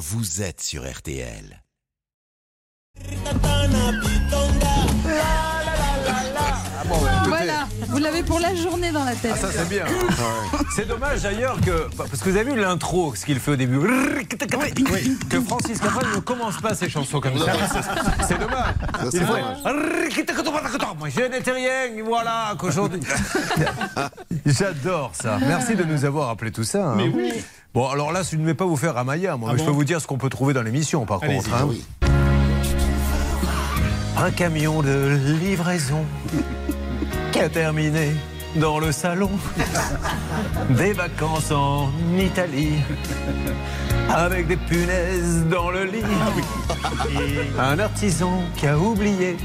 vous êtes sur RTL. Voilà, vous l'avez pour la journée dans la tête. Ah, ça c'est bien. C'est dommage d'ailleurs que. Parce que vous avez vu l'intro, ce qu'il fait au début. Que Francis Cabrel ne commence pas ses chansons comme ça. C'est dommage. Faut- Moi je n'étais rien, voilà, qu'aujourd'hui. J'adore ça. Merci de nous avoir appelé tout ça. hein. Bon, alors là, je ne vais pas vous faire Amaya, moi, mais je peux vous dire ce qu'on peut trouver dans l'émission, par contre. hein. Un camion de livraison qui a terminé dans le salon des vacances en Italie avec des punaises dans le lit. Un artisan qui a oublié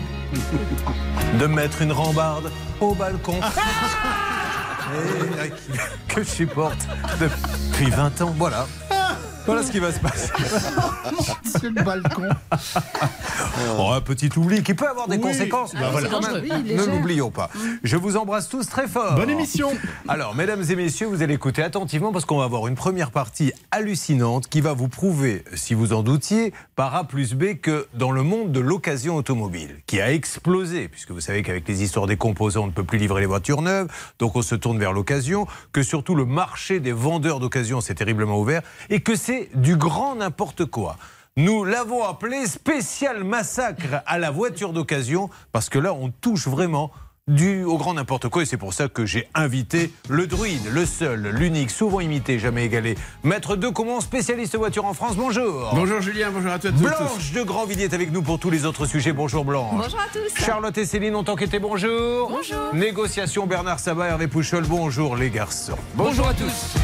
de mettre une rambarde au balcon. Que je supporte depuis 20 ans. Voilà. Voilà ce qui va se passer. C'est le balcon. Oh, un petit oubli qui peut avoir des Oui. conséquences. Bah, voilà. Oui, ne l'oublions pas. Je vous embrasse tous très fort. Bonne émission. Alors, mesdames et messieurs, vous allez écouter attentivement parce qu'on va avoir une première partie hallucinante qui va vous prouver, si vous en doutiez, par A plus B, que dans le monde de l'occasion automobile, qui a explosé, puisque vous savez qu'avec les histoires des composants, on ne peut plus livrer les voitures neuves, donc on se tourne vers l'occasion, que surtout le marché des vendeurs d'occasion s'est terriblement ouvert, et que c'est du grand n'importe quoi. Nous l'avons appelé spécial massacre à la voiture d'occasion, parce que là, on touche vraiment du au grand n'importe quoi, et c'est pour ça que j'ai invité le druide, le seul, l'unique, souvent imité, jamais égalé, maître de comment spécialiste voiture en France. Bonjour. Bonjour Julien, bonjour à toi. tous. Blanche de Grandvilliers est avec nous pour tous les autres sujets. Bonjour Blanche. Bonjour à tous. Charlotte et Céline ont enquêté. Bonjour. Bonjour. Négociation Bernard Sabat, Hervé Pouchol. Bonjour les garçons. Bonjour à tous.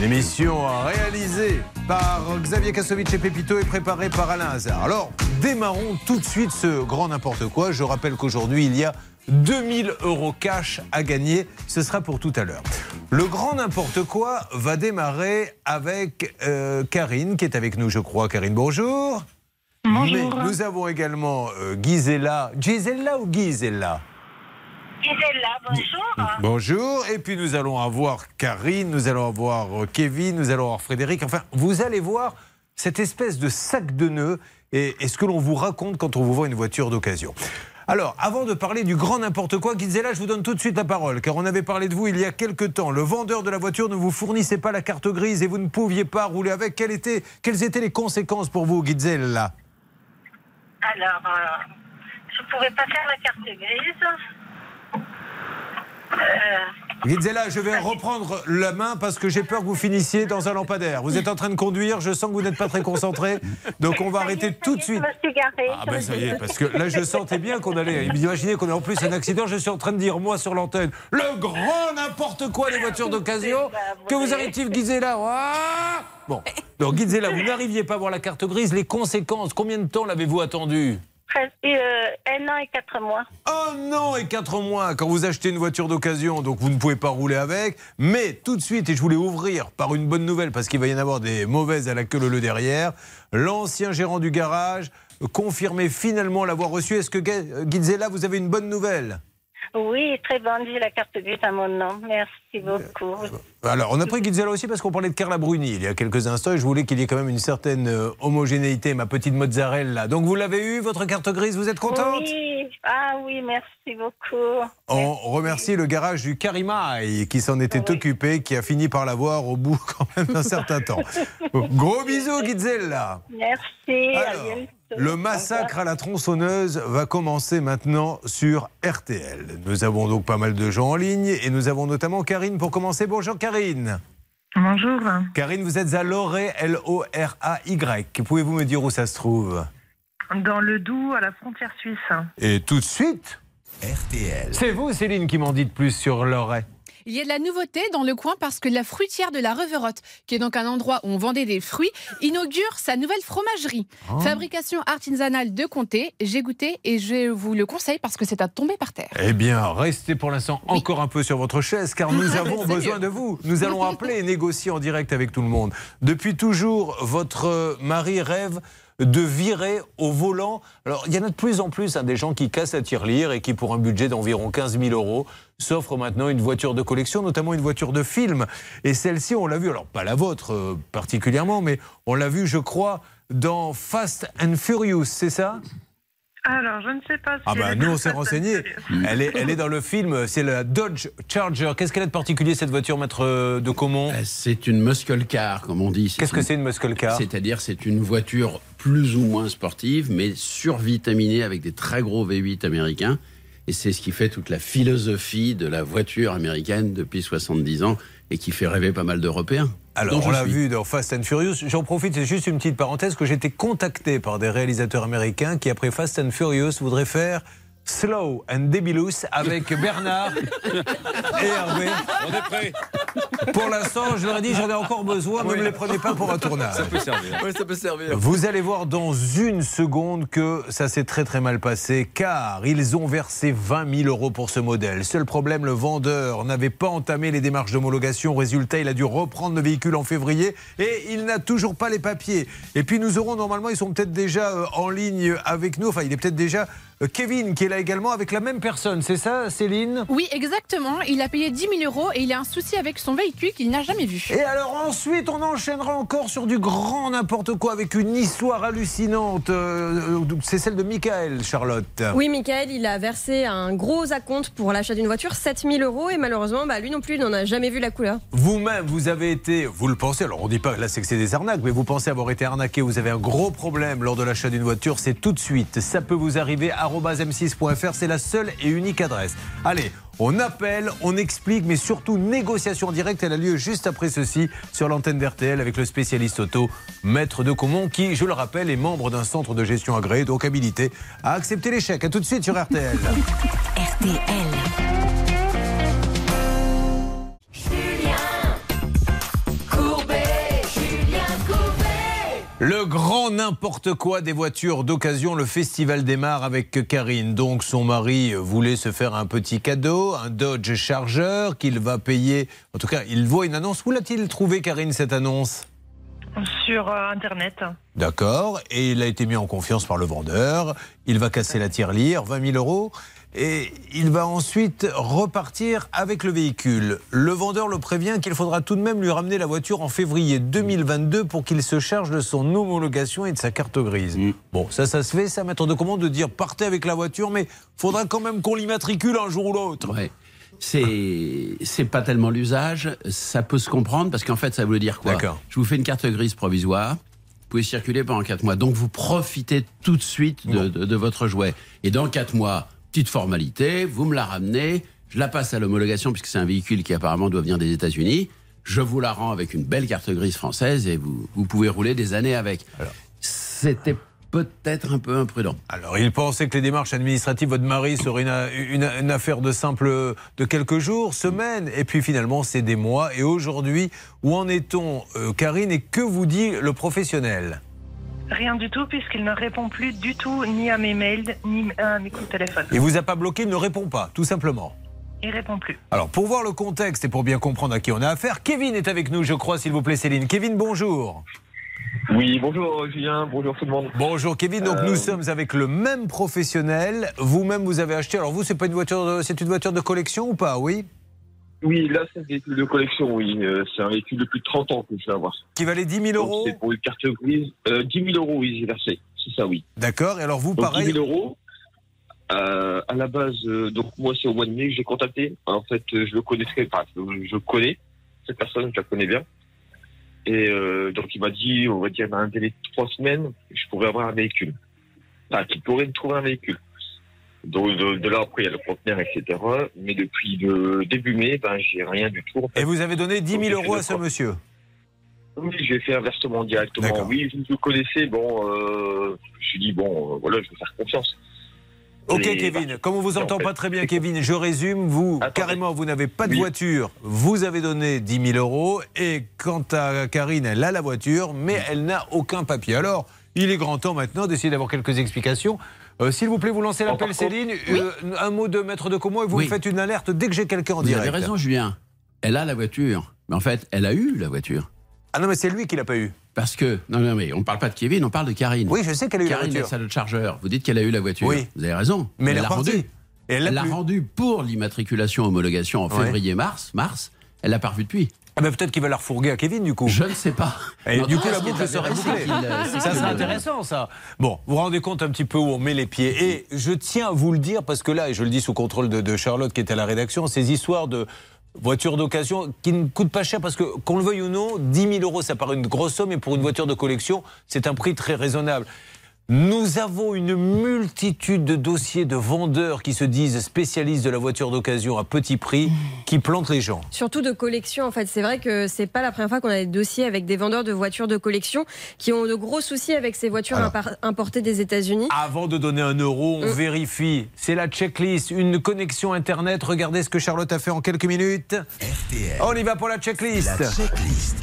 Une émission réalisée par Xavier Kassovitch et Pépito et préparée par Alain Hazard. Alors, démarrons tout de suite ce grand n'importe quoi. Je rappelle qu'aujourd'hui, il y a 2000 euros cash à gagner. Ce sera pour tout à l'heure. Le grand n'importe quoi va démarrer avec euh, Karine, qui est avec nous, je crois. Karine, bonjour. Bonjour. Mais nous avons également euh, Gisela. Gisela ou Gisela? Bonjour. Bonjour. Et puis nous allons avoir Karine, nous allons avoir euh, Kevin, nous allons avoir Frédéric. Enfin, vous allez voir cette espèce de sac de nœuds et, et ce que l'on vous raconte quand on vous voit une voiture d'occasion. Alors, avant de parler du grand n'importe quoi, Gisela, je vous donne tout de suite la parole, car on avait parlé de vous il y a quelque temps. Le vendeur de la voiture ne vous fournissait pas la carte grise et vous ne pouviez pas rouler avec. Quelles étaient, quelles étaient les conséquences pour vous, Gisela? Alors, euh, je ne pouvais pas faire la carte grise. Gisela, je vais reprendre la main parce que j'ai peur que vous finissiez dans un lampadaire. Vous êtes en train de conduire, je sens que vous n'êtes pas très concentré, donc on va arrêter tout de suite. Ah ben ça y est, parce que là je sentais bien qu'on allait. Imaginez qu'on a en plus un accident, je suis en train de dire moi sur l'antenne, le grand n'importe quoi les voitures d'occasion, que vous arrive Gisela Ah Bon, donc Gisela, vous n'arriviez pas à voir la carte grise, les conséquences, combien de temps l'avez-vous attendu? Euh, un an et quatre mois. un an et quatre mois quand vous achetez une voiture d'occasion, donc vous ne pouvez pas rouler avec. Mais tout de suite, et je voulais ouvrir par une bonne nouvelle, parce qu'il va y en avoir des mauvaises à la queue le derrière, l'ancien gérant du garage confirmait finalement l'avoir reçu. Est-ce que Gizela, vous avez une bonne nouvelle? Oui, très bonne. J'ai la carte grise à mon nom. Merci beaucoup. Alors, on a pris Gizela aussi parce qu'on parlait de Carla Bruni il y a quelques instants et je voulais qu'il y ait quand même une certaine euh, homogénéité, ma petite mozzarella. Donc, vous l'avez eu, votre carte grise, vous êtes contente? Oui, ah oui, merci beaucoup. On remercie le garage du Karimai qui s'en était Oui. occupé, qui a fini par l'avoir au bout quand même d'un certain temps. Gros bisous, Gizella. Merci. Alors. Le massacre à la tronçonneuse va commencer maintenant sur RTL. Nous avons donc pas mal de gens en ligne et nous avons notamment Karine pour commencer. Bonjour Karine. Bonjour. Karine, vous êtes à Loray, L-O-R-A-Y. Pouvez-vous me dire où ça se trouve? Dans le Doubs, à la frontière suisse. Et tout de suite, RTL. c'est vous Céline qui m'en dites plus sur Loray. Il y a de la nouveauté dans le coin parce que la fruitière de la Reverotte, qui est donc un endroit où on vendait des fruits, inaugure sa nouvelle fromagerie. Oh. Fabrication artisanale de comté. J'ai goûté et je vous le conseille parce que c'est à tomber par terre. Eh bien, restez pour l'instant encore un peu sur votre chaise car nous avons besoin mieux. de vous. Nous allons appeler et négocier en direct avec tout le monde. Depuis toujours, votre euh, mari rêve de virer au volant. Alors, il y en a de plus en plus hein, des gens qui cassent la tirelire et qui, pour un budget d'environ 15 000 euros, s'offre maintenant une voiture de collection, notamment une voiture de film. Et celle-ci, on l'a vu, alors pas la vôtre euh, particulièrement, mais on l'a vu, je crois, dans Fast and Furious, c'est ça? Alors, je ne sais pas si. Ah bah nous, on s'est renseigné. Elle est, elle est dans le film, c'est la Dodge Charger. Qu'est-ce qu'elle a de particulier, cette voiture, maître euh, de Comont Euh, C'est une muscle car, comme on dit. Qu'est-ce que c'est une muscle car? C'est-à-dire, c'est une voiture plus ou moins sportive, mais survitaminée avec des très gros V8 américains. Et c'est ce qui fait toute la philosophie de la voiture américaine depuis 70 ans et qui fait rêver pas mal d'Européens. Alors, on l'a vu dans Fast and Furious. J'en profite, c'est juste une petite parenthèse, que j'ai été contacté par des réalisateurs américains qui, après Fast and Furious, voudraient faire Slow and Debilous avec Bernard et Hervé. On est prêt. Pour l'instant, je leur ai dit, j'en ai encore besoin, ne me les prenez pas pour un tournage. Ça peut servir. Oui, ça peut servir. Vous allez voir dans une seconde que ça s'est très très mal passé car ils ont versé 20 000 euros pour ce modèle. Seul problème, le vendeur n'avait pas entamé les démarches d'homologation. Résultat, il a dû reprendre le véhicule en février et il n'a toujours pas les papiers. Et puis nous aurons normalement, ils sont peut-être déjà euh, en ligne avec nous. Enfin, il est peut-être déjà Kevin qui est là également avec la même personne. C'est ça, Céline Oui, exactement. Il a payé 10 000 euros et il a un souci avec son véhicule qu'il n'a jamais vu. Et alors ensuite, on enchaînera encore sur du grand n'importe quoi avec une histoire hallucinante. Euh, euh, C'est celle de Michael, Charlotte. Oui, Michael, il a versé un gros acompte pour l'achat d'une voiture, 7000 euros, et malheureusement, bah, lui non plus, il n'en a jamais vu la couleur. Vous-même, vous avez été, vous le pensez, alors on dit pas là c'est que c'est des arnaques, mais vous pensez avoir été arnaqué, vous avez un gros problème lors de l'achat d'une voiture, c'est tout de suite. Ça peut vous arriver, m6.fr, c'est la seule et unique adresse. Allez, on appelle, on explique, mais surtout négociation en direct, elle a lieu juste après ceci sur l'antenne d'RTL avec le spécialiste auto, Maître de Comont, qui, je le rappelle, est membre d'un centre de gestion agréé, donc habilité à accepter l'échec. A tout de suite sur RTL. RTL. Le grand n'importe quoi des voitures d'occasion, le festival démarre avec Karine. Donc son mari voulait se faire un petit cadeau, un Dodge Charger qu'il va payer. En tout cas, il voit une annonce. Où l'a-t-il trouvé Karine cette annonce? Sur euh, Internet. D'accord. Et il a été mis en confiance par le vendeur. Il va casser la tirelire, 20 000 euros. Et il va ensuite repartir avec le véhicule. Le vendeur le prévient qu'il faudra tout de même lui ramener la voiture en février 2022 pour qu'il se charge de son homologation et de sa carte grise. Bon, ça, ça se fait, ça, mettre de commande de dire partez avec la voiture, mais faudra quand même qu'on l'immatricule un jour ou l'autre. Ouais. C'est c'est pas tellement l'usage, ça peut se comprendre parce qu'en fait ça veut dire quoi? D'accord. Je vous fais une carte grise provisoire. Vous pouvez circuler pendant 4 mois. Donc vous profitez tout de suite de, de- de votre jouet. Et dans 4 mois, petite formalité, vous me la ramenez, je la passe à l'homologation puisque c'est un véhicule qui apparemment doit venir des États-Unis. Je vous la rends avec une belle carte grise française et vous, vous pouvez rouler des années avec. C'était peut-être un peu imprudent. Alors, il pensait que les démarches administratives, votre mari, seraient une, une- une affaire de simple de quelques jours, semaines, et puis finalement, c'est des mois. Et aujourd'hui, où en est-on, euh, Karine, et que vous dit le professionnel? Rien du tout, puisqu'il ne répond plus du tout ni à mes mails, ni à mes coups de téléphone. Il vous a pas bloqué, il ne répond pas, tout simplement. Il répond plus. Alors, pour voir le contexte et pour bien comprendre à qui on a affaire, Kevin est avec nous, je crois, s'il vous plaît, Céline. Kevin, bonjour. Oui, bonjour Julien, bonjour tout le monde. Bonjour Kevin, donc nous sommes avec le même professionnel. Vous-même, vous avez acheté. Alors vous, c'est pas une voiture, de- c'est une voiture de collection ou pas? Oui. Oui, là c'est un véhicule de collection, oui. Euh, c'est un véhicule de plus de 30 ans que je vais avoir. Qui valait 10 000 Donc, euros. C'est pour une carte grise. Euh, 10 000 euros, oui, j'ai versé. C'est ça, oui. D'accord. Et alors vous, Donc pareil. 10 000 euros. Euh, à la base, euh, donc moi c'est au mois de mai que j'ai contacté. En fait, euh, je le connais très, enfin, je, connais cette personne, je la connais bien. Et euh, donc il m'a dit, on va dire dans un délai de trois semaines, je pourrais avoir un véhicule. Enfin, qu'il pourrait me trouver un véhicule. Donc de, de là après il y a le conteneur, etc. Mais depuis le début mai, ben j'ai rien du tout. en fait. Et vous avez donné 10 Donc, 000 j'ai euros à ce monsieur. Oui, j'ai fait un versement directement. Oui, vous le connaissez, bon, euh, je me suis dit, bon, euh, voilà, je vais faire confiance. Ok Et Kevin, bah, comme on vous en entend fait- pas très bien Kevin, je résume, vous, carrément, vous n'avez pas de Oui. voiture, vous avez donné 10 000 euros, et quant à Karine, elle a la voiture, mais elle n'a aucun papier. Alors, il est grand temps maintenant d'essayer d'avoir quelques explications. Euh, S'il vous plaît, vous lancez l'appel Céline, Euh, un mot de maître de Comont, et vous Oui. me faites une alerte dès que j'ai quelqu'un en Vous direct. avez raison, Julien. Elle a la voiture. Mais en fait, elle a eu la voiture. Ah non, mais c'est lui qui l'a pas eu. Parce que, non, non, mais on ne parle pas de Kevin, on parle de Karine. Oui, je sais qu'elle a eu Karine la voiture. sa chargeur. Vous dites qu'elle a eu la voiture. Oui. Vous avez raison. Mais elle l'a rendue. Elle l'a Elle l'a plus. rendu pour l'immatriculation homologation en février-mars. Mars. Elle l'a pas revu depuis. Ah ben, peut-être qu'il va la refourguer à Kevin du coup. Je ne sais pas. Et du coup, la boucle serait bouclée. euh, Ça serait intéressant, ça. Bon, vous vous rendez compte un petit peu où on met les pieds. Et je tiens à vous le dire, parce que là, et je le dis sous contrôle de, de Charlotte qui est à la rédaction, ces histoires de voitures d'occasion qui ne coûtent pas cher, parce que qu'on le veuille ou non, 10 000 euros, ça paraît une grosse somme, et pour une voiture de collection, c'est un prix très raisonnable. Nous avons une multitude de dossiers de vendeurs qui se disent spécialistes de la voiture d'occasion à petit prix, qui plantent les gens. Surtout de collection, en fait. C'est vrai que c'est pas la première fois qu'on a des dossiers avec des vendeurs de voitures de collection qui ont de gros soucis avec ces voitures Alors. importées des États-Unis. Avant de donner un euro, on Euh. vérifie. C'est la checklist, une connexion Internet. Regardez ce que Charlotte a fait en quelques minutes. RTL. On y va pour la checklist. La checklist.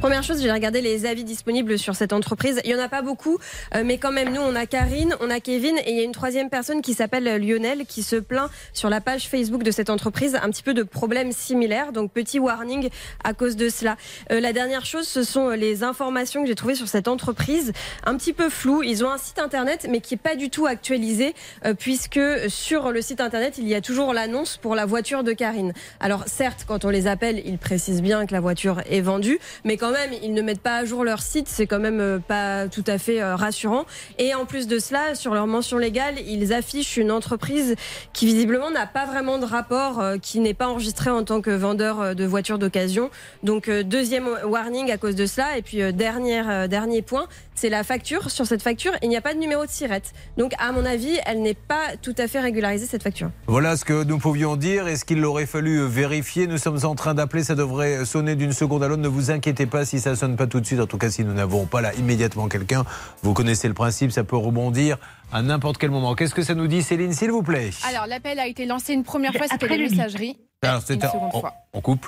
Première chose, j'ai regardé les avis disponibles sur cette entreprise. Il y en a pas beaucoup, euh, mais quand même, nous, on a Karine, on a Kevin, et il y a une troisième personne qui s'appelle Lionel qui se plaint sur la page Facebook de cette entreprise un petit peu de problèmes similaires. Donc, petit warning à cause de cela. Euh, la dernière chose, ce sont les informations que j'ai trouvées sur cette entreprise, un petit peu floues. Ils ont un site internet, mais qui est pas du tout actualisé, euh, puisque sur le site internet, il y a toujours l'annonce pour la voiture de Karine. Alors, certes, quand on les appelle, ils précisent bien que la voiture est vendue, mais quand même, ils ne mettent pas à jour leur site, c'est quand même euh, pas tout à fait euh, rassurant. Et en plus de cela, sur leur mention légale, ils affichent une entreprise qui visiblement n'a pas vraiment de rapport, euh, qui n'est pas enregistrée en tant que vendeur de voitures d'occasion. Donc deuxième warning à cause de cela. Et puis euh, dernier point, c'est la facture. Sur cette facture, il n'y a pas de numéro de sirette. Donc à mon avis, elle n'est pas tout à fait régularisée cette facture. Voilà ce que nous pouvions dire. Est-ce qu'il aurait fallu euh, vérifier? Nous sommes en train d'appeler. Ça devrait sonner d'une seconde à l'autre. Ne vous inquiétez pas si ça sonne pas tout de suite. En tout cas, si nous n'avons pas là immédiatement quelqu'un, vous connaissez le principe. Ça peut rebondir à n'importe quel moment. Qu'est-ce que ça nous dit, Céline, s'il vous plaît? Alors, l'appel a été lancé une première fois, c'était les messageries. Alors, Une c'est un- seconde on, fois. on coupe.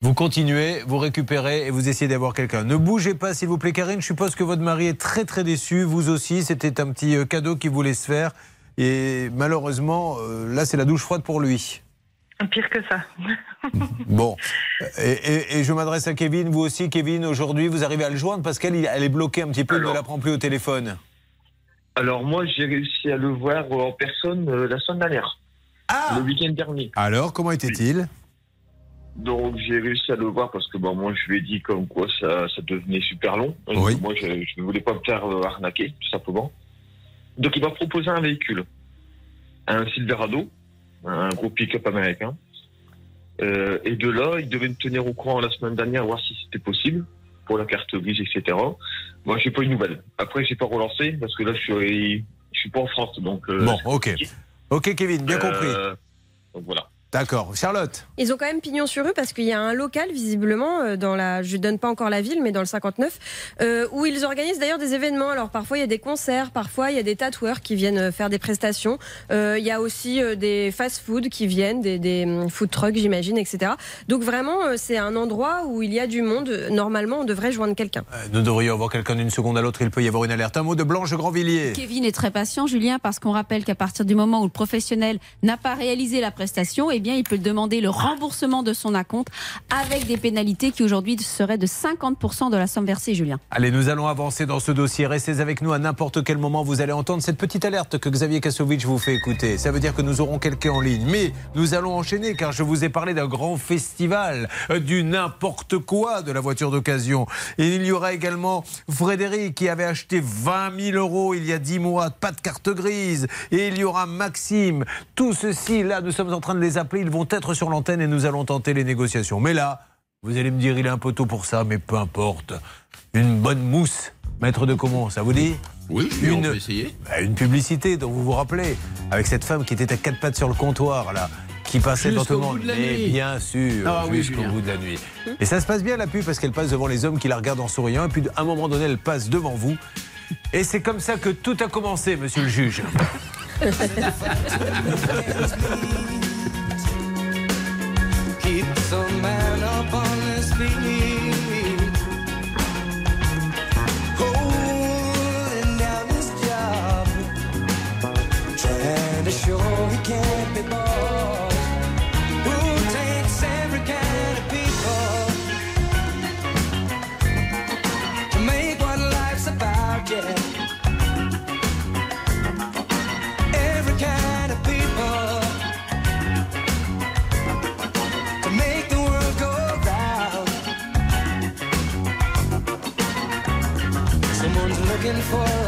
Vous continuez, vous récupérez et vous essayez d'avoir quelqu'un. Ne bougez pas, s'il vous plaît, Karine. Je suppose que votre mari est très très déçu. Vous aussi, c'était un petit euh, cadeau qu'il voulait se faire. Et malheureusement, euh, là, c'est la douche froide pour lui. Pire que ça. Bon. Et, et- et je m'adresse à Kevin. Vous aussi, Kevin, aujourd'hui, vous arrivez à le joindre parce qu'elle elle est bloquée un petit peu, elle ne Alors. la prend plus au téléphone. Alors moi, j'ai réussi à le voir en personne euh, la semaine dernière, Ah le week-end dernier. Alors, comment était-il? Donc j'ai réussi à le voir parce que bon, moi je lui ai dit comme quoi ça, ça devenait super long. Oui. Moi je, je ne voulais pas me faire euh, arnaquer tout simplement. Donc il m'a proposé un véhicule, un Silverado, un gros pick-up américain. Euh, et de là, il devait me tenir au courant la semaine dernière, voir si c'était possible pour la carte grise, etc. Moi, j'ai pas eu de nouvelles. Après, j'ai pas relancé parce que là, je suis, je suis pas en France, donc. euh, Bon, ok. Ok, Kevin, bien compris. euh, donc voilà. D'accord. Charlotte Ils ont quand même pignon sur rue parce qu'il y a un local visiblement euh, dans la, je donne pas encore la ville, mais dans le 59, euh, où ils organisent d'ailleurs des événements. Alors parfois il y a des concerts, parfois il y a des tatoueurs qui viennent euh, faire des prestations. Euh, il y a aussi euh, des fast-food qui viennent, des, des hum, food trucks j'imagine, etc. Donc vraiment euh, c'est un endroit où il y a du monde. Normalement on devrait joindre quelqu'un. Euh, Nous devrions avoir quelqu'un d'une seconde à l'autre. Il peut y avoir une alerte. Un mot de Blanche Grandvilliers. Kevin est très patient, Julien, parce qu'on rappelle qu'à partir du moment où le professionnel n'a pas réalisé la prestation, eh bien, il peut demander le remboursement de son acompte avec des pénalités qui aujourd'hui seraient de 50% de la somme versée, Julien. Allez, nous allons avancer dans ce dossier. Restez avec nous à n'importe quel moment. Vous allez entendre cette petite alerte que Xavier Kassovitch vous fait écouter. Ça veut dire que nous aurons quelqu'un en ligne. Mais nous allons enchaîner car je vous ai parlé d'un grand festival, euh, du n'importe quoi de la voiture d'occasion. Et il y aura également Frédéric qui avait acheté 20 000 euros il y a 10 mois, pas de carte grise. Et il y aura Maxime. Tout ceci, là, nous sommes en train de les appeler. Ils vont être sur l'antenne et nous allons tenter les négociations. Mais là, vous allez me dire, il est un peu tôt pour ça, mais peu importe. Une bonne mousse, maître de comment, ça vous dit? Oui, on Une- peut essayer. Bah, Une publicité dont vous vous rappelez, avec cette femme qui était à quatre pattes sur le comptoir, là, qui passait dans tout le monde. Mais bien sûr, Ah jusqu'au Julien. bout de la nuit. Et ça se passe bien la pub parce qu'elle passe devant les hommes qui la regardent en souriant, et puis à un moment donné, elle passe devant vous. Et c'est comme ça que tout a commencé, monsieur le juge. keeps a man up on his feet. Holding down his job, trying to show he can't looking for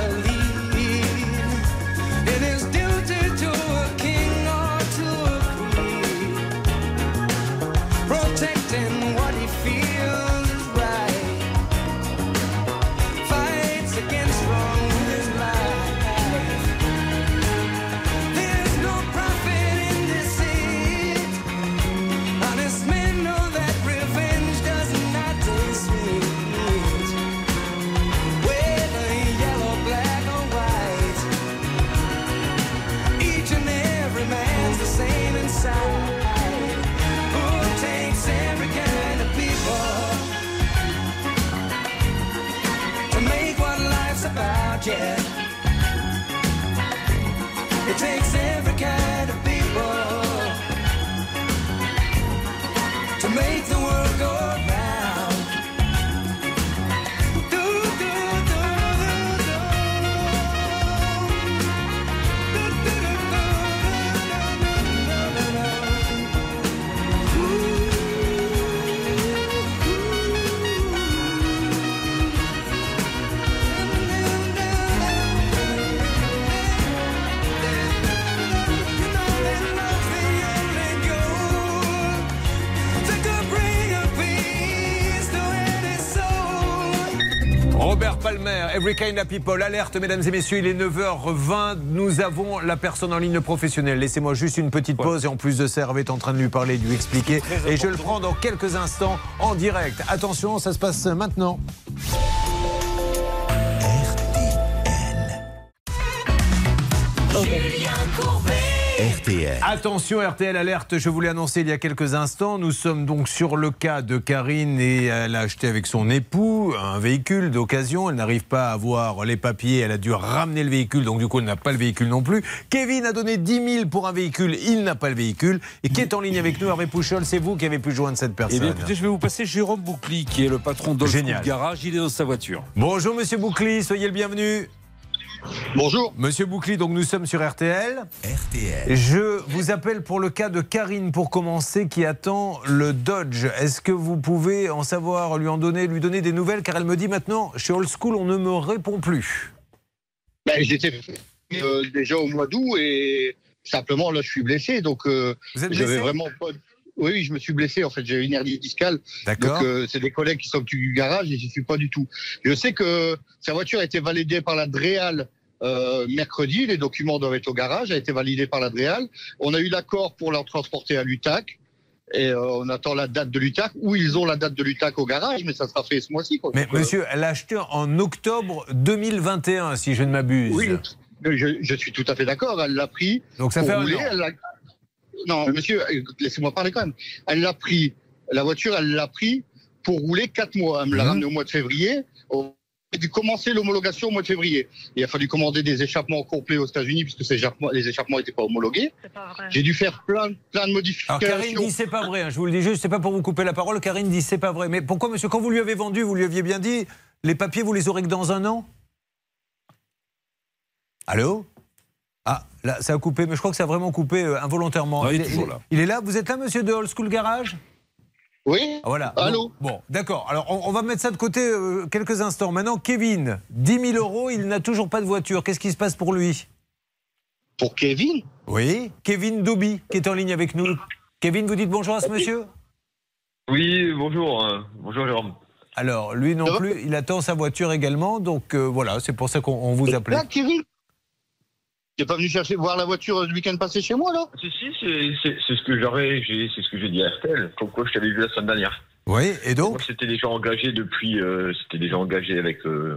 Robert Palmer, Every Kind of People, alerte mesdames et messieurs, il est 9h20, nous avons la personne en ligne professionnelle. Laissez-moi juste une petite pause et en plus de ça, Hervé est en train de lui parler, de lui expliquer. Et je le prends dans quelques instants en direct. Attention, ça se passe maintenant. RTL. Attention RTL Alerte, je vous l'ai annoncé il y a quelques instants, nous sommes donc sur le cas de Karine et elle a acheté avec son époux un véhicule d'occasion, elle n'arrive pas à avoir les papiers, elle a dû ramener le véhicule, donc du coup elle n'a pas le véhicule non plus. Kevin a donné 10 000 pour un véhicule, il n'a pas le véhicule. Et qui est en ligne avec nous, Hervé Pouchol, c'est vous qui avez pu joindre cette personne. Eh bien, écoutez, je vais vous passer Jérôme Boucli, qui est le patron Génial. Garage. Il est dans sa voiture. Bonjour Monsieur Boucli, soyez le bienvenu. Bonjour. Monsieur Boucli, donc nous sommes sur RTL. RTL. Je vous appelle pour le cas de Karine pour commencer qui attend le Dodge. Est-ce que vous pouvez en savoir, lui en donner, lui donner des nouvelles? Car elle me dit maintenant chez Old School on ne me répond plus. Ben, J'étais euh, déjà au mois d'août et simplement là je suis blessé donc euh, Vous êtes j'avais blessé? vraiment pas. Oui, oui, je me suis blessé en fait. J'ai une hernie discale. D'accord. Donc euh, c'est des collègues qui s'occupent du garage et j'y suis pas du tout. Je sais que sa voiture a été validée par la DREAL euh, mercredi. Les documents doivent être au garage. A été validée par la DREAL. On a eu l'accord pour la transporter à l'UTAC. Et euh, on attend la date de l'UTAC, ou ils ont la date de l'UTAC au garage, mais ça sera fait ce mois-ci. quoi. Mais Donc, euh, monsieur, elle a acheté en octobre 2021 si je ne m'abuse. Oui, je, je suis tout à fait d'accord. Elle l'a pris. Donc ça fait un rouler, an. elle l'a- Non, monsieur, écoute, laissez-moi parler quand même. Elle l'a pris. La voiture, elle l'a pris pour rouler quatre mois. Elle me l'a Mhm. ramené au mois de février. On a dû commencer l'homologation au mois de février. Il a fallu commander des échappements complets aux États-Unis puisque ces échappements, les échappements n'étaient pas homologués. J'ai dû faire plein, plein de modifications. Alors Karine dit c'est pas vrai, hein, je vous le dis juste, c'est pas pour vous couper la parole, Karine dit c'est pas vrai. Mais pourquoi monsieur, quand vous lui avez vendu, vous lui aviez bien dit, les papiers vous les aurez que dans un an? Allô? Là ça a coupé, mais je crois que ça a vraiment coupé euh, involontairement. Il est toujours là. Il est là, vous êtes là monsieur de Old School Garage? Oui. Ah, Voilà. Allô Bon, bon, d'accord. Alors, on, on va mettre ça de côté euh, quelques instants. Maintenant, Kevin, 10 000 euros, il n'a toujours pas de voiture. Qu'est-ce qui se passe pour lui? Pour Kevin? Oui, Kevin Doubi, qui est en ligne avec nous. Kevin, vous dites bonjour à ce monsieur? Oui, bonjour. euh, Bonjour Jérôme. Alors, lui non plus, il attend sa voiture également. Donc, euh, voilà, c'est pour ça qu'on on vous appelait. Là, Kevin T'es pas venu chercher voir la voiture le week-end passé chez moi, là? Si, si, c'est- ce que j'aurais, j'ai- c'est ce que j'ai dit à RTL, comme quoi je t'avais vu la semaine dernière. Oui, et donc? C'était déjà engagé depuis, euh, c'était déjà engagé avec, euh,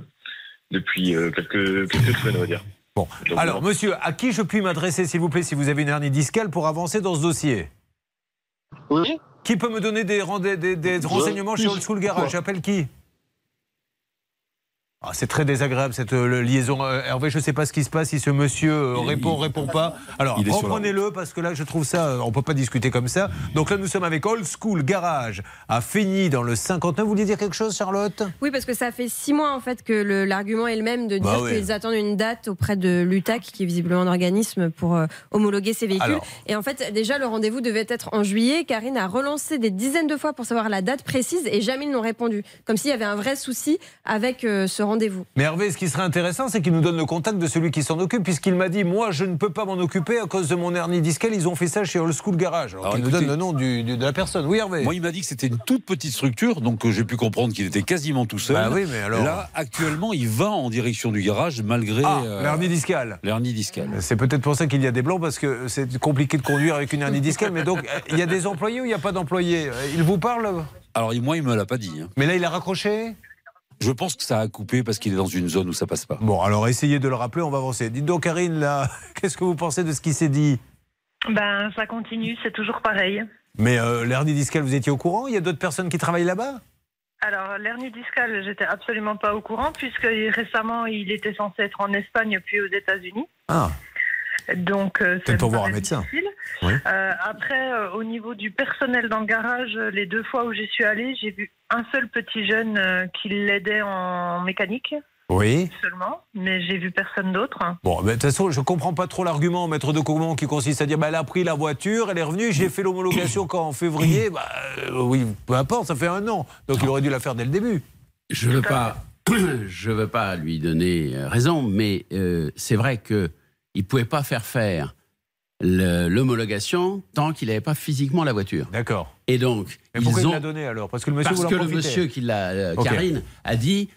depuis euh, quelques, quelques semaines, on va dire. Bon, Donc, alors, bon. monsieur, à qui je puis m'adresser, s'il vous plaît, si vous avez une hernie discale, pour avancer dans ce dossier? Oui. Qui peut me donner des, des- des renseignements chez Old School Garage J'appelle qui? Ah, c'est très désagréable cette euh, liaison. Euh, Hervé, je ne sais pas ce qui se passe si ce monsieur euh, répond, répond pas. Alors, reprenez-le parce que là, je trouve ça, euh, on peut pas discuter comme ça. Donc là, nous sommes avec Old School Garage à Feigny dans le 59. Vous vouliez dire quelque chose, Charlotte? Oui, parce que ça fait six mois en fait que l'argument est le même de dire Bah oui. qu'ils attendent une date auprès de l'UTAC, qui est visiblement un organisme pour euh, homologuer ces véhicules. Alors. Et en fait, déjà, le rendez-vous devait être en juillet. Karine a relancé des dizaines de fois pour savoir la date précise et jamais ils n'ont répondu. Comme s'il y avait un vrai souci avec euh, ce rendez-vous. Rendez-vous. Mais Hervé, ce qui serait intéressant, c'est qu'il nous donne le contact de celui qui s'en occupe, puisqu'il m'a dit Moi, je ne peux pas m'en occuper à cause de mon hernie discale. Ils ont fait ça chez Old School Garage. Alors, Alors, il nous donne le nom du- du- de la personne. Oui, Hervé. Moi, il m'a dit que c'était une toute petite structure, donc euh, j'ai pu comprendre qu'il était quasiment tout seul. Bah oui, mais alors- Là, actuellement, il va en direction du garage malgré Ah, euh, l'hernie discale. l'hernie discale. C'est peut-être pour ça qu'il y a des blancs, parce que c'est compliqué de conduire avec une hernie discale. Mais donc, euh, il y a des employés ou il n'y a pas d'employés? Euh, Il vous parle? Alors, moi, il me l'a pas dit. hein. Mais là, il a raccroché? Je pense que ça a coupé parce qu'il est dans une zone où ça passe pas. Bon, alors essayez de le rappeler, on va avancer. Dites donc, Karine, là, qu'est-ce que vous pensez de ce qui s'est dit? Ben, ça continue, c'est toujours pareil. Mais euh, l'hernie discale, vous étiez au courant? Il y a d'autres personnes qui travaillent là-bas? Alors, l'hernie discale, j'étais absolument pas au courant, puisque récemment, il était censé être en Espagne puis aux États-Unis. Ah, Donc, euh, ça Peut-être pour voir un médecin. difficile. Oui. Euh, après, euh, au niveau du personnel dans le garage, euh, les deux fois où j'y suis allée, j'ai vu un seul petit jeune euh, qui l'aidait en mécanique oui. seulement, mais j'ai vu personne d'autre. Bon, de toute façon, je comprends pas trop l'argument, maître de Caumont, qui consiste à dire bah, elle a pris la voiture, elle est revenue, j'ai fait l'homologation quand en février. Bah, euh, oui, peu importe, ça fait un an. Donc il aurait dû la faire dès le début. Je veux pas, je veux pas lui donner euh, raison, mais euh, c'est vrai que il pouvait pas faire faire l'homologation tant qu'il n'avait pas physiquement la voiture. D'accord. Et donc, Mais pourquoi ils il ont l'a donné alors? Parce que le monsieur parce que le monsieur qui l'a, euh. Karine, a dit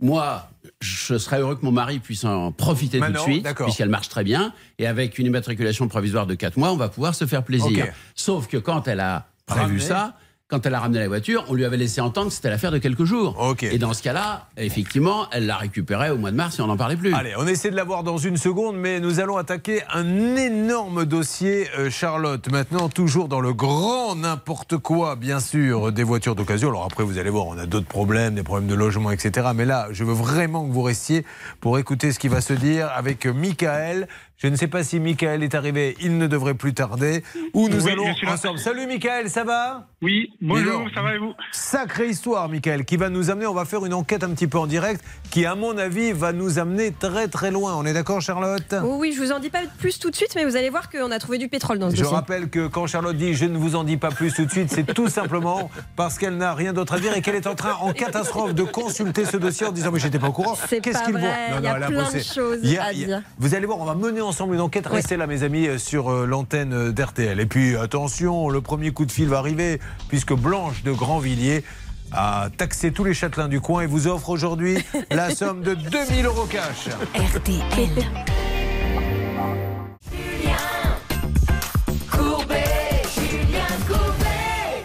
moi, je serais heureux que mon mari puisse en profiter Maintenant, tout de suite, puisqu'elle marche très bien, et avec une immatriculation provisoire de 4 mois, on va pouvoir se faire plaisir. Sauf que quand elle a prévu ça, quand elle a ramené la voiture, on lui avait laissé entendre que c'était l'affaire de quelques jours. Et dans ce cas-là, effectivement, elle l'a récupéré au mois de mars et on n'en parlait plus. Allez, on essaie de l'avoir dans une seconde, mais nous allons attaquer un énorme dossier, euh, Charlotte. Maintenant, toujours dans le grand n'importe quoi, bien sûr, des voitures d'occasion. Alors après, vous allez voir, on a d'autres problèmes, des problèmes de logement, etc. Mais là, je veux vraiment que vous restiez pour écouter ce qui va se dire avec Michael. Je ne sais pas si Michael est arrivé, il ne devrait plus tarder. Ou nous Oui, allons je ensemble. Salut Michael, ça va? Oui, bonjour, ça va et vous? Sacrée histoire, Michael, qui va nous amener, on va faire une enquête un petit peu en direct, qui, à mon avis, va nous amener très très loin. On est d'accord, Charlotte? Oh oui, je vous en dis pas plus tout de suite, mais vous allez voir qu'on a trouvé du pétrole dans ce Je dossier. rappelle que quand Charlotte dit je ne vous en dis pas plus tout de suite, c'est tout simplement parce qu'elle n'a rien d'autre à dire et qu'elle est en train, en catastrophe, de consulter ce dossier en disant mais j'étais pas au courant. C'est Qu'est-ce pas qu'il vrai, voit il y a plein de choses à dire. Vous allez voir, on va mener ensemble une enquête. Restez là, mes amis, sur euh, l'antenne euh, d'RTL. Et puis attention, le premier coup de fil va arriver puisque Blanche de Grandvilliers a taxé tous les châtelains du coin et vous offre aujourd'hui la somme de 2000 euros cash. RTL.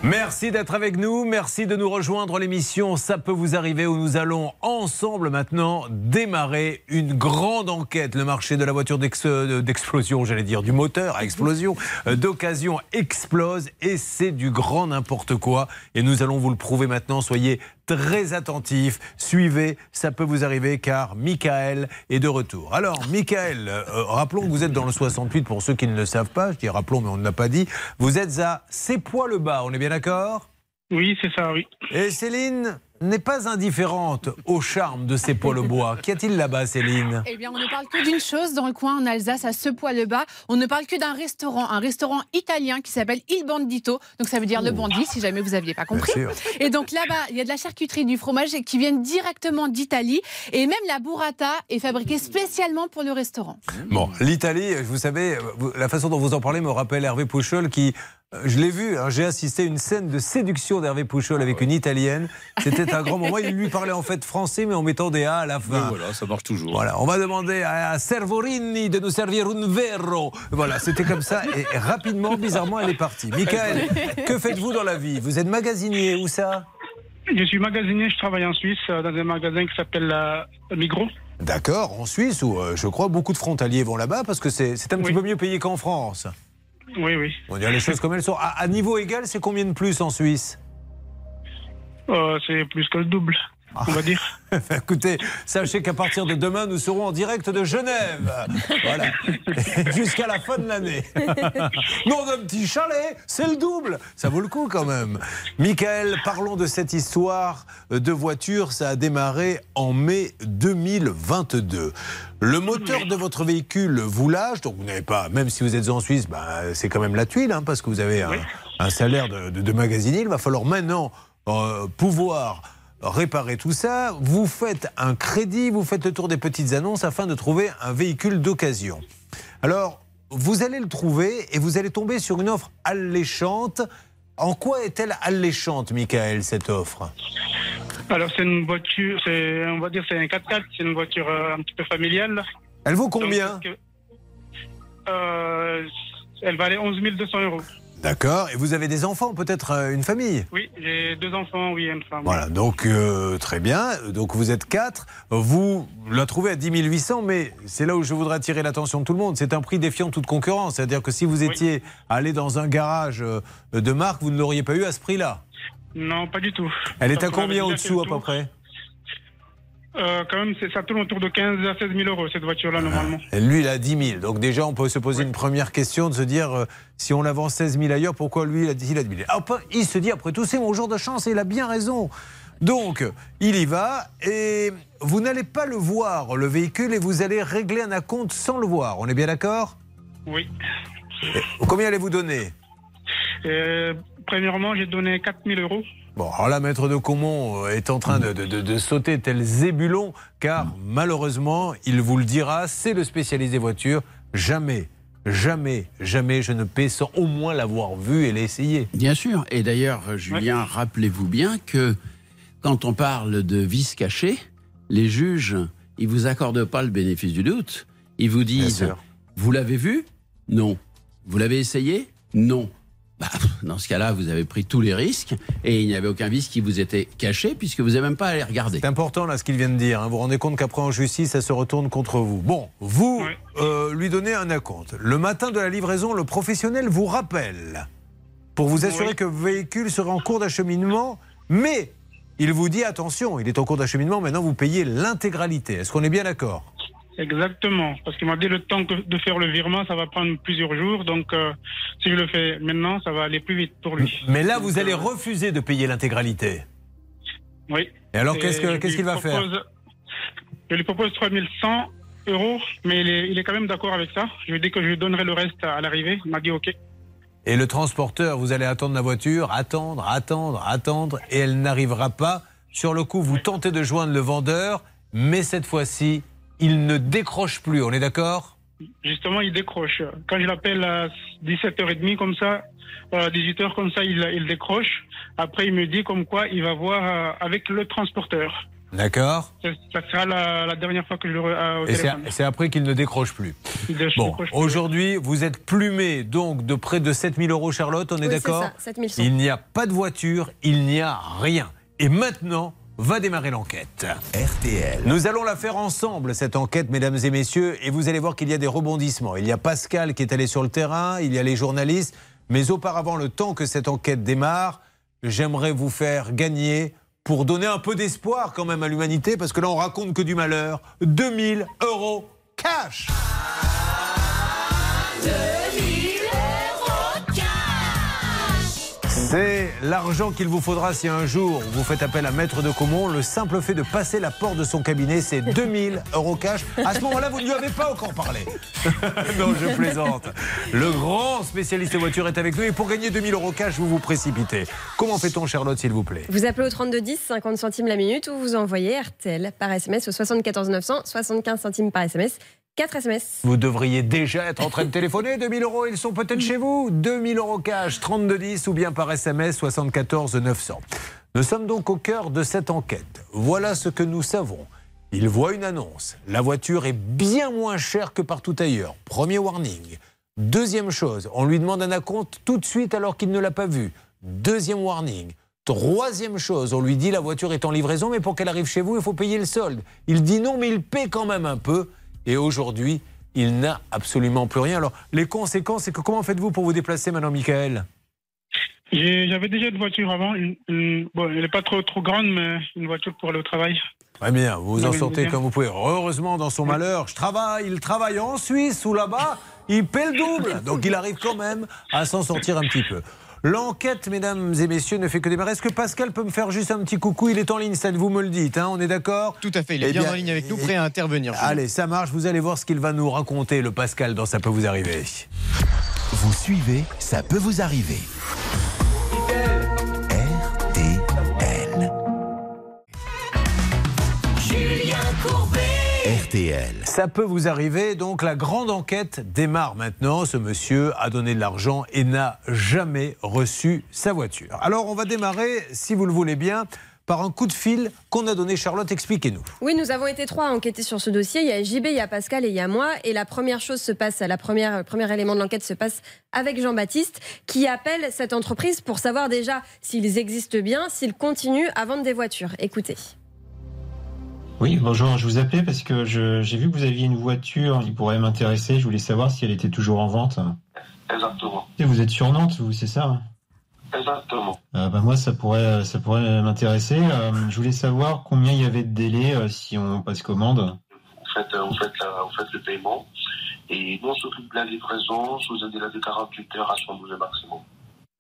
Merci d'être avec nous, merci de nous rejoindre l'émission Ça peut vous arriver où nous allons ensemble maintenant démarrer une grande enquête. Le marché de la voiture euh, d'explosion, j'allais dire du moteur à explosion, euh, d'occasion explose et c'est du grand n'importe quoi. Et nous allons vous le prouver maintenant, soyez très attentifs, suivez, ça peut vous arriver car Michael est de retour. Alors Michael, euh, rappelons que vous êtes dans le 68 pour ceux qui ne le savent pas, je dis rappelons mais on ne l'a pas dit, vous êtes à C'est poids le bas, on est bien d'accord? Oui, c'est ça, oui. Et Céline? N'est pas indifférente au charme de ces poils au bois. Qu'y a-t-il là-bas Céline? Eh bien, on ne parle que d'une chose dans le coin en Alsace, à ce poil le bas. On ne parle que d'un restaurant, un restaurant italien qui s'appelle Il Bandito. Donc, ça veut dire le bandit, si jamais vous n'aviez pas compris. Et donc, là-bas, il y a de la charcuterie, du fromage qui viennent directement d'Italie. Et même la burrata est fabriquée spécialement pour le restaurant. Bon, l'Italie, vous savez, la façon dont vous en parlez me rappelle Hervé Pouchol qui, je l'ai vu, hein, j'ai assisté à une scène de séduction d'Hervé Pouchol avec une Italienne. C'était un grand moment. Il lui parlait en fait français, mais en mettant des A à la fin. voilà, ça marche toujours. Voilà, on va demander à Servorini de nous servir un verro. Voilà, c'était comme ça. Et rapidement, bizarrement, elle est partie. Michael, que faites-vous dans la vie? Vous êtes magasinier, où ça? Je suis magasinier, je travaille en Suisse euh, dans un magasin qui s'appelle euh, Migros. D'accord, en Suisse, où euh, je crois beaucoup de frontaliers vont là-bas parce que c'est c'est un petit peu mieux payé qu'en France. Oui, oui. On dire les choses comme elles sont. À, à niveau égal, c'est combien de plus en Suisse? Euh, c'est plus que le double, on va dire. Écoutez, sachez qu'à partir de demain, nous serons en direct de Genève. Voilà. Jusqu'à la fin de l'année. Non, d'un petit chalet, c'est le double. Ça vaut le coup quand même. Michael, parlons de cette histoire de voiture. Ça a démarré en mai 2022. Le moteur de votre véhicule vous lâche, donc vous n'avez pas, même si vous êtes en Suisse, bah, c'est quand même la tuile, hein, parce que vous avez un, un salaire de, de- de magasinier. Il va falloir maintenant euh, pouvoir réparer tout ça, vous faites un crédit, vous faites le tour des petites annonces afin de trouver un véhicule d'occasion. Alors, vous allez le trouver et vous allez tomber sur une offre alléchante. En quoi est-elle alléchante, Michael, cette offre? Alors, c'est une voiture, on va dire, c'est un 4x4, c'est une voiture euh, un petit peu familiale. Elle vaut combien? Donc, euh, Elle valait 11 200 euros. D'accord. Et vous avez des enfants, peut-être euh, une famille? Oui, j'ai deux enfants, oui, une femme. Voilà, donc euh, très bien. Donc vous êtes quatre. Vous la trouvez à 10 800, mais c'est là où je voudrais attirer l'attention de tout le monde. C'est un prix défiant toute concurrence. C'est-à-dire que si vous étiez allé dans un garage euh, de marque, vous ne l'auriez pas eu à ce prix-là. Non, pas du tout. Elle est à combien au-dessous à peu près? Euh, Quand même, ça tourne autour de 15 à 16 000 euros, cette voiture-là, normalement. Et Lui, il a 10 000. Donc déjà, on peut se poser une première question de se dire, euh, si on la vend 16 000 ailleurs, pourquoi lui, il a 10 000 Ah, Il se dit, après tout, c'est mon jour de chance et il a bien raison. Donc, il y va et vous n'allez pas le voir, le véhicule, et vous allez régler un acompte sans le voir. On est bien d'accord? Oui. Et Combien allez-vous donner? Euh, premièrement, j'ai donné 4 000 euros. Bon, alors là, Maître de Comont euh, est en train de, de- de- de sauter tel zébulon, car malheureusement, il vous le dira, c'est le spécialiste des voitures. Jamais, jamais, jamais je ne paie sans au moins l'avoir vu et l'essayer. Bien sûr. Et d'ailleurs, euh, Julien, rappelez-vous bien que quand on parle de vices cachés, les juges, ils vous accordent pas le bénéfice du doute. Ils vous disent, vous l'avez vu? Non. Vous l'avez essayé? Non. Bah, dans ce cas-là, vous avez pris tous les risques et il n'y avait aucun vice qui vous était caché puisque vous n'avez même pas à les regarder. C'est important là ce qu'il vient de dire. hein. Vous vous rendez compte qu'après en justice, ça se retourne contre vous. Bon, vous euh, lui donnez un acompte. Le matin de la livraison, le professionnel vous rappelle pour vous assurer que le véhicule sera en cours d'acheminement, mais il vous dit attention, il est en cours d'acheminement, maintenant vous payez l'intégralité. Est-ce qu'on est bien d'accord? Exactement. Parce qu'il m'a dit le temps que- de faire le virement, ça va prendre plusieurs jours. Donc, euh, si je le fais maintenant, ça va aller plus vite pour lui. Mais là, vous allez refuser de payer l'intégralité. Oui. Et alors, qu'est-ce qu'il va faire Je lui propose 3100 euros, mais il est, il est quand même d'accord avec ça. Je lui ai dit que je lui donnerai le reste à l'arrivée. Il m'a dit OK. Et le transporteur, vous allez attendre la voiture, attendre, attendre, attendre, et elle n'arrivera pas. Sur le coup, vous tentez de joindre le vendeur, mais cette fois-ci, il ne décroche plus. On est d'accord? Justement, il décroche. Quand je l'appelle à 17h30 comme ça, euh, 18h comme ça, il, il décroche. Après, il me dit comme quoi il va voir euh, avec le transporteur. D'accord? Ça, ça sera la, la dernière fois que je le euh, au Et c'est après qu'il ne décroche plus. Bon, aujourd'hui, vous êtes plumé donc de près de 7000 euros, Charlotte, on est Oui, d'accord? ça, 7100. Il n'y a pas de voiture, il n'y a rien. Et maintenant, va démarrer l'enquête. RTL. Nous allons la faire ensemble, cette enquête, mesdames et messieurs, et vous allez voir qu'il y a des rebondissements. Il y a Pascal qui est allé sur le terrain, il y a les journalistes, mais auparavant, le temps que cette enquête démarre, j'aimerais vous faire gagner pour donner un peu d'espoir quand même à l'humanité, parce que là, on raconte que du malheur. 2000 euros cash C'est l'argent qu'il vous faudra si un jour vous faites appel à Maître de Comont. Le simple fait de passer la porte de son cabinet, c'est 2000 euros cash. À ce moment-là, vous ne lui avez pas encore parlé. non, je plaisante. Le grand spécialiste des voitures est avec nous. Et pour gagner 2000 euros cash, vous vous précipitez. Comment fait-on, Charlotte, s'il vous plaît? Vous appelez au 3210, 50 centimes la minute, ou vous envoyez RTL par SMS au 74 900, 75 centimes par SMS, 4 SMS. Vous devriez déjà être en train de téléphoner. 2000 euros, ils sont peut-être chez vous. 2000 euros cash, 3210 ou bien par SMS 74 900. Nous sommes donc au cœur de cette enquête. Voilà ce que nous savons. Il voit une annonce. La voiture est bien moins chère que partout ailleurs. Premier warning. Deuxième chose, on lui demande un acompte tout de suite alors qu'il ne l'a pas vu. Deuxième warning. Troisième chose, on lui dit la voiture est en livraison, mais pour qu'elle arrive chez vous, il faut payer le solde. Il dit non, mais il paie quand même un peu. Et aujourd'hui, il n'a absolument plus rien. Alors, les conséquences, c'est que comment faites-vous pour vous déplacer maintenant, Michael? J'avais déjà une voiture avant. Une, une- bon, elle n'est pas trop, trop grande, mais une voiture pour aller au travail. Très bien, vous vous en sortez bien. comme vous pouvez. Heureusement, dans son malheur, je travaille, il travaille en Suisse ou là-bas, il paie le double. Donc il arrive quand même à s'en sortir un petit peu. L'enquête, mesdames et messieurs, ne fait que démarrer. Est-ce que Pascal peut me faire juste un petit coucou? Il est en ligne, ça vous me le dites, hein, on est d'accord? Tout à fait, il est Eh bien en ligne avec nous, prêt à intervenir. Allez, ça marche, vous allez voir ce qu'il va nous raconter, le Pascal, dans Ça peut vous arriver. Vous suivez, ça peut vous arriver. RTL. Ça peut vous arriver, donc la grande enquête démarre maintenant. Ce monsieur a donné de l'argent et n'a jamais reçu sa voiture. Alors on va démarrer, si vous le voulez bien, par un coup de fil qu'on a donné. Charlotte, expliquez-nous. Oui, nous avons été trois à enquêter sur ce dossier. Il y a JB, il y a Pascal et il y a moi. Et la première chose se passe, la première, le premier élément de l'enquête se passe avec Jean-Baptiste, qui appelle cette entreprise pour savoir déjà s'ils existent bien, s'ils continuent à vendre des voitures. Écoutez. Oui, bonjour, je vous appelais parce que je- j'ai vu que vous aviez une voiture qui pourrait m'intéresser. Je voulais savoir si elle était toujours en vente. Exactement. Et vous êtes sur Nantes, vous, c'est ça hein? Exactement. euh, bah, Moi, ça pourrait, ça pourrait m'intéresser. Euh, je voulais savoir combien il y avait de délai euh, si on passe commande. Vous faites, euh, vous, faites la- vous faites le paiement et nous on s'occupe de la livraison sous un délai de 48 heures à 112 maximum.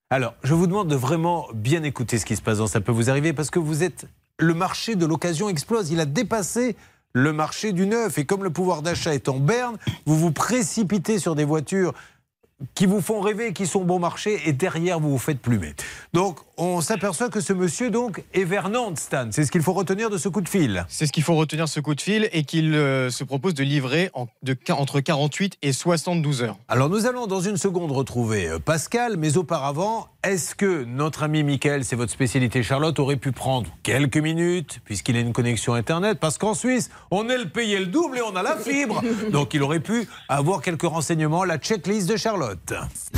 Alors, je vous demande de vraiment bien écouter ce qui se passe dans Ça peut vous arriver parce que vous êtes. Le marché de l'occasion explose. Il a dépassé le marché du neuf. Et comme le pouvoir d'achat est en berne, vous vous précipitez sur des voitures qui vous font rêver, qui sont bon marché, et derrière, vous vous faites plumer. Donc, on s'aperçoit que ce monsieur, donc, est vers Nantes, Stan. C'est ce qu'il faut retenir de ce coup de fil. C'est ce qu'il faut retenir de ce coup de fil et qu'il euh, se propose de livrer en- de, entre 48 et 72 heures. Alors nous allons dans une seconde retrouver euh, Pascal, mais auparavant, est-ce que notre ami Michael, c'est votre spécialité Charlotte, aurait pu prendre quelques minutes, puisqu'il a une connexion Internet? Parce qu'en Suisse, on est le payé le double et on a la fibre. Donc il aurait pu avoir quelques renseignements, la checklist de Charlotte.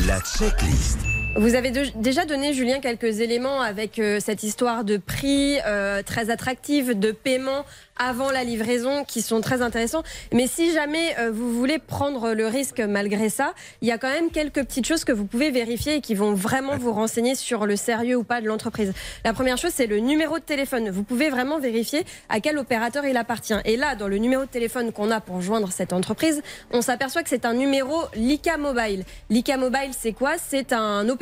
La checklist. Vous avez de- déjà donné, Julien, quelques éléments avec euh, cette histoire de prix euh, très attractif, de paiement avant la livraison qui sont très intéressants. Mais si jamais euh, vous voulez prendre le risque malgré ça, il y a quand même quelques petites choses que vous pouvez vérifier et qui vont vraiment vous renseigner sur le sérieux ou pas de l'entreprise. La première chose, c'est le numéro de téléphone. Vous pouvez vraiment vérifier à quel opérateur il appartient. Et là, dans le numéro de téléphone qu'on a pour joindre cette entreprise, on s'aperçoit que c'est un numéro Lika Mobile. Lika Mobile, c'est quoi? C'est un opérateur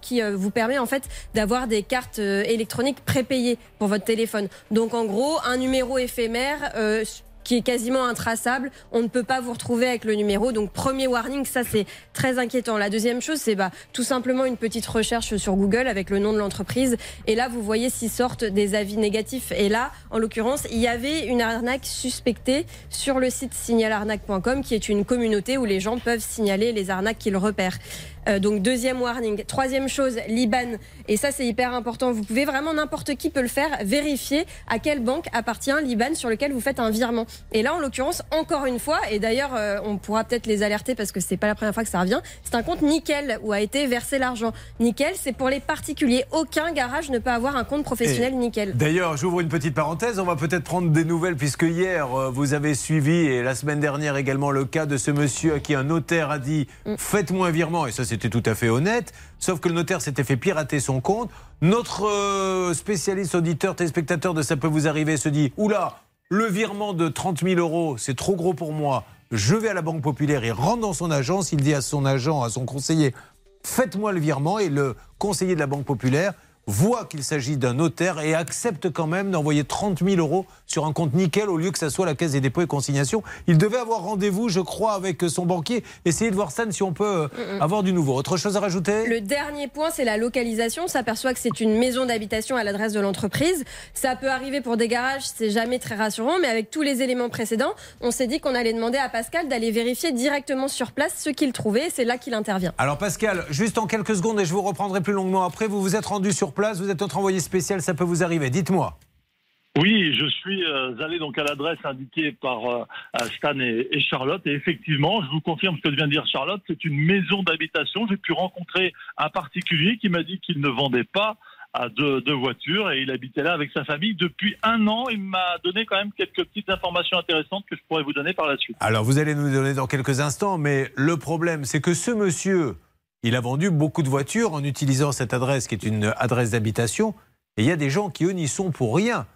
qui euh, vous permet en fait d'avoir des cartes euh, électroniques prépayées pour votre téléphone. Donc en gros, un numéro éphémère. euh, qui est quasiment intraçable. On ne peut pas vous retrouver avec le numéro. Donc premier warning, ça c'est très inquiétant. La deuxième chose, c'est bah, tout simplement une petite recherche sur Google avec le nom de l'entreprise. Et là, vous voyez s'y sortent des avis négatifs. Et là, en l'occurrence, il y avait une arnaque suspectée sur le site signalarnaque.com, qui est une communauté où les gens peuvent signaler les arnaques qu'ils repèrent. Euh, donc deuxième warning. Troisième chose, l'IBAN. Et ça c'est hyper important. Vous pouvez vraiment n'importe qui peut le faire. Vérifier à quelle banque appartient l'IBAN sur lequel vous faites un virement. Et là en l'occurrence encore une fois, et d'ailleurs euh, on pourra peut-être les alerter parce que c'est pas la première fois que ça revient. C'est un compte nickel où a été versé l'argent. Nickel, c'est pour les particuliers. Aucun garage ne peut avoir un compte professionnel Et nickel. D'ailleurs, j'ouvre une petite parenthèse. On va peut-être prendre des nouvelles puisque hier, euh, vous avez suivi et la semaine dernière également le cas de ce monsieur à qui un notaire a dit faites-moi un virement. Et ça, c'était tout à fait honnête. Sauf que le notaire s'était fait pirater son compte. Notre euh, spécialiste auditeur, téléspectateur de Ça peut vous arriver se dit oula, le virement de 30 000 euros, c'est trop gros pour moi. Je vais à la Banque Populaire. Il rentre dans son agence. Il dit à son agent, à son conseiller faites-moi le virement et le conseiller de la Banque Populaire voit qu'il s'agit d'un notaire et accepte quand même d'envoyer 30 000 euros sur un compte nickel au lieu que ça soit la Caisse des dépôts et consignations. Il devait avoir rendez-vous, je crois, avec son banquier. Essayez de voir Stan si on peut euh, Mm-mm. avoir du nouveau. Autre chose à rajouter? Le dernier point, c'est la localisation. On s'aperçoit que c'est une maison d'habitation à l'adresse de l'entreprise. Ça peut arriver pour des garages, c'est jamais très rassurant, mais avec tous les éléments précédents, on s'est dit qu'on allait demander à Pascal d'aller vérifier directement sur place ce qu'il trouvait. C'est là qu'il intervient. Alors Pascal, juste en quelques secondes et je vous reprendrai plus longuement après, vous vous êtes rendu sur place, vous êtes notre envoyé spécial, ça peut vous arriver. Dites-moi. Oui, je suis euh, allé donc à l'adresse indiquée par euh, Stan et, et Charlotte et effectivement, je vous confirme ce que vient de dire Charlotte, c'est une maison d'habitation. J'ai pu rencontrer un particulier qui m'a dit qu'il ne vendait pas à deux, deux voitures et il habitait là avec sa famille depuis un an. Il m'a donné quand même quelques petites informations intéressantes que je pourrais vous donner par la suite. Alors vous allez nous les donner dans quelques instants, mais le problème c'est que ce monsieur, il a vendu beaucoup de voitures en utilisant cette adresse qui est une adresse d'habitation, et il y a des gens qui eux n'y sont pour rien,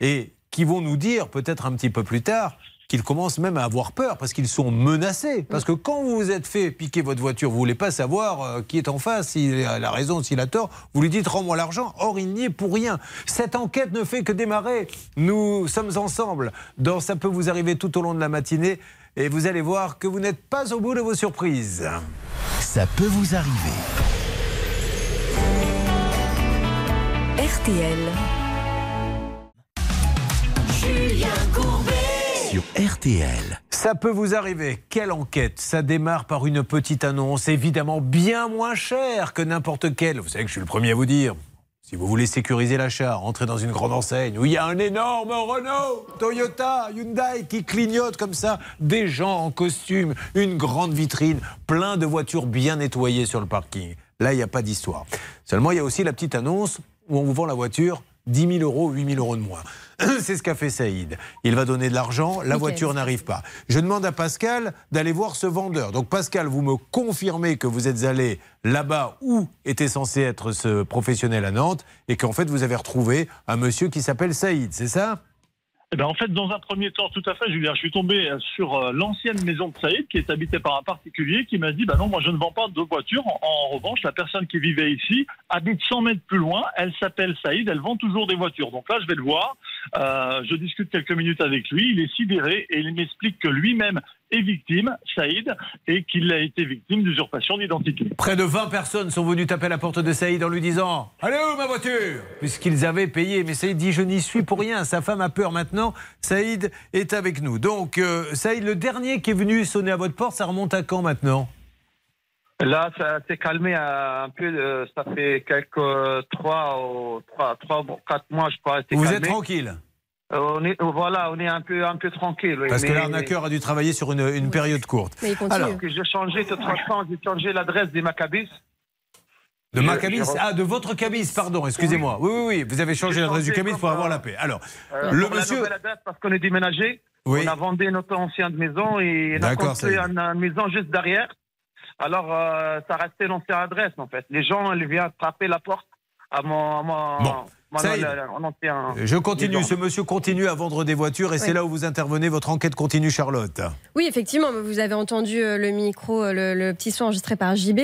et qui vont nous dire peut-être un petit peu plus tard qu'ils commencent même à avoir peur parce qu'ils sont menacés. Parce que quand vous vous êtes fait piquer votre voiture, vous voulez pas savoir euh, qui est en face, s'il a raison, s'il a tort. Vous lui dites rends-moi l'argent. Or, il n'y est pour rien. Cette enquête ne fait que démarrer. Nous sommes ensemble. Dans Ça peut vous arriver tout au long de la matinée. Et vous allez voir que vous n'êtes pas au bout de vos surprises. Ça peut vous arriver. RTL. Julien Courbet. sur RTL. Ça peut vous arriver. Quelle enquête Ça démarre par une petite annonce, évidemment bien moins chère que n'importe quelle. Vous savez que je suis le premier à vous dire. Si vous voulez sécuriser l'achat, entrez dans une grande enseigne où il y a un énorme Renault, Toyota, Hyundai qui clignote comme ça, des gens en costume, une grande vitrine, plein de voitures bien nettoyées sur le parking. Là, il n'y a pas d'histoire. Seulement, il y a aussi la petite annonce où on vous vend la voiture 10 000 euros, 8 000 euros de moins. C'est ce qu'a fait Saïd. Il va donner de l'argent, la voiture n'arrive pas. Je demande à Pascal d'aller voir ce vendeur. Donc Pascal, vous me confirmez que vous êtes allé là-bas où était censé être ce professionnel à Nantes et qu'en fait vous avez retrouvé un monsieur qui s'appelle Saïd, c'est ça? Eh ben, en fait, dans un premier temps, tout à fait, Julien, je suis tombé sur euh, l'ancienne maison de Saïd, qui est habitée par un particulier, qui m'a dit, bah non, moi je ne vends pas de voiture. En, en revanche, la personne qui vivait ici habite 100 mètres plus loin. Elle s'appelle Saïd, elle vend toujours des voitures. Donc là, je vais le voir. Euh, je discute quelques minutes avec lui. Il est sidéré et il m'explique que lui-même est victime, Saïd, et qu'il a été victime d'usurpation d'identité. Près de 20 personnes sont venues taper à la porte de Saïd en lui disant Allez où ma voiture Puisqu'ils avaient payé. Mais Saïd dit Je n'y suis pour rien. Sa femme a peur maintenant. Saïd est avec nous. Donc, euh, Saïd, le dernier qui est venu sonner à votre porte, ça remonte à quand maintenant? Là, ça s'est calmé euh, un peu. euh, ça fait quelques euh, trois ou trois, trois, ou quatre mois, je crois. Vous calmé. êtes tranquille? Euh, on est, voilà, on est un peu, un peu tranquille. oui, Parce que mais- l'arnaqueur a dû travailler sur une, une période courte. Alors, que j'ai changé de façon, j'ai changé l'adresse des Maccabis. de Je- ma cabis Ah, de votre cabis, pardon, excusez-moi. Oui, oui, oui, vous avez changé l'adresse du cabis pour avoir euh, la paix. Alors, Euh, le la monsieur. adresse, parce qu'on est déménagé. Oui. On a vendu notre ancienne maison et on a construit une maison juste derrière. Alors, euh, ça restait l'ancienne adresse, en fait. Les gens, ils viennent frapper la porte à mon, à mon, est. la- la- mon ancien Je continue, ce monsieur continue à vendre des voitures et c'est là où vous intervenez. Votre enquête continue, Charlotte. Oui, effectivement, vous avez entendu euh, le micro, euh, le, le petit son enregistré par JB.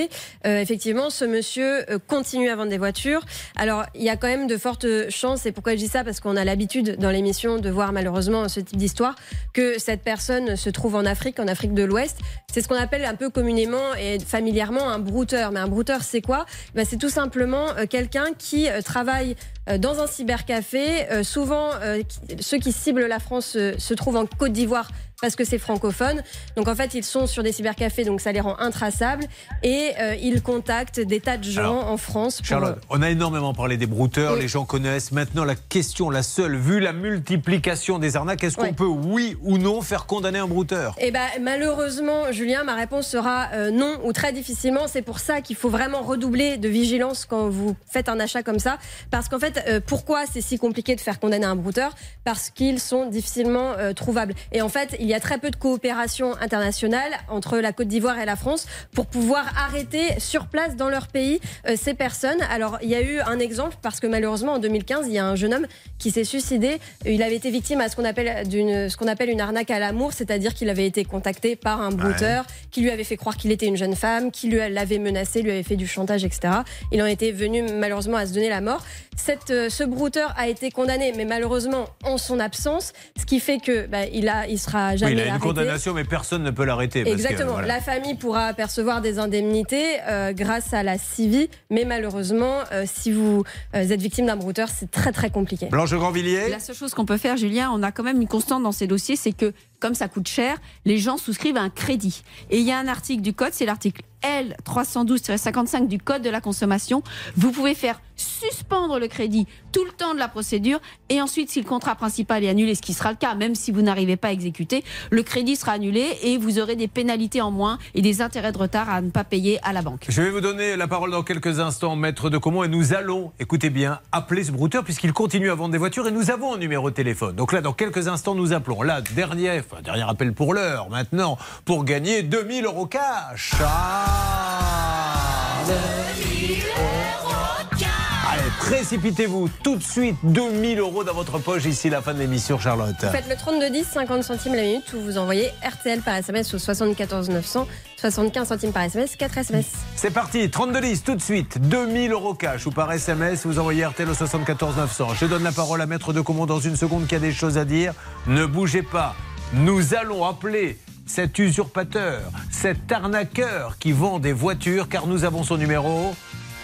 Euh, effectivement, ce monsieur continue à vendre des voitures. Alors, il y a quand même de fortes chances, et pourquoi je dis ça? Parce qu'on a l'habitude dans l'émission de voir malheureusement ce type d'histoire, que cette personne se trouve en Afrique, en Afrique de l'Ouest. C'est ce qu'on appelle un peu communément et familièrement un brouteur. Mais un brouteur, c'est quoi? Ben, C'est tout simplement quelqu'un qui travaille dans un cybercafé. Euh, souvent, euh, ceux qui ciblent la France euh, se trouvent en Côte d'Ivoire parce que c'est francophone. Donc en fait, ils sont sur des cybercafés, donc ça les rend intraçables. Et euh, ils contactent des tas de gens Alors, en France. Pour, Charlotte, on a énormément parlé des brouteurs, Oui. les gens connaissent. Maintenant, la question, la seule, vu la multiplication des arnaques, est-ce qu'on Ouais. peut, oui ou non, faire condamner un brouteur? Eh ben, malheureusement, Julien, ma réponse sera euh, non ou très difficilement. C'est pour ça qu'il faut vraiment redoubler de vigilance quand vous faites un achat comme ça. Parce qu'en fait, euh, pourquoi c'est si compliqué de faire condamner un brouteur? Parce qu'ils sont difficilement euh, trouvables. Et en fait, il y a très peu de coopération internationale entre la Côte d'Ivoire et la France pour pouvoir arrêter sur place dans leur pays euh, ces personnes. Alors, il y a eu un exemple parce que malheureusement, en 2015, il y a un jeune homme qui s'est suicidé. Il avait été victime à ce qu'on appelle, d'une, ce qu'on appelle une arnaque à l'amour, c'est-à-dire qu'il avait été contacté par un brouteur qui lui avait fait croire qu'il était une jeune femme, qui lui l'avait menacé, lui avait fait du chantage, etc. Il en était venu malheureusement à se donner la mort. Cette, euh, ce brouteur a été condamné, mais malheureusement en son absence, ce qui fait que bah, il a, il sera Oui, jamais il a une condamnation, mais personne ne peut l'arrêter. parce que, Exactement. voilà. La famille pourra percevoir des indemnités euh, grâce à la CIVI, mais malheureusement, euh, si vous euh, êtes victime d'un brouteur, c'est très très compliqué. Blanche Grandvilliers La seule chose qu'on peut faire, Julien, on a quand même une constante dans ces dossiers, c'est que comme ça coûte cher, les gens souscrivent à un crédit. Et il y a un article du code, c'est l'article L312-55 du code de la consommation. Vous pouvez faire suspendre le crédit tout le temps de la procédure et ensuite, si le contrat principal est annulé, ce qui sera le cas, même si vous n'arrivez pas à exécuter, le crédit sera annulé et vous aurez des pénalités en moins et des intérêts de retard à ne pas payer à la banque. Je vais vous donner la parole dans quelques instants, maître de Comont, et nous allons, écoutez bien, appeler ce brouteur puisqu'il continue à vendre des voitures et nous avons un numéro de téléphone. Donc là, dans quelques instants, nous appelons. Là, dernier, enfin, dernier appel pour l'heure, maintenant, pour gagner 2000 euros cash. Ah Allez, précipitez-vous tout de suite, 2000 euros dans votre poche d'ici la fin de l'émission, Charlotte. Vous faites le 32 10, 50 centimes la minute, ou vous envoyez RTL par SMS au 74 900, 75 centimes par SMS, 4 SMS. C'est parti, 32 10 tout de suite, 2000 euros cash ou par SMS, vous envoyez RTL au 74 900. Je donne la parole à Maître de Comont dans une seconde qui a des choses à dire. Ne bougez pas, nous allons appeler cet usurpateur, cet arnaqueur qui vend des voitures car nous avons son numéro.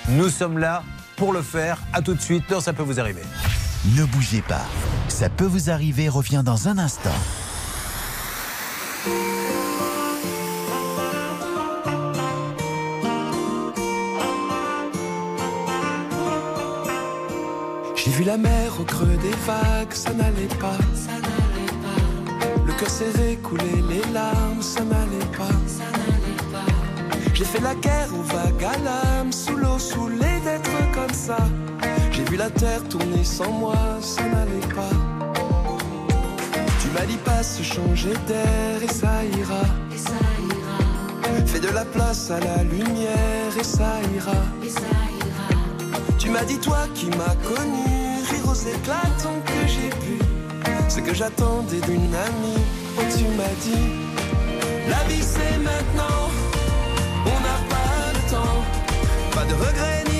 Nous sommes là pour le faire. À tout de suite, non, ça peut vous arriver. Ne bougez pas. Ça peut vous arriver revient dans un instant. J'ai vu la mer au creux des vagues, ça n'allait pas. Le cœur serré, couler les larmes, ça n'allait pas. J'ai fait la guerre aux vagues à l'âme, sous l'eau, saoulé d'être comme ça. J'ai vu la terre tourner sans moi, ça n'allait pas. Tu m'as dit pas se changer d'air et ça ira. Fais de la place à la lumière et ça ira. Tu m'as dit toi qui m'as connu, rire aux éclatants que j'ai pu. Ce que j'attendais d'une amie, oh tu m'as dit, la vie c'est maintenant, on n'a pas le temps, pas de regrets ni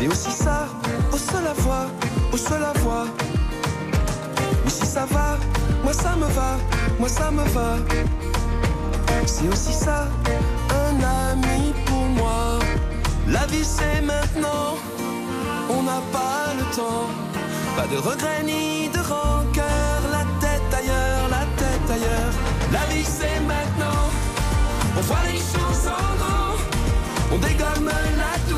C'est aussi ça, au seul à voix, au seul à voix. Et si ça va, moi ça me va, moi ça me va. C'est aussi ça, un ami pour moi. La vie c'est maintenant, on n'a pas le temps. Pas de regrets ni de rancœur, la tête ailleurs, la tête ailleurs. La vie c'est maintenant, on voit les choses en grand. On dégomme la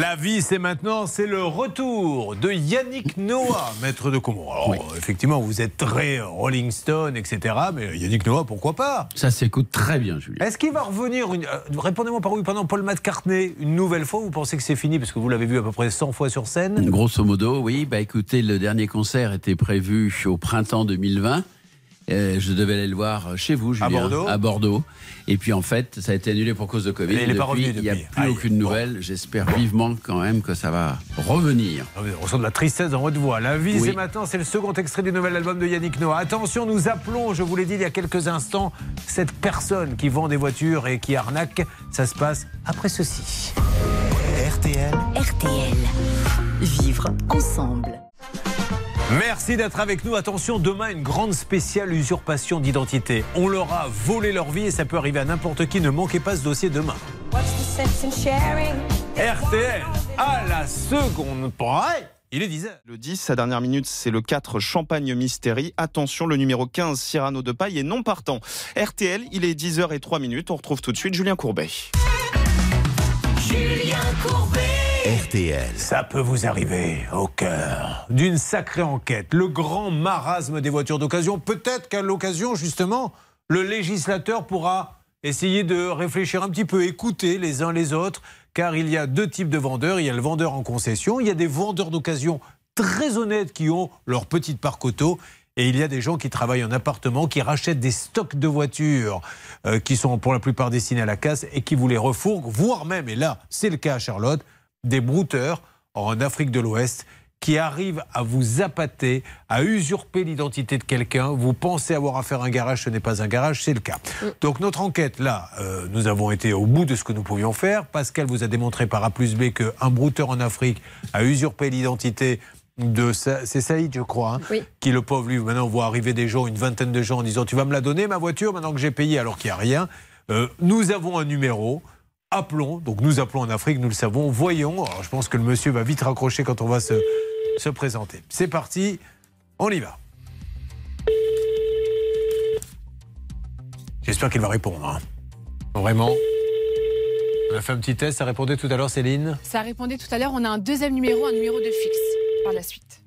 La vie, c'est maintenant, c'est le retour de Yannick Noah, maître de Comont. Alors, effectivement, vous êtes très Rolling Stone, etc. Mais Yannick Noah, pourquoi pas? Ça s'écoute très bien, Julien. Est-ce qu'il va revenir une... euh, Répondez-moi par oui, pendant Paul McCartney, une nouvelle fois ou Vous pensez que c'est fini parce que vous l'avez vu à peu près 100 fois sur scène? Grosso modo, oui. Bah écoutez, le dernier concert était prévu au printemps 2020. Euh, je devais aller le voir chez vous, Julien, Bordeaux à Bordeaux. Et puis en fait, ça a été annulé pour cause de Covid. Il est pas Depuis, revenu Il n'y a depuis. plus Aïe. aucune nouvelle. J'espère vivement quand même que ça va revenir. Ah On ressent de la tristesse dans votre voix. La vie, Oui. c'est maintenant, c'est le second extrait du nouvel album de Yannick Noah. Attention, nous appelons, je vous l'ai dit il y a quelques instants, cette personne qui vend des voitures et qui arnaque. Ça se passe après ceci. RTL. RTL. Vivre ensemble. Merci d'être avec nous. Attention, demain, une grande spéciale usurpation d'identité. On leur a volé leur vie et ça peut arriver à n'importe qui. Ne manquez pas ce dossier demain. RTL, à la seconde près, il est 10h. Le 10, sa dernière minute, c'est le 4 Champagne Mystery. Attention, le numéro 15 Cyrano de Paille est non partant. RTL, il est 10h03 minutes. On retrouve tout de suite Julien Courbet. Julien Courbet. RTL. Ça peut vous arriver au cœur d'une sacrée enquête. Le grand marasme des voitures d'occasion. Peut-être qu'à l'occasion, justement, le législateur pourra essayer de réfléchir un petit peu, écouter les uns les autres, car il y a deux types de vendeurs. Il y a le vendeur en concession, il y a des vendeurs d'occasion très honnêtes qui ont leur petite parc auto. Et il y a des gens qui travaillent en appartement, qui rachètent des stocks de voitures euh, qui sont pour la plupart destinés à la casse et qui vous les refourguent, voire même, et là c'est le cas à Charlotte, des brouteurs en Afrique de l'Ouest qui arrive à vous appâter, à usurper l'identité de quelqu'un. Vous pensez avoir affaire à un garage, ce n'est pas un garage, c'est le cas. Donc notre enquête, là, euh, nous avons été au bout de ce que nous pouvions faire. Pascal vous a démontré par A plus B qu'un brouteur en Afrique a usurpé l'identité de c'est Saïd, je crois, hein, qui le pauvre lui. Maintenant, on voit arriver des gens, une vingtaine de gens, en disant tu vas me la donner ma voiture maintenant que j'ai payé alors qu'il n'y a rien. Euh, nous avons un numéro. Appelons, donc nous appelons en Afrique, nous le savons, voyons. Alors, je pense que le monsieur va vite raccrocher quand on va se, se présenter. C'est parti, on y va. J'espère qu'il va répondre. hein. Vraiment. On a fait un petit test, ça répondait tout à l'heure Céline? Ça répondait tout à l'heure, on a un deuxième numéro, un numéro de fixe par la suite.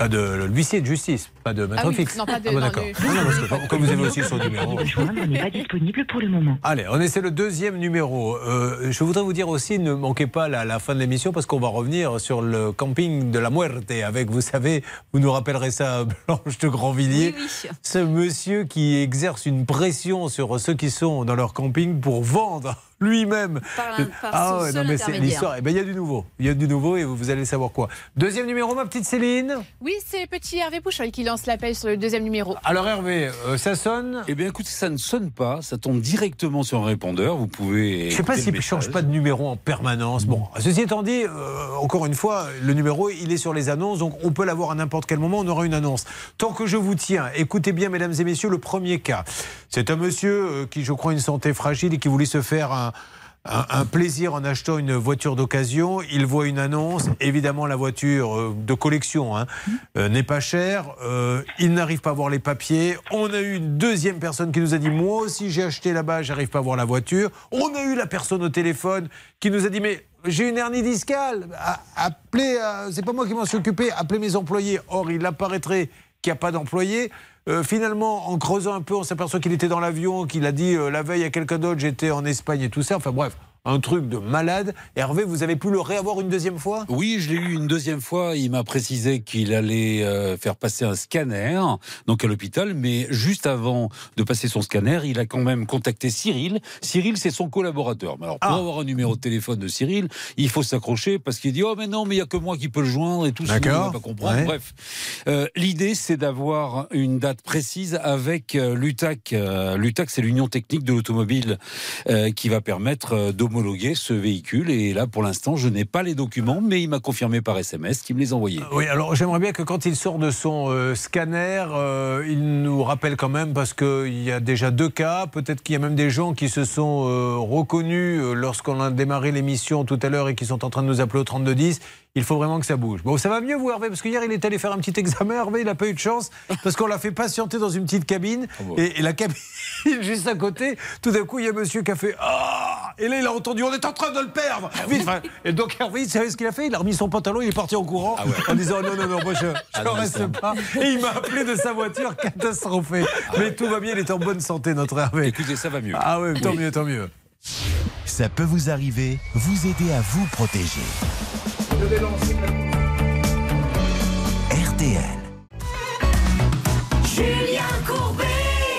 Pas de l'huissier de justice, pas de maître Ah oui, fixe. non, pas de- bon, non, d'accord. Ah non, parce que comme vous avez aussi son numéro. n'est pas disponible pour le moment. Allez, on essaie le deuxième numéro. Euh, je voudrais vous dire aussi, ne manquez pas la, la fin de l'émission parce qu'on va revenir sur le camping de la Muerte avec, vous savez, vous nous rappellerez ça, Blanche de Grandvilliers. Ce monsieur qui exerce une pression sur ceux qui sont dans leur camping pour vendre lui-même. Par un- par son ouais, seul mais c'est l'histoire. Eh ben, il y a du nouveau. Il y a du nouveau et vous, vous allez savoir quoi. Deuxième numéro, ma petite Céline. Oui, c'est petit Hervé Pouchol qui lance l'appel sur le deuxième numéro. Alors Hervé, euh, ça sonne? Eh bien, écoutez, ça ne sonne pas. Ça tombe directement sur un répondeur. Vous pouvez. Je sais pas s'il ne change pas de numéro en permanence. Bon, ceci étant dit, euh, encore une fois, le numéro, il est sur les annonces, donc on peut l'avoir à n'importe quel moment, on aura une annonce. Tant que je vous tiens, écoutez bien, mesdames et messieurs, le premier cas. C'est un monsieur euh, qui, je crois, a une santé fragile et qui voulait se faire un, plaisir en achetant une voiture d'occasion. Il voit une annonce. Évidemment, la voiture euh, de collection hein, euh, n'est pas chère. Il n'arrive pas à voir les papiers. On a eu une deuxième personne qui nous a dit Moi aussi, j'ai acheté là-bas, j'arrive pas à voir la voiture. On a eu la personne au téléphone qui nous a dit Mais j'ai une hernie discale. Appelez, c'est pas moi qui m'en suis occupé, appelez mes employés. Or, il apparaîtrait qu'il n'y a pas d'employés. Euh, finalement, en creusant un peu, on s'aperçoit qu'il était dans l'avion, qu'il a dit euh, la veille à quelqu'un d'autre, j'étais en Espagne et tout ça. Enfin bref, un truc de malade. Hervé, vous avez pu le réavoir une deuxième fois? Oui, je l'ai eu une deuxième fois. Il m'a précisé qu'il allait euh, faire passer un scanner, donc à l'hôpital. Mais juste avant de passer son scanner, il a quand même contacté Cyril. Cyril, c'est son collaborateur. Mais alors, pour avoir un numéro de téléphone de Cyril, il faut s'accrocher parce qu'il dit Oh, mais non, mais il n'y a que moi qui peux le joindre et tout ça. D'accord. On va pas comprendre. Ouais. Bref. Euh, L'idée, c'est d'avoir une date précise avec euh, l'UTAC. L'UTAC, c'est l'Union technique de l'automobile euh, qui va permettre euh, ce véhicule. Et là, pour l'instant, je n'ai pas les documents, mais il m'a confirmé par SMS qu'il me les envoyait. Oui, alors j'aimerais bien que quand il sort de son euh, scanner, euh, il nous rappelle quand même, parce qu'il y a déjà deux cas, peut-être qu'il y a même des gens qui se sont euh, reconnus lorsqu'on a démarré l'émission tout à l'heure et qui sont en train de nous appeler au 3210. Il faut vraiment que ça bouge. Bon, ça va mieux, vous, Hervé Parce que hier, il est allé faire un petit examen. Hervé, il n'a pas eu de chance parce qu'on l'a fait patienter dans une petite cabine. et, et la cabine, juste à côté, tout d'un coup, il y a monsieur qui a fait Ah Et là, il a entendu On est en train de le perdre Vite Enfin, Et donc, Hervé, vous savez ce qu'il a fait? Il a remis son pantalon, il est parti en courant en disant Non, non, non, moi, je ne Ah reste pas. Et il m'a appelé de sa voiture, catastrophée. Mais tout va bien, il est en bonne santé, notre Hervé. Écoutez, ça va mieux. Ah ouais, tant Oui. mieux, tant mieux. Ça peut vous arriver, vous aider à vous protéger. RTL. Julien Courbet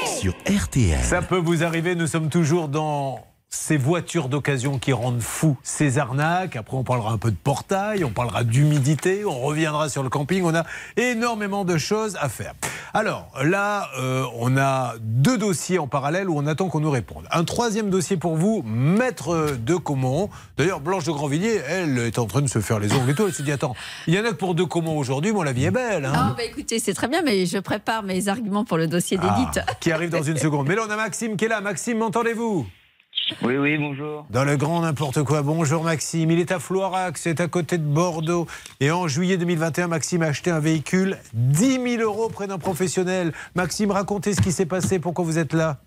Sur RTL. Ça peut vous arriver, nous sommes toujours dans ces voitures d'occasion qui rendent fou ces arnaques. Après, on parlera un peu de portail, on parlera d'humidité, on reviendra sur le camping. On a énormément de choses à faire. Alors là, euh, on a deux dossiers en parallèle où on attend qu'on nous réponde. Un troisième dossier pour vous, maître de Comont. D'ailleurs, Blanche de Grandvilliers, elle est en train de se faire les ongles et tout. Elle s'est dit attends, il y en a que pour deux Comont aujourd'hui, moi la vie est belle. hein. Ah, bah écoutez, c'est très bien, mais je prépare mes arguments pour le dossier d'Edith. Ah, qui arrive dans une seconde. Mais là, on a Maxime qui est là. Maxime, m'entendez-vous? Oui, oui, bonjour. Dans le grand n'importe quoi. Bonjour Maxime. Il est à Floirac, c'est à côté de Bordeaux. Et en juillet 2021, Maxime a acheté un véhicule 10 000 euros près d'un professionnel. Maxime, racontez ce qui s'est passé. Pourquoi vous êtes là?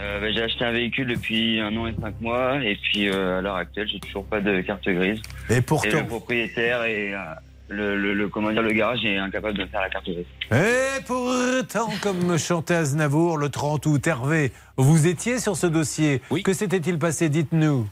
Euh, bah, j'ai acheté un véhicule depuis un an et cinq mois et puis euh, à l'heure actuelle, j'ai toujours pas de carte grise. Et pourtant. le propriétaire et euh, le, le, le- comment dire, le garage est incapable de faire la carte grise. Et pourtant, comme me chantait Aznavour le 30 août, Hervé, vous étiez sur ce dossier. Que s'était-il passé? Dites-nous.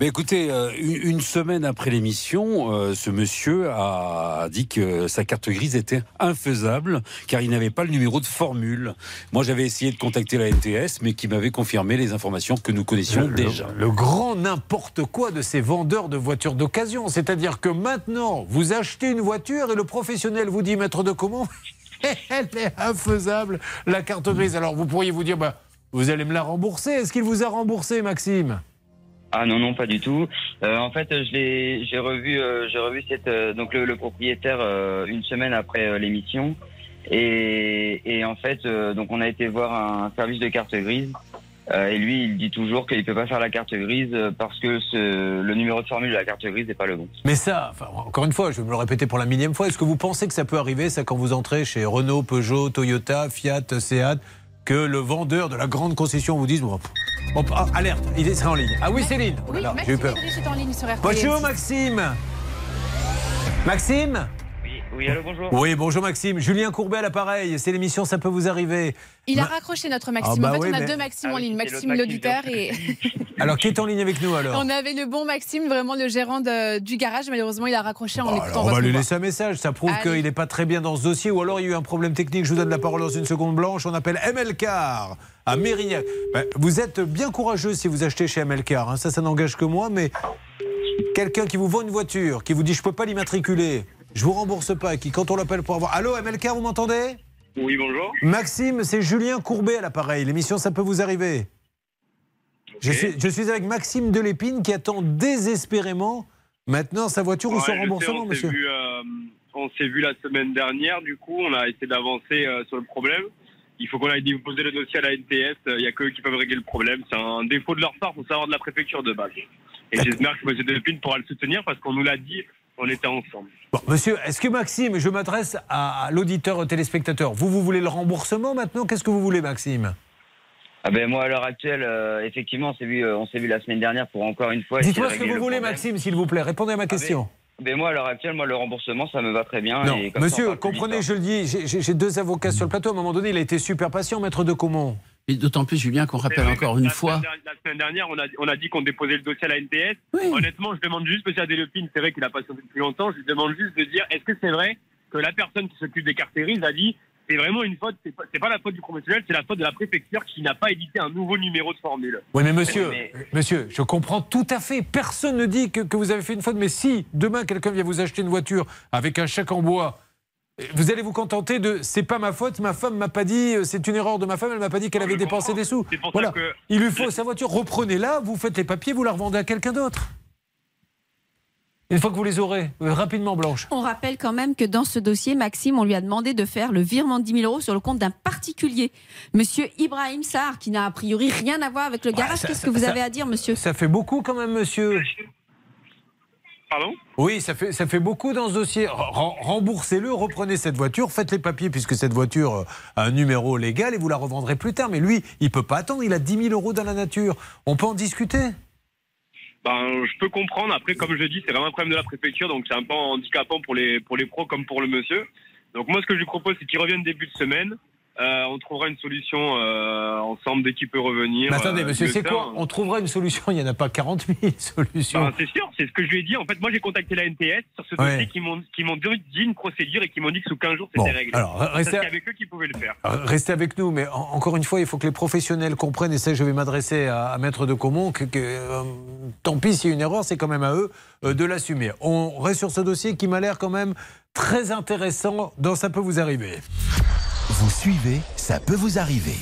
Mais écoutez, euh, une, semaine après l'émission, euh, ce monsieur a dit que sa carte grise était infaisable car il n'avait pas le numéro de formule. Moi, j'avais essayé de contacter la NTS, mais qui m'avait confirmé les informations que nous connaissions Le- déjà. Le grand n'importe quoi de ces vendeurs de voitures d'occasion. C'est-à-dire que maintenant, vous achetez une voiture et le professionnel vous dit, maître de comment Elle est infaisable, la carte grise. Alors vous pourriez vous dire, bah, vous allez me la rembourser. Est-ce qu'il vous a remboursé, Maxime? Ah non non pas du tout. Euh, en fait j'ai revu euh, euh, le, propriétaire une semaine après l'émission et, en fait donc on a été voir un service de carte grise et lui il dit toujours qu'il peut pas faire la carte grise parce que le numéro de formule de la carte grise n'est pas le bon. Mais ça, encore une fois, je vais me le répéter pour la millième fois, est-ce que vous pensez que ça peut arriver, ça, quand vous entrez chez Renault, Peugeot, Toyota, Fiat, Seat, que le vendeur de la grande concession vous dise, bon, ah, alerte, il est en ligne. Ah oui, Céline Oui, Voilà, Maxime J'ai eu peur. Est en ligne sur. Bonjour, Maxime Maxime Oui allô bonjour. Oui, bonjour Maxime. Julien Courbet à l'appareil. C'est l'émission Ça peut vous arriver. Il a raccroché notre Maxime. Ah bah en fait, oui, on a mais- deux Maximes Ah en oui, ligne. Maxime Leduper et. Alors, qui est en ligne avec nous alors On avait le bon Maxime, vraiment le gérant de- du garage. Malheureusement, il a raccroché en écoutant Alors, on va lui laisser un message. Ça prouve qu'il n'est pas très bien dans ce dossier ou alors il y a eu un problème technique. Je vous donne la parole dans une seconde blanche. On appelle MLCAR à Mérignac. Ben, vous êtes bien courageux si vous achetez chez MLCAR. hein. Ça, ça n'engage que moi. Mais quelqu'un qui vous vend une voiture, qui vous dit je peux pas l'immatriculer, je vous rembourse pas, qui quand on l'appelle pour avoir. Allô MLCAR, vous m'entendez? Oui, bonjour. Maxime, c'est Julien Courbet à l'appareil. L'émission, ça peut vous arriver. Je, suis, je suis avec Maxime Delépine qui attend désespérément maintenant sa voiture ou Ouais, son je sais, remboursement, on s'est monsieur. vu, euh, on s'est vu la semaine dernière, du coup, on a essayé d'avancer euh, sur le problème. Il faut qu'on aille déposer le dossier à la NTS. Il n'y a qu'eux qui peuvent régler le problème. C'est un défaut de leur part, faut savoir de la préfecture de base. Et j'espère que M. Delépine pourra le soutenir parce qu'on nous l'a dit, on était ensemble. Bon, monsieur, est-ce que Maxime, je m'adresse à, à l'auditeur téléspectateur, vous, vous voulez le remboursement maintenant? Qu'est-ce que vous voulez, Maxime? Ah ben moi à l'heure actuelle euh, effectivement on s'est vu euh, on s'est vu la semaine dernière pour encore une fois. Dites-moi ce que vous le voulez, problème. Maxime, s'il vous plaît. Répondez à ma question. Ben moi à l'heure actuelle moi le remboursement ça me va très bien. non, et comme ça, on monsieur, comprenez, vite, je le dis, j'ai deux avocats sur le plateau. À un moment donné, il a été super patient, maître de Comont. Et d'autant plus, Julien, qu'on rappelle encore une la fois. La semaine dernière, on a, on a dit qu'on déposait le dossier à la NTS. Honnêtement, je demande juste, monsieur Delépine, c'est vrai qu'il a patienté depuis longtemps, je lui demande juste de dire, est-ce que c'est vrai que la personne qui s'occupe des cartes grises a dit, c'est vraiment une faute, c'est pas, pas la faute du professionnel, c'est la faute de la préfecture qui n'a pas édité un nouveau numéro de formule. Oui, mais monsieur, Mais- monsieur, je comprends tout à fait. Personne ne dit que, que vous avez fait une faute. Mais si demain quelqu'un vient vous acheter une voiture avec un chèque en bois, vous allez vous contenter de c'est pas ma faute, ma femme m'a pas dit, euh, c'est une erreur de ma femme, elle m'a pas dit qu'elle avait dépensé des sous. pour ça Voilà. que- Il lui faut sa voiture, reprenez-la, vous faites les papiers, vous la revendez à quelqu'un d'autre. Une fois que vous les aurez, euh, rapidement, Blanche. On rappelle quand même que dans ce dossier, Maxime, on lui a demandé de faire le virement de 10 000 euros sur le compte d'un particulier, Monsieur Ibrahim Sarr, qui n'a a priori rien à voir avec le garage. Qu'est-ce que vous ça- avez à dire, monsieur? Ça fait beaucoup quand même, monsieur. Pardon Oui, ça fait, ça fait beaucoup dans ce dossier. Rem- Remboursez-le, reprenez cette voiture, faites les papiers puisque cette voiture euh, a un numéro légal et vous la revendrez plus tard. Mais lui, il peut pas attendre, il a 10 000 euros dans la nature. On peut en discuter? Ben, je peux comprendre. Après, comme je dis, c'est vraiment un problème de la préfecture, donc c'est un peu handicapant pour les, pour les pros comme pour le monsieur. Donc moi, ce que je lui propose, c'est qu'il revienne début de semaine. Euh, on trouvera une solution euh, ensemble dès qu'il peut revenir. Mais attendez, euh, monsieur, c'est quoi On trouvera une solution, il n'y en a pas 40 000 solutions. Ben, c'est sûr, c'est ce que je lui ai dit. En fait, moi, j'ai contacté la NTS sur ce dossier qui m'ont qui m'ont dit une procédure et qui m'ont dit que sous 15 jours, Bon, c'était réglé. alors, restez- avec eux qui pouvaient le faire. Restez avec nous, mais en- encore une fois, il faut que les professionnels comprennent, et ça je vais m'adresser à, à Maître de Comont, que, que, euh, tant pis s'il y a une erreur, c'est quand même à eux de l'assumer. On reste sur ce dossier qui m'a l'air quand même très intéressant dans Ça peut vous arriver. Vous suivez, ça peut vous arriver.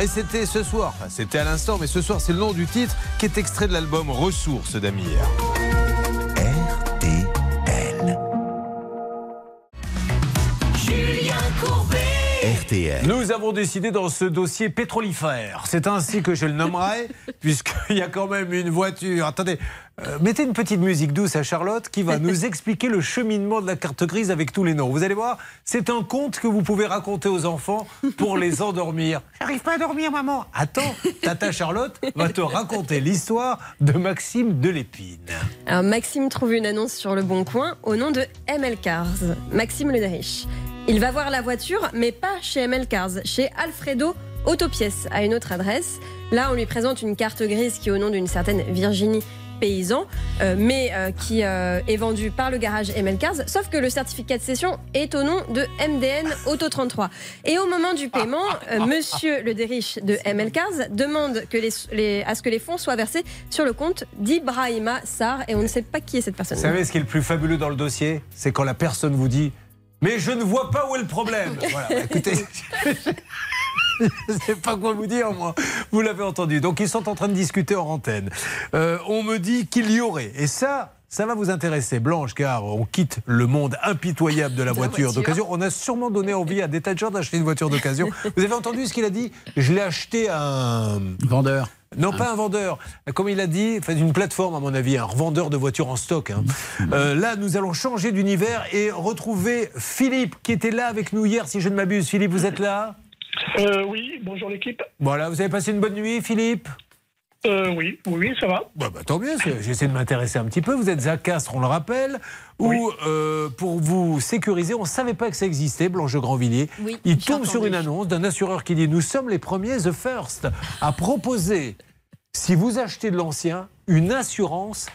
Et c'était ce soir, enfin, c'était à l'instant, mais ce soir c'est le nom du titre qui est extrait de l'album Ressources d'Amir. Julien Courbet. RTL. Nous avons décidé dans ce dossier pétrolifère, c'est ainsi que je le nommerai, puisqu'il y a quand même une voiture. Attendez, mettez une petite musique douce à Charlotte qui va nous expliquer le cheminement de la carte grise avec tous les noms. Vous allez voir, c'est un conte que vous pouvez raconter aux enfants pour les endormir. J'arrive pas à dormir, maman. Attends, Tata Charlotte va te raconter l'histoire de Maxime Delépine. Alors Maxime trouve une annonce sur le Bon Coin au nom de ML Cars. Maxime Lederich. Il va voir la voiture, mais pas chez ML Cars, chez Alfredo Autopièces, à une autre adresse. Là, on lui présente une carte grise qui est au nom d'une certaine Virginie Paysan, euh, mais euh, qui euh, est vendue par le garage ML Cars, sauf que le certificat de cession est au nom de MDN Auto 33. Et au moment du paiement, euh, monsieur le Derich de ML Cars demande que les, les- à ce que les fonds soient versés sur le compte d'Ibrahima Sarr, et on ne sait pas qui est cette personne. Vous savez ce qui est le plus fabuleux dans le dossier? C'est quand la personne vous dit Mais je ne vois pas où est le problème. Voilà, bah, écoutez. Je ne sais pas quoi vous dire, moi. Vous l'avez entendu. Donc, ils sont en train de discuter en antenne. Euh, on me dit qu'il y aurait, et ça, ça va vous intéresser, Blanche, car on quitte le monde impitoyable de la voiture voiture. d'occasion. On a sûrement donné envie à des tas de gens d'acheter une voiture d'occasion. Vous avez entendu ce qu'il a dit? Je l'ai acheté à un. Vendeur. Non, pas un vendeur. Comme il a dit, enfin, une plateforme, à mon avis, un revendeur de voitures en stock. hein. Euh, là, nous allons changer d'univers et retrouver Philippe, qui était là avec nous hier, si je ne m'abuse. Philippe, vous êtes là? Euh, oui, bonjour l'équipe. Voilà, vous avez passé une bonne nuit, Philippe? Euh, oui, oui, ça va. Bah, bah, tant mieux, j'essaie de m'intéresser un petit peu. Vous êtes à Castres, on le rappelle, où euh, pour vous sécuriser, on ne savait pas que ça existait, Blanche Grandvilliers. Oui, Il tombe sur une annonce d'un assureur qui dit Nous sommes les premiers, The First, à proposer, si vous achetez de l'ancien, une assurance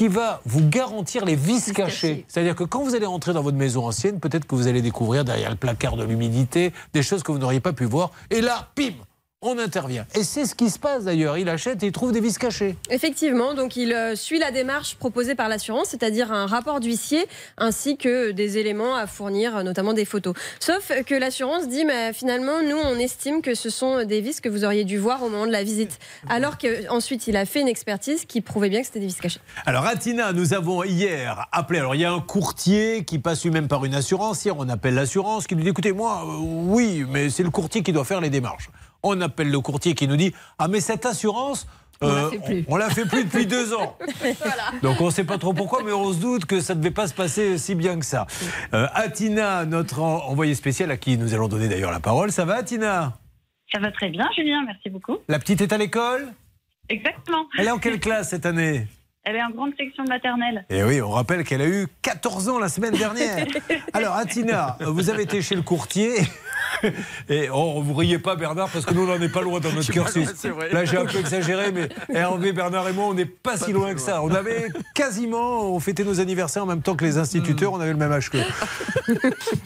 qui va vous garantir les vis cachés. C'est-à-dire que quand vous allez entrer dans votre maison ancienne, peut-être que vous allez découvrir derrière le placard de l'humidité des choses que vous n'auriez pas pu voir. Et là, pim on intervient. Et c'est ce qui se passe d'ailleurs. Il achète et il trouve des vis cachés. Effectivement, donc il euh, suit la démarche proposée par l'assurance, c'est-à-dire un rapport d'huissier ainsi que des éléments à fournir, euh, notamment des photos. Sauf que l'assurance dit, mais finalement, nous, on estime que ce sont des vis que vous auriez dû voir au moment de la visite. Alors qu'ensuite, il a fait une expertise qui prouvait bien que c'était des vis cachées. Alors, Atina, nous avons hier appelé. Alors, il y a un courtier qui passe lui-même par une assurance. Hier, on appelle l'assurance qui nous dit écoutez, moi, euh, oui, mais c'est le courtier qui doit faire les démarches. On appelle le courtier qui nous dit ah, mais cette assurance. On la euh, fait plus. on la fait plus depuis deux ans. Donc on ne sait pas trop pourquoi, mais on se doute que ça ne devait pas se passer si bien que ça. Euh, Atina, notre en- envoyée spéciale à qui nous allons donner d'ailleurs la parole, ça va Atina? Ça va très bien, Julien, merci beaucoup. La petite est à l'école? Exactement. Elle est en quelle classe cette année? Elle est en grande section de maternelle. Et oui, on rappelle qu'elle a eu 14 ans la semaine dernière. Alors, Atina, vous avez été chez le courtier. Et oh, vous riez pas, Bernard, parce que nous, on n'en est pas loin dans notre cursus. loin, c'est vrai. Là, j'ai un peu exagéré, mais Hervé, Bernard et moi, on n'est pas, si loin que ça. On avait quasiment, on fêtait nos anniversaires en même temps que les instituteurs, on avait le même âge qu'eux.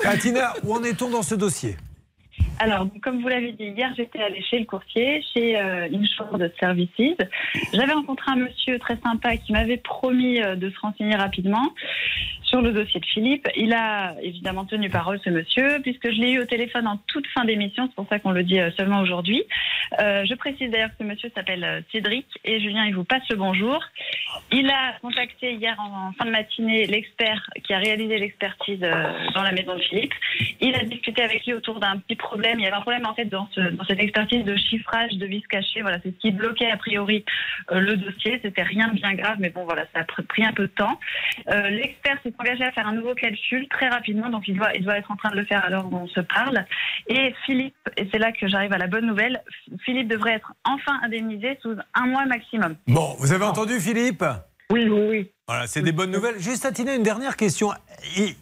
Atina, où en est-on dans ce dossier? Alors, comme vous l'avez dit, hier, j'étais allée chez le courtier, chez euh, Insured Services. J'avais rencontré un monsieur très sympa qui m'avait promis euh, de se renseigner rapidement. Sur le dossier de Philippe. Il a évidemment tenu parole, ce monsieur, puisque je l'ai eu au téléphone en toute fin d'émission. C'est pour ça qu'on le dit euh, seulement aujourd'hui. Euh, je précise d'ailleurs que ce monsieur s'appelle euh, Cédric et Julien, il vous passe le bonjour. Il a contacté hier en, fin de matinée l'expert qui a réalisé l'expertise dans la maison de Philippe. Il a discuté avec lui autour d'un petit problème. Il y avait un problème en fait dans, ce- dans cette expertise de chiffrage de vis caché. Voilà, c'est ce qui bloquait a priori le dossier. C'était rien de bien grave, mais bon voilà, ça a pr- pris un peu de temps. L'expert s'est engagé à faire un nouveau calcul très rapidement, donc il doit, il doit être en train de le faire alors où on se parle. Et Philippe, et c'est là que j'arrive à la bonne nouvelle, Philippe devrait être enfin indemnisé sous un mois maximum. Bon, vous avez entendu Philippe? Oui, oui, oui. Voilà, c'est des bonnes nouvelles. Juste à Tina, une dernière question.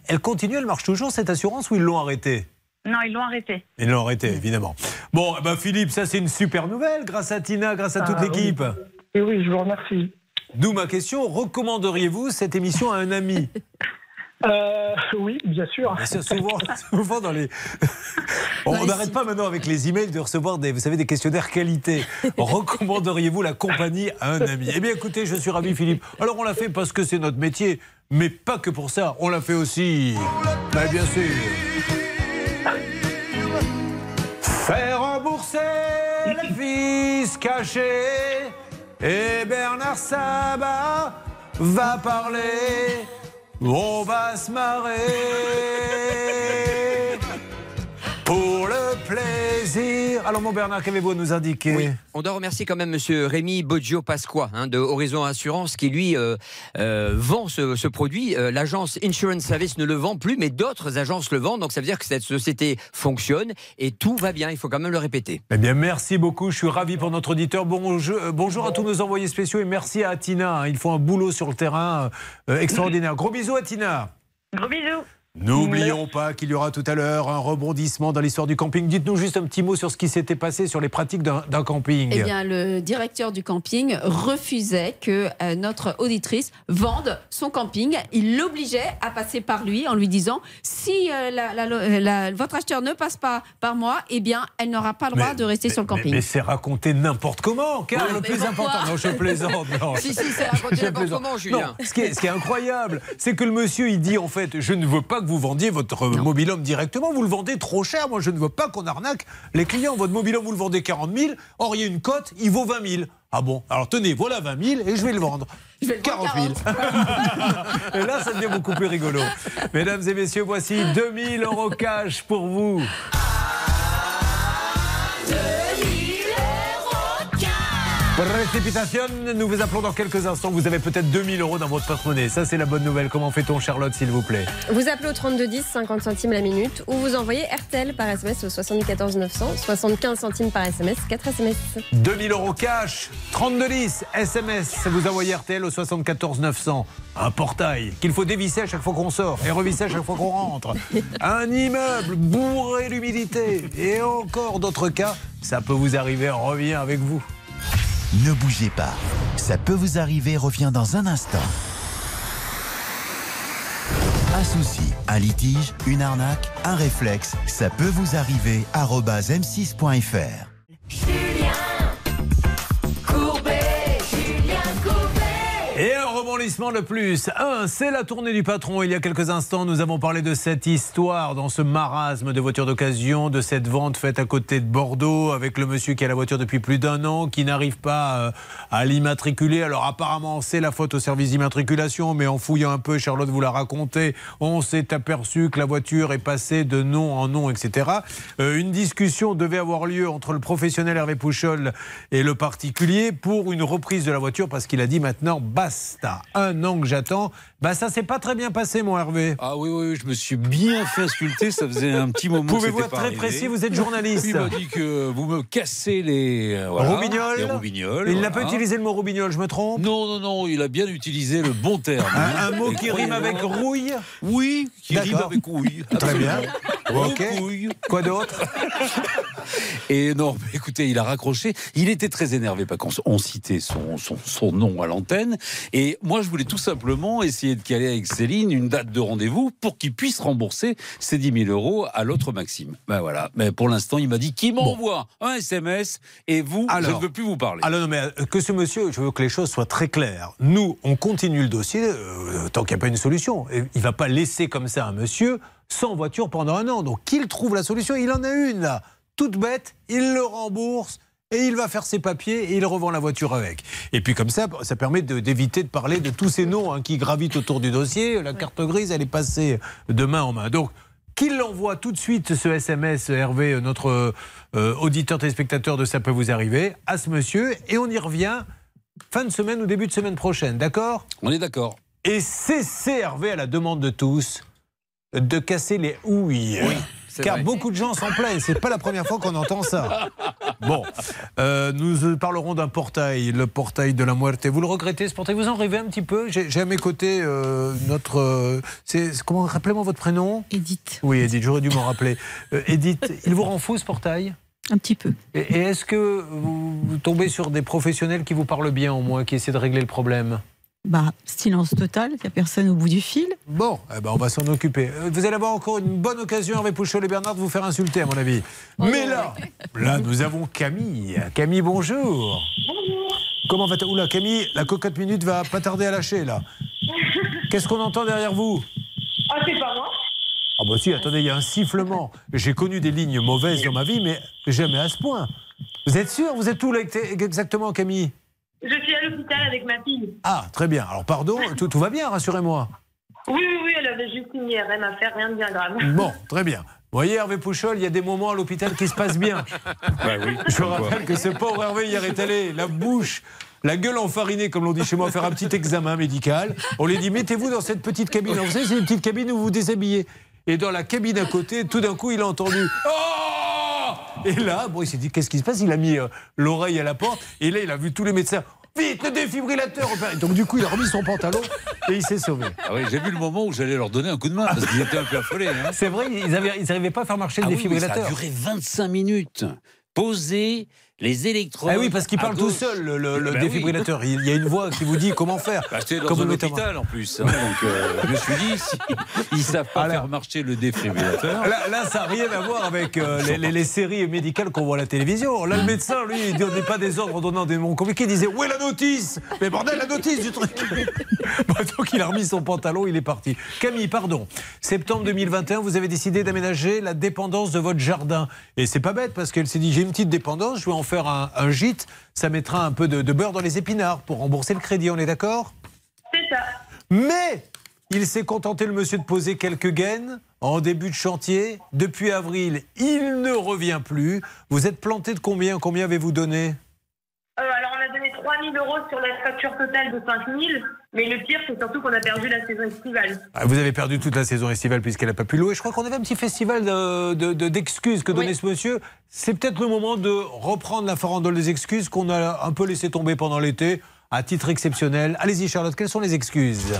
Elle continue, elle marche toujours cette assurance ou ils l'ont arrêtée? Non, ils l'ont arrêté. Ils l'ont arrêtée, évidemment. Bon, ben Philippe, ça c'est une super nouvelle grâce à Tina, grâce à toute Ah, l'équipe. Et oui, je vous remercie. D'où ma question, recommanderiez-vous cette émission à un ami? Euh, oui, bien sûr. Bien sûr, souvent, souvent dans les. On n'arrête pas maintenant avec les emails de recevoir des, vous savez, des questionnaires qualité. Recommanderiez-vous la compagnie à un ami? Eh bien, écoutez, je suis ravi, Philippe. Alors, on l'a fait parce que c'est notre métier, mais pas que pour ça. On l'a fait aussi. Bah, bien sûr. Faire rembourser les fils cachés. Et Bernard Sabat va parler. On va se marrer. Plaisir. Alors, mon Bernard, qu'avez-vous à nous indiquer Oui, on doit remercier quand même Monsieur Rémi Boggio Pasqua hein, de Horizon Assurance qui lui euh, euh, vend ce, ce produit. Euh, L'agence Insurance Service ne le vend plus, mais d'autres agences le vendent. Donc ça veut dire que cette société fonctionne et tout va bien. Il faut quand même le répéter. Eh bien, merci beaucoup. Je suis ravi pour notre auditeur. Bonjour, euh, bonjour à tous nos envoyés spéciaux et merci à Tina. hein. Ils font un boulot sur le terrain euh, extraordinaire. Gros bisous à Tina. Gros bisous. N'oublions pas qu'il y aura tout à l'heure un rebondissement dans l'histoire du camping. Dites-nous juste un petit mot sur ce qui s'était passé sur les pratiques d'un camping. Eh bien, le directeur du camping refusait que euh, notre auditrice vende son camping. Il l'obligeait à passer par lui en lui disant si euh, la- la- la- votre acheteur ne passe pas par moi, eh bien, elle n'aura pas le droit de rester sur le camping. mais c'est raconté n'importe comment, car Ouais, le plus important. Non, je plaisante. non. Si, si, c'est raconté n'importe comment, Julien. Non, ce qui est, ce qui est incroyable, c'est que le monsieur, il dit en fait, je ne veux pas que vous vendiez votre mobilhome directement, vous le vendez trop cher. Moi, je ne veux pas qu'on arnaque les clients. Votre mobilhome, vous le vendez 40 000. Or, il y a une cote, il vaut 20 000. Ah bon? Alors tenez, voilà 20 000 et je vais le vendre. 40 000. et là, ça devient beaucoup plus rigolo. Mesdames et messieurs, voici 2000 euros cash pour vous. Précipitation, nous vous appelons dans quelques instants. Vous avez peut-être 2000 euros dans votre porte-monnaie. Ça, c'est la bonne nouvelle. Comment fait-on, Charlotte, s'il vous plaît? Vous appelez au 3210, 50 centimes la minute, ou vous envoyez RTL par SMS au 74 900, 75 centimes par SMS, 4 SMS. 2000 euros cash, 3210 SMS. Vous envoyez RTL au 74 900. Un portail qu'il faut dévisser à chaque fois qu'on sort et revisser à chaque fois qu'on rentre. Un immeuble bourré d'humidité. Et encore d'autres cas, ça peut vous arriver. On revient avec vous. Ne bougez pas. Ça peut vous arriver revient dans un instant. Un souci, un litige, une arnaque, un réflexe, ça peut vous arriver. arobase m6.fr. rebondissement de plus. Un, c'est la tournée du patron. Il y a quelques instants, nous avons parlé de cette histoire dans ce marasme de voitures d'occasion, de cette vente faite à côté de Bordeaux avec le monsieur qui a la voiture depuis plus d'un an, qui n'arrive pas euh, à l'immatriculer. Alors apparemment, c'est la faute au service d'immatriculation, mais en fouillant un peu, Charlotte vous l'a raconté, on s'est aperçu que la voiture est passée de nom en nom, etc. Euh, une discussion devait avoir lieu entre le professionnel Hervé Pouchol et le particulier pour une reprise de la voiture parce qu'il a dit maintenant basta. Un an que j'attends. Bah ça s'est pas très bien passé, mon Hervé. Ah oui, oui, oui, je me suis bien fait insulter. Ça faisait un petit moment. Pouvez-vous être pas très arrivé. précis Vous êtes journaliste. Il m'a dit que vous me cassez les euh, voilà, roubignoles. les roubignoles, Il n'a pas utilisé le mot roubignoles, je me trompe? Non, non, non, il a bien utilisé le bon terme. Un, un mot qui rime avec rouille? Oui, qui rime avec rouille. Très bien. absolument. Ok. Rouille. Quoi d'autre? Et non, écoutez, il a raccroché. Il était très énervé parce qu'on on citait son, son, son nom à l'antenne. Et moi, je voulais tout simplement essayer de caler avec Céline une date de rendez-vous pour qu'il puisse rembourser ces 10 000 euros à l'autre Maxime. Ben voilà. Mais pour l'instant, il m'a dit qu'il m'envoie un SMS et vous, je ne veux plus vous parler. Alors non, mais euh, que ce monsieur, je veux que les choses soient très claires. Nous, on continue le dossier euh, tant qu'il n'y a pas une solution. Il ne va pas laisser comme ça un monsieur sans voiture pendant un an. Donc qu'il trouve la solution, il en a une là, toute bête, il le rembourse. Et il va faire ses papiers et il revend la voiture avec. Et puis comme ça, ça permet d'éviter de, parler de tous ces noms hein, qui gravitent autour du dossier. La carte grise, elle est passée de main en main. Donc qu'il l'envoie tout de suite ce SMS, Hervé, notre euh, auditeur téléspectateur de Ça peut vous arriver, à ce monsieur, et on y revient fin de semaine ou début de semaine prochaine, d'accord? On est d'accord. Et cessez, Hervé, à la demande de tous, de casser les houilles. c'est Car vrai. beaucoup de gens s'en plaignent. C'est pas la première fois qu'on entend ça. Bon, euh, nous parlerons d'un portail, le portail de la muerte. Vous le regrettez ce portail? Vous en rêvez un petit peu? J'ai à mes côtés euh, notre. euh, c'est comment rappelez-moi votre prénom? Edith. Oui, Edith. J'aurais dû m'en rappeler. Euh, Edith, il vous rend fou ce portail? Un petit peu. Et, et est-ce que vous, vous tombez sur des professionnels qui vous parlent bien au moins, qui essaient de régler le problème? Bah, silence total, il n'y a personne au bout du fil. Bon, eh ben on va s'en occuper. Euh, Vous allez avoir encore une bonne occasion, Hervé Pouchol et Bernard, de vous faire insulter, à mon avis. Mais là, là, nous avons Camille. Camille, bonjour. Comment va-t-elle Oula, Camille, la cocotte minute va pas tarder à lâcher, là. Qu'est-ce qu'on entend derrière vous? Ah, c'est pas moi Ah bah si, attendez, il y a un sifflement. J'ai connu des lignes mauvaises dans ma vie, mais jamais à ce point. Vous êtes sûr? Vous êtes où là, exactement, Camille? Je suis à l'hôpital avec ma fille. Ah, très bien. Alors, pardon, tout, tout va bien, rassurez-moi. Oui, oui, oui, elle avait juste une IRM à faire, rien de bien grave. Bon, très bien. Vous voyez, Hervé Pouchol, il y a des moments à l'hôpital qui se passent bien. Bah oui, Je quoi. rappelle que ce pauvre Hervé hier est allé, la bouche, la gueule enfarinée, comme l'on dit chez moi, faire un petit examen médical. On lui dit mettez-vous dans cette petite cabine. Alors, vous savez, c'est une petite cabine où vous vous déshabillez. Et dans la cabine à côté, tout d'un coup, il a entendu Oh Et là, bon, il s'est dit qu'est-ce qui se passe? Il a mis euh, l'oreille à la porte. Et là, il a vu tous les médecins. Vite, le défibrillateur. Donc, du coup, il a remis son pantalon et il s'est sauvé. Ah oui, j'ai vu le moment où j'allais leur donner un coup de main parce qu'ils étaient un peu affolés. hein. C'est vrai, ils n'arrivaient pas à faire marcher le Ah oui, défibrillateur. ça a duré 25 minutes. Poser les électrodes. Ah oui, parce qu'il parle tout seul, le, le- le Ben oui. défibrillateur. Il y a une voix qui vous dit comment faire. Bah, C'était dans Comme un hôpital en plus. hein, donc euh, je me suis dit, si ils savent pas faire marcher le défibrillateur. Là, là, ça n'a rien à voir avec euh, les, les- les séries médicales qu'on voit à la télévision. Là, le médecin, lui, il donnait pas des ordres en donnant des mots compliqués. Il disait Où est la notice? Mais bordel, la notice du truc Bon, Donc, il a remis son pantalon, il est parti. Camille, pardon. Septembre 2021, vous avez décidé d'aménager la dépendance de votre jardin. Et c'est pas bête parce qu'elle s'est dit J'ai une petite dépendance, je vais en faire un, un gîte. Ça mettra un peu de, de beurre dans les épinards pour rembourser le crédit, on est d'accord? C'est ça. mais il s'est contenté, le monsieur, de poser quelques gaines en début de chantier. Depuis avril, il ne revient plus. Vous êtes planté de combien? Combien avez-vous donné Euh, alors, on a donné 3 000 euros sur la facture totale de 5 000. Mais le pire, c'est surtout qu'on a perdu la saison estivale. Ah, Vous avez perdu toute la saison estivale puisqu'elle n'a pas pu louer. Je crois qu'on avait un petit festival de- de- de- d'excuses que donnait ce monsieur. C'est peut-être le moment de reprendre la farandole des excuses qu'on a un peu laissé tomber pendant l'été à titre exceptionnel. Allez-y Charlotte, quelles sont les excuses?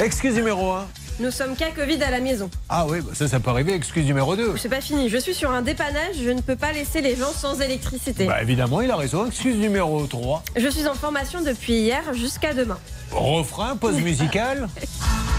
Excuse numéro 1. Nous sommes cas Covid à la maison. Ah oui, bah ça, ça peut arriver. Excuse numéro 2. C'est pas fini. Je suis sur un dépannage. Je ne peux pas laisser les gens sans électricité. Bah évidemment, il a raison. Excuse numéro 3. Je suis en formation depuis hier jusqu'à demain. Refrain, pause musicale.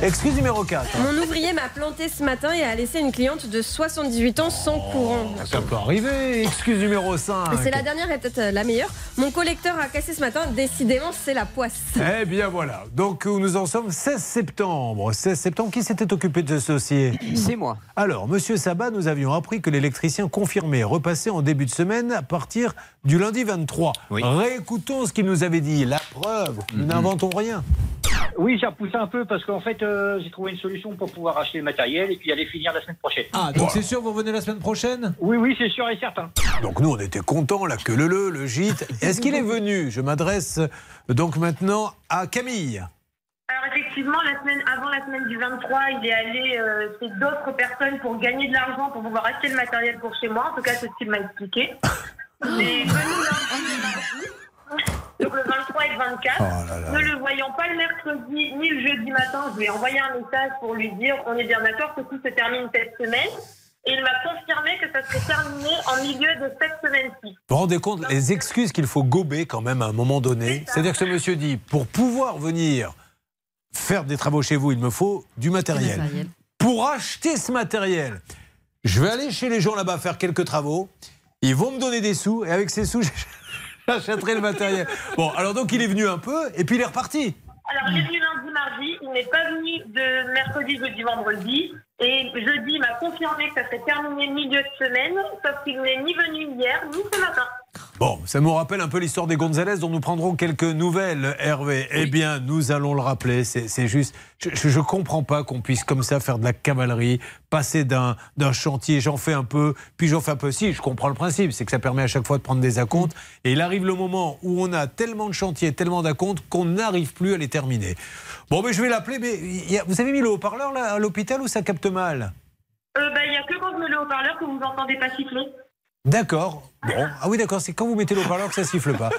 Excuse numéro 4. Mon ouvrier m'a planté ce matin et a laissé une cliente de 78 ans sans courant. Ça peut arriver. Excuse numéro 5. Et C'est la dernière et peut-être euh, la meilleure. Mon collecteur a cassé ce matin. Décidément, c'est la poisse. Eh bien voilà. Donc où nous en sommes 16 septembre. 16 septembre, qui s'était occupé de ce dossier? C'est moi. Alors, monsieur Sabat, nous avions appris que l'électricien confirmé repassait en début de semaine à partir du lundi 23. Réécoutons ce qu'il nous avait dit. La preuve, nous n'inventons rien. Oui, j'ai repoussé un peu parce qu'en fait, euh, j'ai trouvé une solution pour pouvoir acheter le matériel et puis aller finir la semaine prochaine. Ah, donc c'est sûr, vous revenez la semaine prochaine? Oui, oui, c'est sûr et certain. Donc nous, on était contents, là, que le le, le gîte. Est-ce qu'il est venu? Je m'adresse euh, donc maintenant à Camille. Alors effectivement, la semaine avant la semaine du 23, il est allé euh, chez d'autres personnes pour gagner de l'argent pour pouvoir acheter le matériel pour chez moi. En tout cas, c'est ce qu'il m'a expliqué. Il donc le 23 et le 24. Ne le voyant pas le mercredi ni le jeudi matin, je lui ai envoyé un message pour lui dire on est bien d'accord que tout se termine cette semaine. et il m'a confirmé que ça serait terminé en milieu de cette semaine-ci. Vous vous rendez compte les excuses qu'il faut gober quand même à un moment donné? C'est-à-dire que ce monsieur dit, pour pouvoir venir faire des travaux chez vous, il me faut du matériel. Pour acheter ce matériel, je vais aller chez les gens là-bas faire quelques travaux, ils vont me donner des sous, et avec ces sous, j'achèterai le matériel. Bon, alors donc il est venu un peu, et puis il est reparti. Alors, il est venu lundi, mardi, il n'est pas venu de mercredi, jeudi, vendredi. Et jeudi, il m'a confirmé que ça serait terminé milieu de semaine, sauf qu'il n'est ni venu hier, ni ce matin. Bon, ça me rappelle un peu l'histoire des Gonzalez dont nous prendrons quelques nouvelles, Hervé. Eh bien, nous allons le rappeler. C'est juste, je ne comprends pas qu'on puisse comme ça faire de la cavalerie, passer d'un chantier, j'en fais un peu, puis j'en fais un peu. Si, je comprends le principe, c'est que ça permet à chaque fois de prendre des acomptes. Et il arrive le moment où on a tellement de chantiers, tellement d'acomptes qu'on n'arrive plus à les terminer. Bon, mais je vais l'appeler. Mais il y a- vous avez mis le haut-parleur là à l'hôpital ou ça capte mal? Euh, bah, il n'y a que quand je mets le haut-parleur que vous n'entendez pas siffler. D'accord. Bon, ah oui, d'accord. C'est quand vous mettez le haut-parleur que ça siffle pas.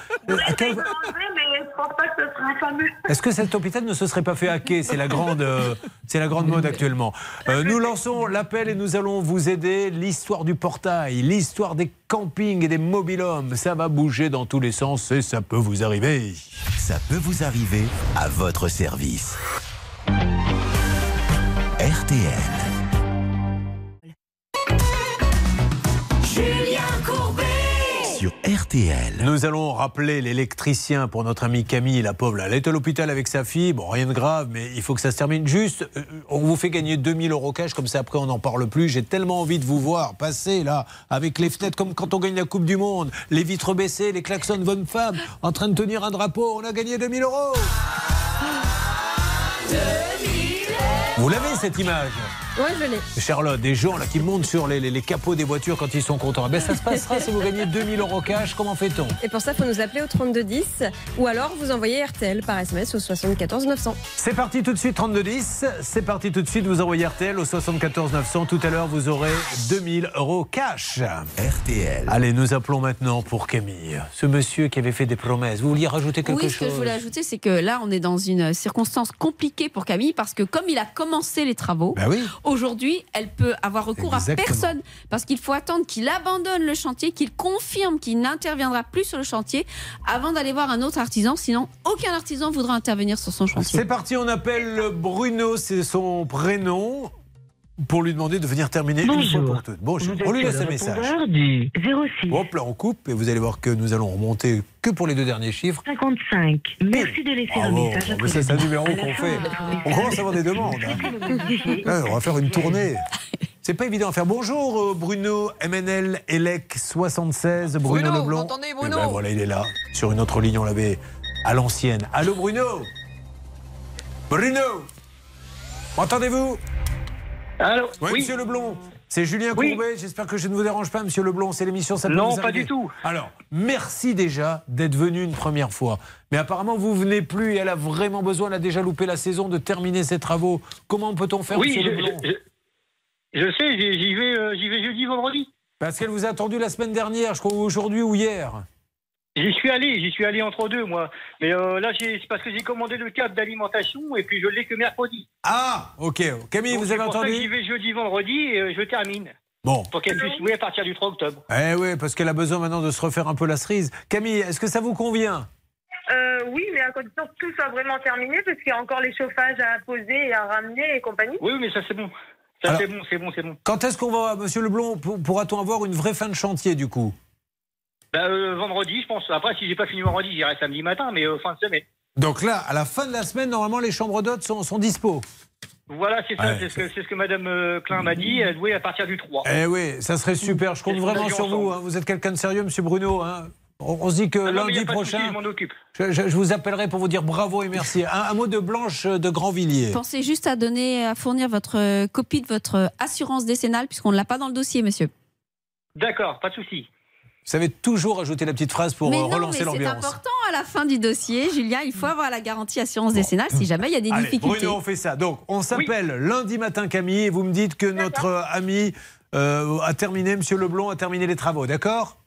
À quel- Je vais l'enlever, mais je pense pas que ce sera fameux. Est-ce que cet hôpital ne se serait pas fait hacker? C'est la grande, euh, c'est la grande mode actuellement. Euh, nous lançons l'appel et nous allons vous aider. L'histoire du portail, l'histoire des campings et des mobilhomes, ça va bouger dans tous les sens et ça peut vous arriver. Ça peut vous arriver à votre service. RTL. Julien Courbet. RTL. Nous allons rappeler l'électricien pour notre amie Camille, la pauvre. Elle est à l'hôpital avec sa fille. Bon, rien de grave, mais il faut que ça se termine. Juste, euh, on vous fait gagner 2000 euros cash, comme ça après on n'en parle plus. J'ai tellement envie de vous voir passer là, avec les fenêtres comme quand on gagne la Coupe du Monde, les vitres baissées, les klaxons de bonne femme, en train de tenir un drapeau. On a gagné 2000 euros. Vous l'avez cette image? Ouais, je l'ai. Charlotte, des gens là qui montent sur les, les- les capots des voitures quand ils sont contents. Eh Ben, ça se passera si vous gagnez 2000 euros cash. Comment fait-on? Et pour ça, il faut nous appeler au 3210 ou alors vous envoyez RTL par SMS au 74 900. C'est parti tout de suite, 3210. C'est parti tout de suite, vous envoyez RTL au 74 900. Tout à l'heure, vous aurez 2000 euros cash. RTL. Allez, nous appelons maintenant pour Camille. Ce monsieur qui avait fait des promesses. Vous vouliez rajouter quelque Oui, ce chose que je voulais ajouter, c'est que là, on est dans une circonstance compliquée pour Camille parce que comme il a commencé les travaux, Ben oui. Aujourd'hui, elle peut avoir recours Exactement. à personne parce qu'il faut attendre qu'il abandonne le chantier, qu'il confirme qu'il n'interviendra plus sur le chantier avant d'aller voir un autre artisan. Sinon, aucun artisan voudra intervenir sur son chantier. C'est parti, on appelle Bruno, c'est son prénom, pour lui demander de venir terminer une fois pour toutes. Bonjour, on lui laisse un message. du 06 Hop là, on coupe et vous allez voir que nous allons remonter que pour les deux derniers chiffres. 55. Merci de laisser un message après mais ça, le c'est un numéro qu'on fait. vous On commence à avoir des demandes. hein. Ouais, on va faire une tournée. C'est pas évident à faire. Bonjour euh, Bruno MNL ELEC 76. Bruno, Bruno, Leblanc. vous m'entendez, Eh Bruno ben voilà, il est là. Sur une autre ligne, on l'avait à l'ancienne. Allô Bruno Bruno Entendez-vous? Oui, monsieur Leblond. C'est Julien Oui. Courbet. J'espère que je ne vous dérange pas, monsieur Leblond. C'est l'émission Ça peut Non, vous pas du tout. Alors, merci déjà d'être venu une première fois. Mais apparemment, vous venez plus et elle a vraiment besoin, elle a déjà loupé la saison, de terminer ses travaux. Comment peut-on faire, Oui, monsieur je, Leblond je- je- je sais, j'y vais, euh, vais jeudi, vendredi. Parce qu'elle vous a attendu la semaine dernière, je crois, ou aujourd'hui ou hier. J'y suis allé, j'y suis allé entre deux, moi. Mais euh, là, c'est parce que j'ai commandé le câble d'alimentation et puis je l'ai que mercredi. Ah, ok. Camille, Donc, vous avez pour que J'y entendu vais jeudi, vendredi et euh, je termine. Bon. Pour qu'elle puisse louer à partir du 3 octobre. Eh oui, parce qu'elle a besoin maintenant de se refaire un peu la cerise. Camille, est-ce que ça vous convient? Euh, oui, mais à condition que tout soit vraiment terminé, parce qu'il y a encore les chauffages à poser et à ramener et compagnie. Oui, mais ça, c'est bon. Ça, c'est bon, c'est bon, c'est bon. Quand est-ce qu'on va, monsieur Leblond, pour- pourra-t-on avoir une vraie fin de chantier du coup? Bah, euh, vendredi, je pense. Après, si j'ai pas fini vendredi, j'irai samedi matin, mais euh, fin de semaine. Donc là, à la fin de la semaine, normalement, les chambres d'hôtes sont, sont dispo. Voilà, c'est ça, Ouais, c'est ce, que- c'est ce que Madame euh, Klein m'a dit. Elle louait à partir du 3. Eh oui, ça serait super. Je compte vraiment on sur vous. hein. Vous êtes quelqu'un de sérieux, monsieur Bruno. hein. On, on se dit que Ah non, lundi prochain, je m'en occupe. je, je- je vous appellerai pour vous dire bravo et merci. Un, un mot de Blanche de Grandvilliers. Pensez juste à donner, à fournir votre copie de votre assurance décennale, puisqu'on ne l'a pas dans le dossier, monsieur. D'accord, pas de souci. Vous savez toujours ajouter la petite phrase pour mais euh, non, mais relancer c'est l'ambiance. important à la fin du dossier, Julien. Il faut avoir la garantie assurance décennale si jamais il y a des Allez, difficultés. Bruno, on fait ça. Donc, on s'appelle lundi matin, Camille, et vous me dites que notre euh, ami euh, a terminé, monsieur Leblond a terminé les travaux, d'accord?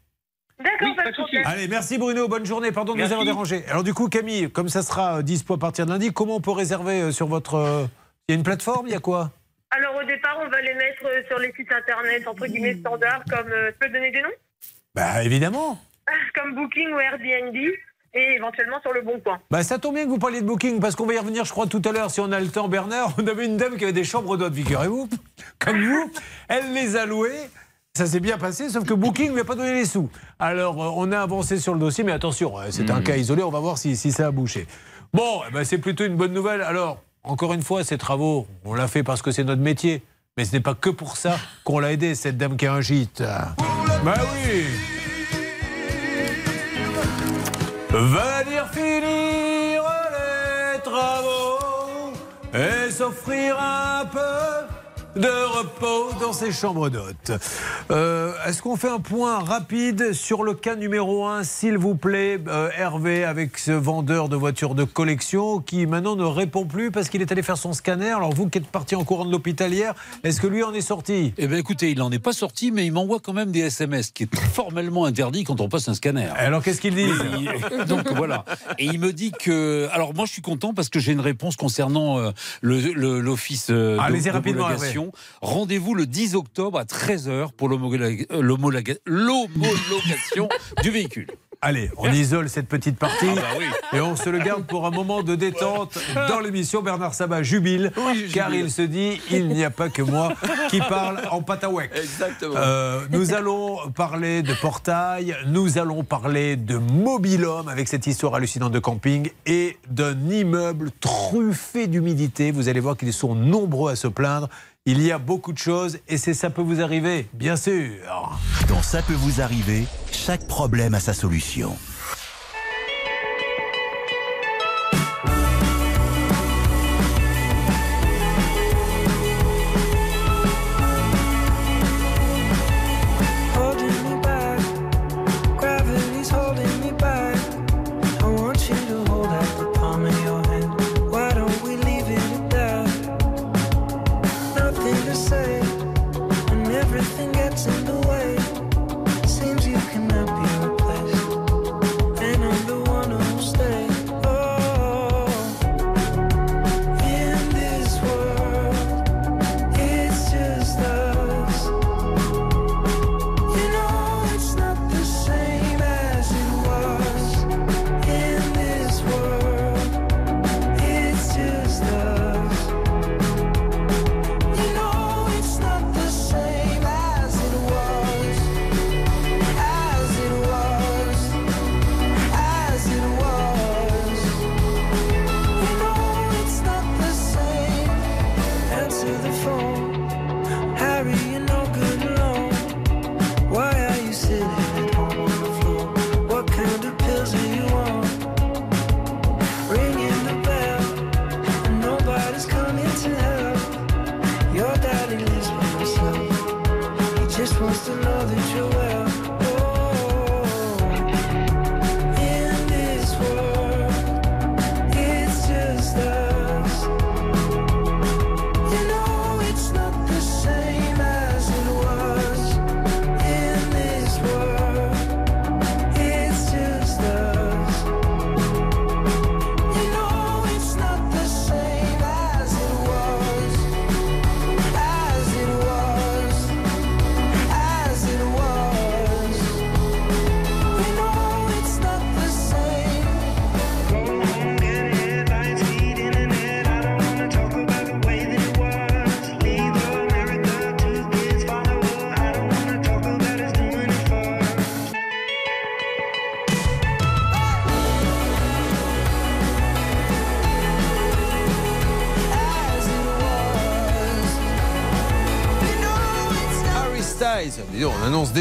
D'accord, pas de problème. Allez, merci Bruno, bonne journée, pardon de nous avoir dérangé. Alors du coup, Camille, comme ça sera dispo à partir de lundi, comment on peut réserver sur votre... Il y a une plateforme, il y a quoi? Alors au départ, on va les mettre sur les sites internet, entre guillemets, standards, comme. tu peux donner des noms? Bah évidemment. Comme Booking ou Airbnb, et éventuellement sur le Bon Coin. Bah ça tombe bien que vous parliez de booking parce qu'on va y revenir, je crois, tout à l'heure si on a le temps. Bernard, on avait une dame qui avait des chambres d'hôtes, figurez-vous, comme vous. Elle les a louées. Ça s'est bien passé, sauf que Booking ne lui a pas donné les sous. Alors, euh, on a avancé sur le dossier, mais attention, hein, c'est un cas isolé, on va voir si, si ça a bouché. Bon, eh ben, c'est plutôt une bonne nouvelle. Alors, encore une fois, ces travaux, on l'a fait parce que c'est notre métier. Mais ce n'est pas que pour ça qu'on l'a aidé, cette dame qui a un gîte. Bah oui. Venir finir les travaux et s'offrir un peu de repos dans ses chambres d'hôtes. Euh, Est-ce qu'on fait un point rapide sur le cas numéro 1, s'il vous plaît, euh, Hervé, avec ce vendeur de voitures de collection qui maintenant ne répond plus parce qu'il est allé faire son scanner? Alors vous qui êtes parti en courant de l'hôpital hier, est-ce que lui en est sorti? Eh bien écoutez, il n'en est pas sorti, mais il m'envoie quand même des SMS, qui est formellement interdit quand on passe un scanner. Alors qu'est-ce qu'il dit Donc voilà. Et il me dit que... Alors moi je suis content parce que j'ai une réponse concernant euh, le- le- l'office euh, Allez-y rapidement, Rendez-vous le 10 octobre à 13h pour euh, l'homologa- l'homologation du véhicule. Allez, on isole cette petite partie Ah bah oui. et on se le garde pour un moment de détente dans l'émission. Bernard Sabat jubile car il se dit il n'y a pas que moi qui parle en patawek. Exactement. Euh, nous allons parler de portail, nous allons parler de mobilhome avec cette histoire hallucinante de camping et d'un immeuble truffé d'humidité. Vous allez voir qu'ils sont nombreux à se plaindre. Il y a beaucoup de choses et c'est ça peut vous arriver, bien sûr. Dans Ça peut vous arriver, chaque problème a sa solution.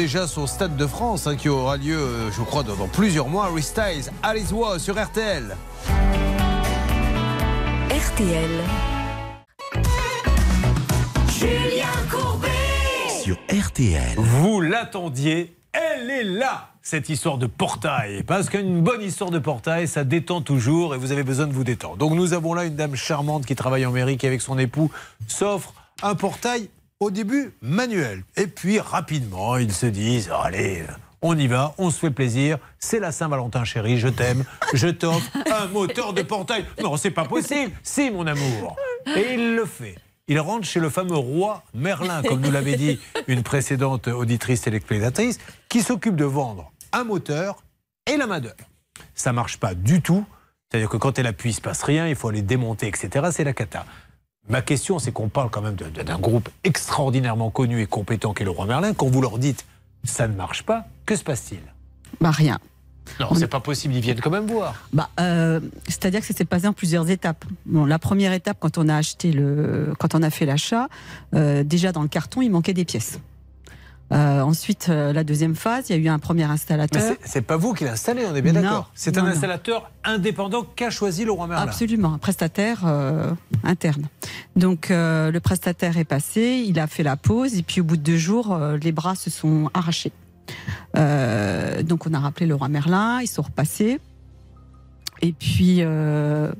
Déjà son Stade de France hein, qui aura lieu, euh, je crois, dans, dans plusieurs mois. Harry Styles, Alice Wa sur RTL. RTL. Julien Courbet. Sur RTL. Vous l'attendiez, elle est là cette histoire de portail. Parce qu'une bonne histoire de portail, ça détend toujours et vous avez besoin de vous détendre. Donc nous avons là une dame charmante qui travaille en mairie qui avec son époux s'offre un portail au début manuel. Et puis rapidement, ils se disent, allez, on y va, on se fait plaisir, c'est la Saint-Valentin chérie, je t'aime, je t'offre un moteur de portail. Non, c'est pas possible, si mon amour. Et il le fait. il rentre chez le fameux roi Merlin, comme nous l'avait dit une précédente auditrice téléspectatrice, qui s'occupe de vendre un moteur et la main d'œuvre. Ça marche pas du tout. C'est-à-dire que quand elle appuie, il se passe rien, il faut aller démonter, etc. C'est la cata. Ma question, c'est qu'on parle quand même d'un groupe extraordinairement connu et compétent qu'est le roi Merlin. Quand vous leur dites ça ne marche pas, que se passe-t-il? Bah rien. Non, c'est pas possible, ils viennent quand même voir. Bah, euh, c'est-à-dire que ça s'est passé en plusieurs étapes. Bon, la première étape, quand on a acheté le, quand on a fait l'achat, euh, déjà dans le carton, il manquait des pièces. Euh, ensuite, euh, la deuxième phase, il y a eu un premier installateur. c'est- pas vous qui l'avez installé, on est bien d'accord. C'est un non, non. installateur indépendant qu'a choisi le roi Merlin. Absolument, un prestataire euh, interne. Donc le prestataire est passé, il a fait la pause et puis au bout de deux jours, les bras se sont arrachés. Donc on a rappelé le roi Merlin, ils sont repassés. Et puis euh,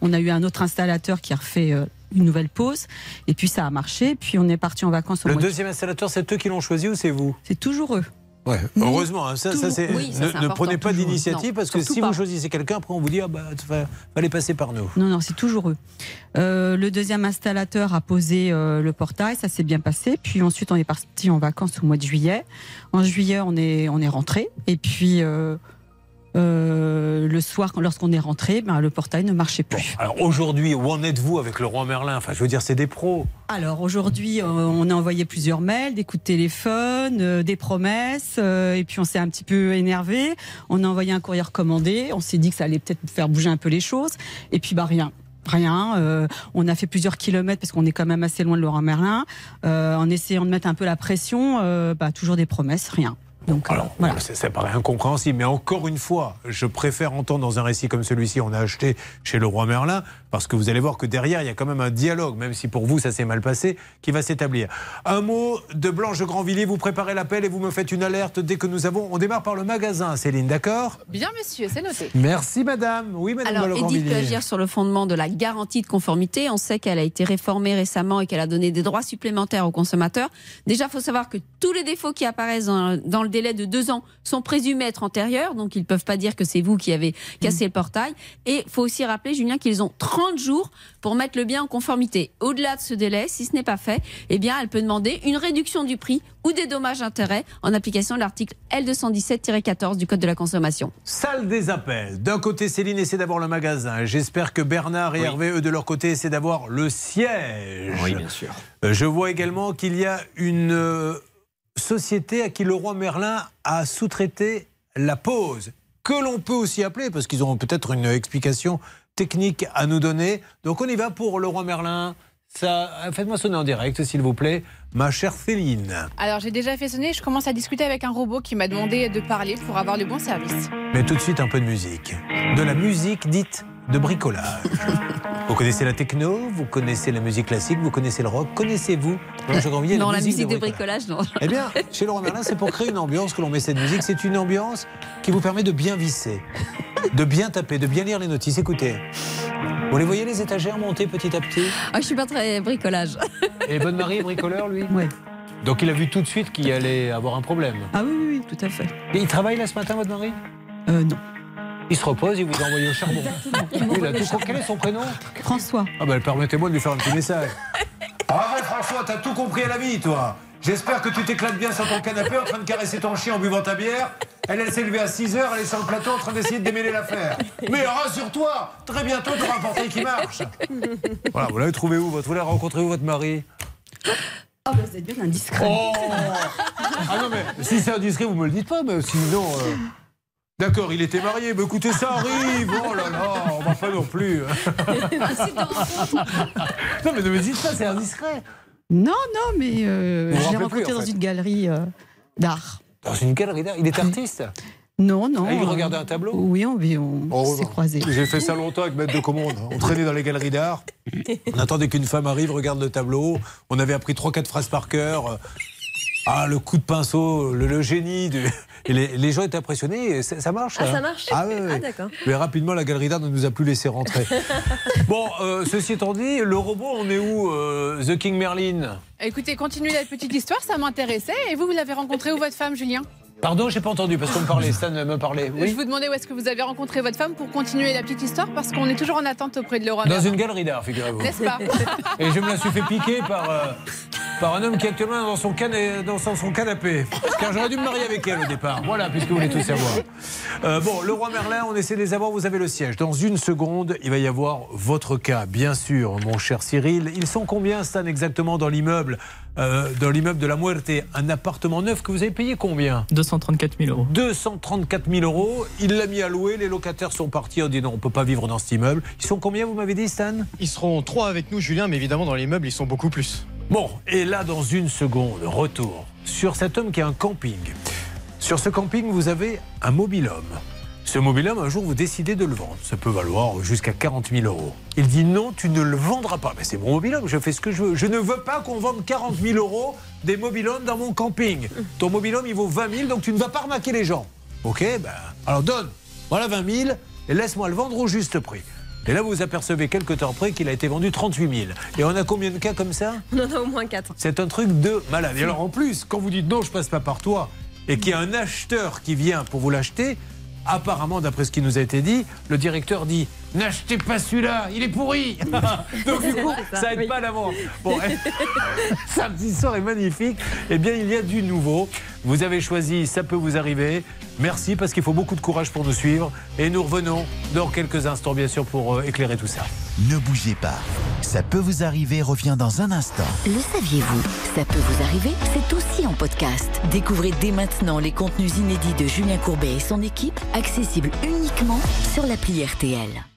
on a eu un autre installateur qui a refait euh, une nouvelle pause. Et puis ça a marché. Puis on est parti en vacances au Le mois de- deuxième installateur, c'est eux qui l'ont choisi ou c'est vous? C'est toujours eux. Ouais, heureusement, hein, ça, ça, Oui, ne, prenez pas d'initiative parce que si pas. vous choisissez quelqu'un, après on vous dit ah bah fa- fallait passer par nous. Non, non, c'est toujours eux. Euh, le deuxième installateur a posé euh, le portail, ça s'est bien passé. Puis ensuite, on est parti en vacances au mois de juillet. En juillet, on est, on est rentré. Et puis, euh, euh, le soir, lorsqu'on est rentré, ben, le portail ne marchait plus. Alors aujourd'hui, où en êtes-vous avec le roi Merlin? Enfin, je veux dire, c'est des pros. Alors aujourd'hui, euh, on a envoyé plusieurs mails, des coups de téléphone, euh, des promesses, euh, et puis on s'est un petit peu énervé. On a envoyé un courrier recommandé. On s'est dit que ça allait peut-être faire bouger un peu les choses, et puis bah rien. Rien. euh, on a fait plusieurs kilomètres parce qu'on est quand même assez loin de Laurent Merlin. euh, en essayant de mettre un peu la pression, euh, bah, toujours des promesses, rien. Donc euh, voilà. Ça, ça paraît incompréhensible, mais encore une fois, je préfère entendre dans un récit comme celui-ci, on a acheté chez le roi Merlin, parce que vous allez voir que derrière, il y a quand même un dialogue, même si pour vous ça s'est mal passé, qui va s'établir. Un mot de Blanche de Grandvilliers, vous préparez l'appel et vous me faites une alerte dès que nous avons. On démarre par le magasin, Céline, d'accord? Bien, monsieur, c'est noté. Merci, madame. Oui, madame Alors, Edith peut agir sur le fondement de la garantie de conformité. On sait qu'elle a été réformée récemment et qu'elle a donné des droits supplémentaires aux consommateurs. Déjà, il faut savoir que tous les défauts qui apparaissent dans, dans le délai de deux ans sont présumés être antérieurs, donc ils ne peuvent pas dire que c'est vous qui avez cassé le portail. Et il faut aussi rappeler, Julien, qu'ils ont 30 jours pour mettre le bien en conformité. Au-delà de ce délai, si ce n'est pas fait, eh bien, elle peut demander une réduction du prix ou des dommages intérêts en application de l'article L217-14 du Code de la consommation. Salle des appels. D'un côté, Céline essaie d'avoir le magasin. J'espère que Bernard et Hervé, eux, de leur côté, essaient d'avoir le siège. Oui, bien sûr. Euh, Je vois également qu'il y a une euh, société à qui le roi Merlin a sous-traité la pause, que l'on peut aussi appeler, parce qu'ils ont peut-être une explication technique à nous donner. Donc on y va pour le roi Merlin. Ça, faites-moi sonner en direct, s'il vous plaît, ma chère Céline. Alors, j'ai déjà fait sonner, je commence à discuter avec un robot qui m'a demandé de parler pour avoir le bon service. Mais tout de suite, un peu de musique. De la musique dite de bricolage. Vous connaissez la techno, vous connaissez la musique classique, vous connaissez le rock. Connaissez-vous de Grandvilliers, non, la musique de bricolage, non. Eh bien, chez Laurent Merlin, c'est pour créer une ambiance que l'on met cette musique. C'est une ambiance qui vous permet de bien visser, de bien taper, de bien lire les notices. Écoutez. Vous les voyez les étagères monter petit à petit? Ah, je suis pas très bricolage. Et bonne Marie est bricoleur, lui? Oui. Donc il a vu tout de suite qu'il allait avoir un problème. Ah oui, oui, oui, tout à fait. Et il travaille là ce matin, votre mari Euh, non. Il se repose, il vous a envoyé au charbon. Oui, il a tout- Quel est son prénom? François. Ah ben permettez-moi de lui faire un petit message. Ah ouais François, t'as tout compris à la vie toi. J'espère que tu t'éclates bien sur ton canapé en train de caresser ton chien en buvant ta bière. Elle, elle s'est levée à 6 heures, elle est sur le plateau en train d'essayer de démêler l'affaire. Mais rassure-toi, très bientôt tu auras un portail qui marche. Voilà, vous l'avez trouvé où votre Vous l'avez rencontré où votre mari? Ah, bah, vous êtes bien indiscret. Oh Ah non mais si c'est indiscret, vous me le dites pas, mais sinon. euh, D'accord, il était marié, mais écoutez, ça arrive, oh là là, on va pas non plus. non mais ne me dites pas, c'est indiscret. Non, non, mais euh, je l'ai plus, rencontré en dans fait. une galerie euh, d'art. Dans une galerie d'art, il est artiste Non, non. Ah, il euh, regardait un tableau Oui, on, on Oh, s'est croisés. J'ai fait ça longtemps avec Maître de Commande. On traînait dans les galeries d'art. On attendait qu'une femme arrive, regarde le tableau. On avait appris 3-4 phrases par cœur. Ah, le coup de pinceau, le, le génie. du- Et les, les gens étaient impressionnés. et ça, ça marche. Ah, hein ça marche Ah, oui, oui. Ah, d'accord. Mais rapidement, la galerie d'art ne nous a plus laissé rentrer. bon, euh, ceci étant dit, le robot, on est où euh, The King Merlin? Écoutez, continuez la petite histoire, ça m'intéressait. Et vous, vous l'avez rencontré où, votre femme, Julien? Pardon, j'ai pas entendu parce qu'on me parlait. Stan me parlait. Je Oui. vous demandais où est-ce que vous avez rencontré votre femme pour continuer la petite histoire parce qu'on est toujours en attente auprès de Laura. Dans une galerie d'art, figurez-vous. N'est-ce pas Et je me la suis fait piquer par, euh, par un homme qui est actuellement dans son, cana- dans son son canapé. Car j'aurais dû me marier avec elle au départ. Voilà, puisque vous voulez tout savoir. Euh, bon, le roi Merlin, on essaie de les avoir. Vous avez le siège. Dans une seconde, il va y avoir votre cas, bien sûr, mon cher Cyril. Ils sont combien, Stan, exactement dans l'immeuble euh, Dans l'immeuble de la Muerte, un appartement neuf que vous avez payé combien 234 000 euros. 234 000 euros. Il l'a mis à louer. Les locataires sont partis. On dit non, on peut pas vivre dans cet immeuble. Ils sont combien, vous m'avez dit, Stan? Ils seront trois avec nous, Julien, mais évidemment, dans l'immeuble, ils sont beaucoup plus. Bon, et là, dans une seconde, retour sur cet homme qui a un camping. Sur ce camping, vous avez un mobil-homme. Ce mobil-homme, un jour, vous décidez de le vendre. Ça peut valoir jusqu'à 40 000 euros. Il dit non, tu ne le vendras pas. Mais c'est mon mobil-homme, je fais ce que je veux. Je ne veux pas qu'on vende 40 000 euros des mobil-hommes dans mon camping. Ton mobil-homme, il vaut 20 000, donc tu ne vas pas arnaquer les gens. Ok, ben, alors donne. Voilà 20 000 et laisse-moi le vendre au juste prix. Et là, vous vous apercevez quelques temps après qu'il a été vendu 38 000. Et on a combien de cas comme ça? On en a au moins 4. c'est un truc de malade. Et alors en plus, quand vous dites non, je passe pas par toi, et qu'il y a un acheteur qui vient pour vous l'acheter, apparemment, d'après ce qui nous a été dit, le directeur dit N'achetez pas celui-là, il est pourri Donc du coup, ça, ça aide oui. pas la vente. Bon, cette histoire est magnifique. Eh bien, il y a du nouveau. Vous avez choisi Ça peut vous arriver. Merci parce qu'il faut beaucoup de courage pour nous suivre. Et nous revenons dans quelques instants, bien sûr, pour euh, éclairer tout ça. Ne bougez pas. Ça peut vous arriver revient dans un instant. Le saviez-vous? Ça peut vous arriver, c'est aussi en podcast. Découvrez dès maintenant les contenus inédits de Julien Courbet et son équipe, accessibles uniquement sur l'appli RTL.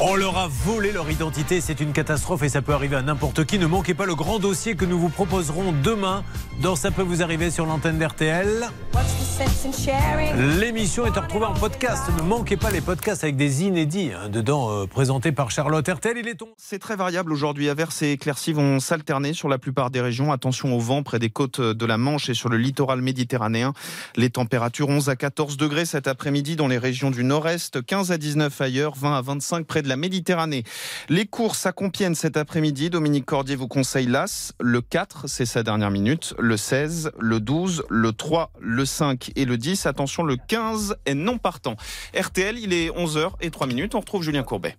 On leur a volé leur identité, c'est une catastrophe et ça peut arriver à n'importe qui. Ne manquez pas le grand dossier que nous vous proposerons demain dans Ça peut vous arriver sur l'antenne d'RTL. L'émission est à retrouver en podcast. Ne manquez pas les podcasts avec des inédits hein, dedans euh, présentés par Charlotte RTL. Il est ton. C'est très variable aujourd'hui. Averses et éclaircies vont s'alterner sur la plupart des régions. Attention au vent près des côtes de la Manche et sur le littoral méditerranéen. Les températures 11 à 14 degrés cet après-midi dans les régions du nord-est, 15 à 19 ailleurs, 20 à 25 près de la Méditerranée. Les courses à Compiègne cet après-midi. Dominique Cordier vous conseille l'As. Le 4, c'est sa dernière minute. Le 16, le 12, le 3, le 5 et le 10. Attention, le 15 est non partant. RTL, il est 11h et 3 minutes. On retrouve Julien Courbet.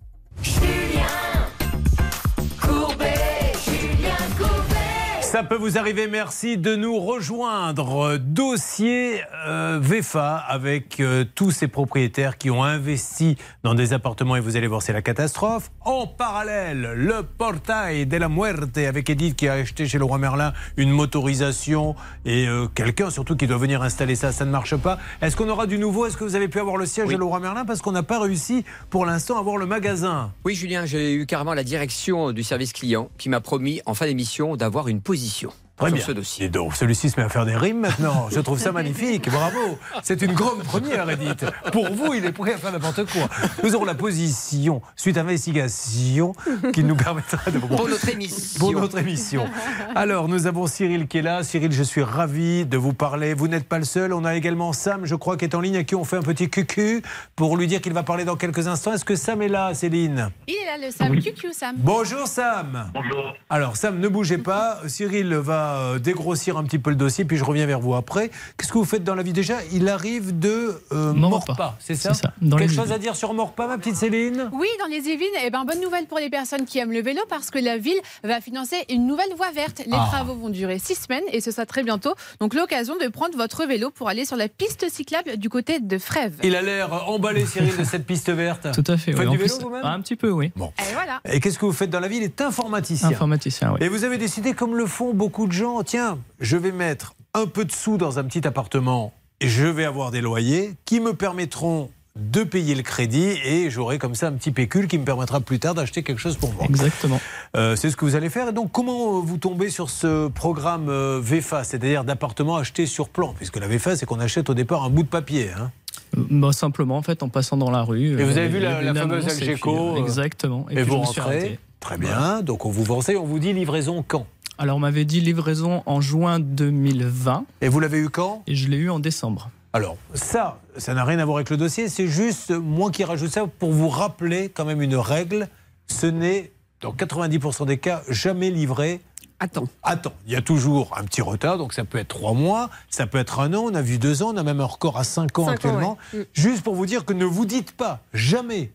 Ça peut vous arriver, merci de nous rejoindre. Dossier euh, VEFA avec euh, tous ces propriétaires qui ont investi dans des appartements et vous allez voir, c'est la catastrophe. En parallèle, le portail de la muerte avec Edith qui a acheté chez le roi Merlin une motorisation et euh, quelqu'un surtout qui doit venir installer ça, ça ne marche pas. Est-ce qu'on aura du nouveau? Est-ce que vous avez pu avoir le siège de le roi Merlin? Parce qu'on n'a pas réussi pour l'instant à avoir le magasin. Oui, Julien, j'ai eu carrément la direction du service client qui m'a promis en fin d'émission d'avoir une position position. Très sur bien. ce dossier. Et donc, celui-ci se met à faire des rimes maintenant. Je trouve ça magnifique. Bravo. C'est une grande première, Edith. Pour vous, il est prêt à faire n'importe quoi. Nous aurons la position suite à investigation qui nous permettra de. Pour notre émission. Pour notre émission. Alors, nous avons Cyril qui est là. Cyril, je suis ravi de vous parler. Vous n'êtes pas le seul. On a également Sam, je crois, qui est en ligne, à qui on fait un petit cucu pour lui dire qu'il va parler dans quelques instants. Est-ce que Sam est là, Céline? Il est là, le Sam. QQ, Sam. Bonjour Sam. Bonjour. Alors Sam, ne bougez pas. Cyril va euh, dégrossir un petit peu le dossier, puis je reviens vers vous après. Qu'est-ce que vous faites dans la vie? Déjà Il arrive de euh, Morpa. Morpa, c'est ça, C'est ça, dans Quelque chose à dire sur Morpa, ma petite Céline? Oui, dans les Yvelines, eh ben, bonne nouvelle pour les personnes qui aiment le vélo parce que la ville va financer une nouvelle voie verte. Les Ah. travaux vont durer six semaines et ce sera très bientôt. Donc l'occasion de prendre votre vélo pour aller sur la piste cyclable du côté de Frèves. Il a l'air emballé, Cyril, de cette piste verte. Tout à fait. Vous oui. faites du vélo plus, vous-même? Un petit peu, oui. Bon. Et voilà. Et qu'est-ce que vous faites dans la vie? Il est informaticien. Informaticien, oui. Et vous avez décidé, comme le font beaucoup de gens, tiens, je vais mettre un peu de sous dans un petit appartement et je vais avoir des loyers qui me permettront de payer le crédit et j'aurai comme ça un petit pécule qui me permettra plus tard d'acheter quelque chose pour moi. Exactement. Euh, c'est ce que vous allez faire. Et donc, comment vous tombez sur ce programme euh, VEFA, c'est-à-dire d'appartements achetés sur plan? Puisque la VEFA, c'est qu'on achète au départ un bout de papier. hein. Bah, simplement, en fait, en passant dans la rue. Et vous euh, avez vu la, fameuse Algeco Exactement. Et, puis, vous rentrez. Très bien. Donc, on vous conseille, on vous dit livraison quand? Alors, on m'avait dit livraison en juin 2020. Et vous l'avez eu quand? Et je l'ai eu en décembre. Alors, ça, ça n'a rien à voir avec le dossier, c'est juste moi qui rajoute ça pour vous rappeler quand même une règle. Ce n'est, dans 90% des cas, jamais livré Attends. Attends, il y a toujours un petit retard, donc ça peut être trois mois, ça peut être un an, on a vu deux ans, on a même un record à cinq ans Cinq ans, actuellement. ouais. Mm. Juste pour vous dire que ne vous dites pas, jamais,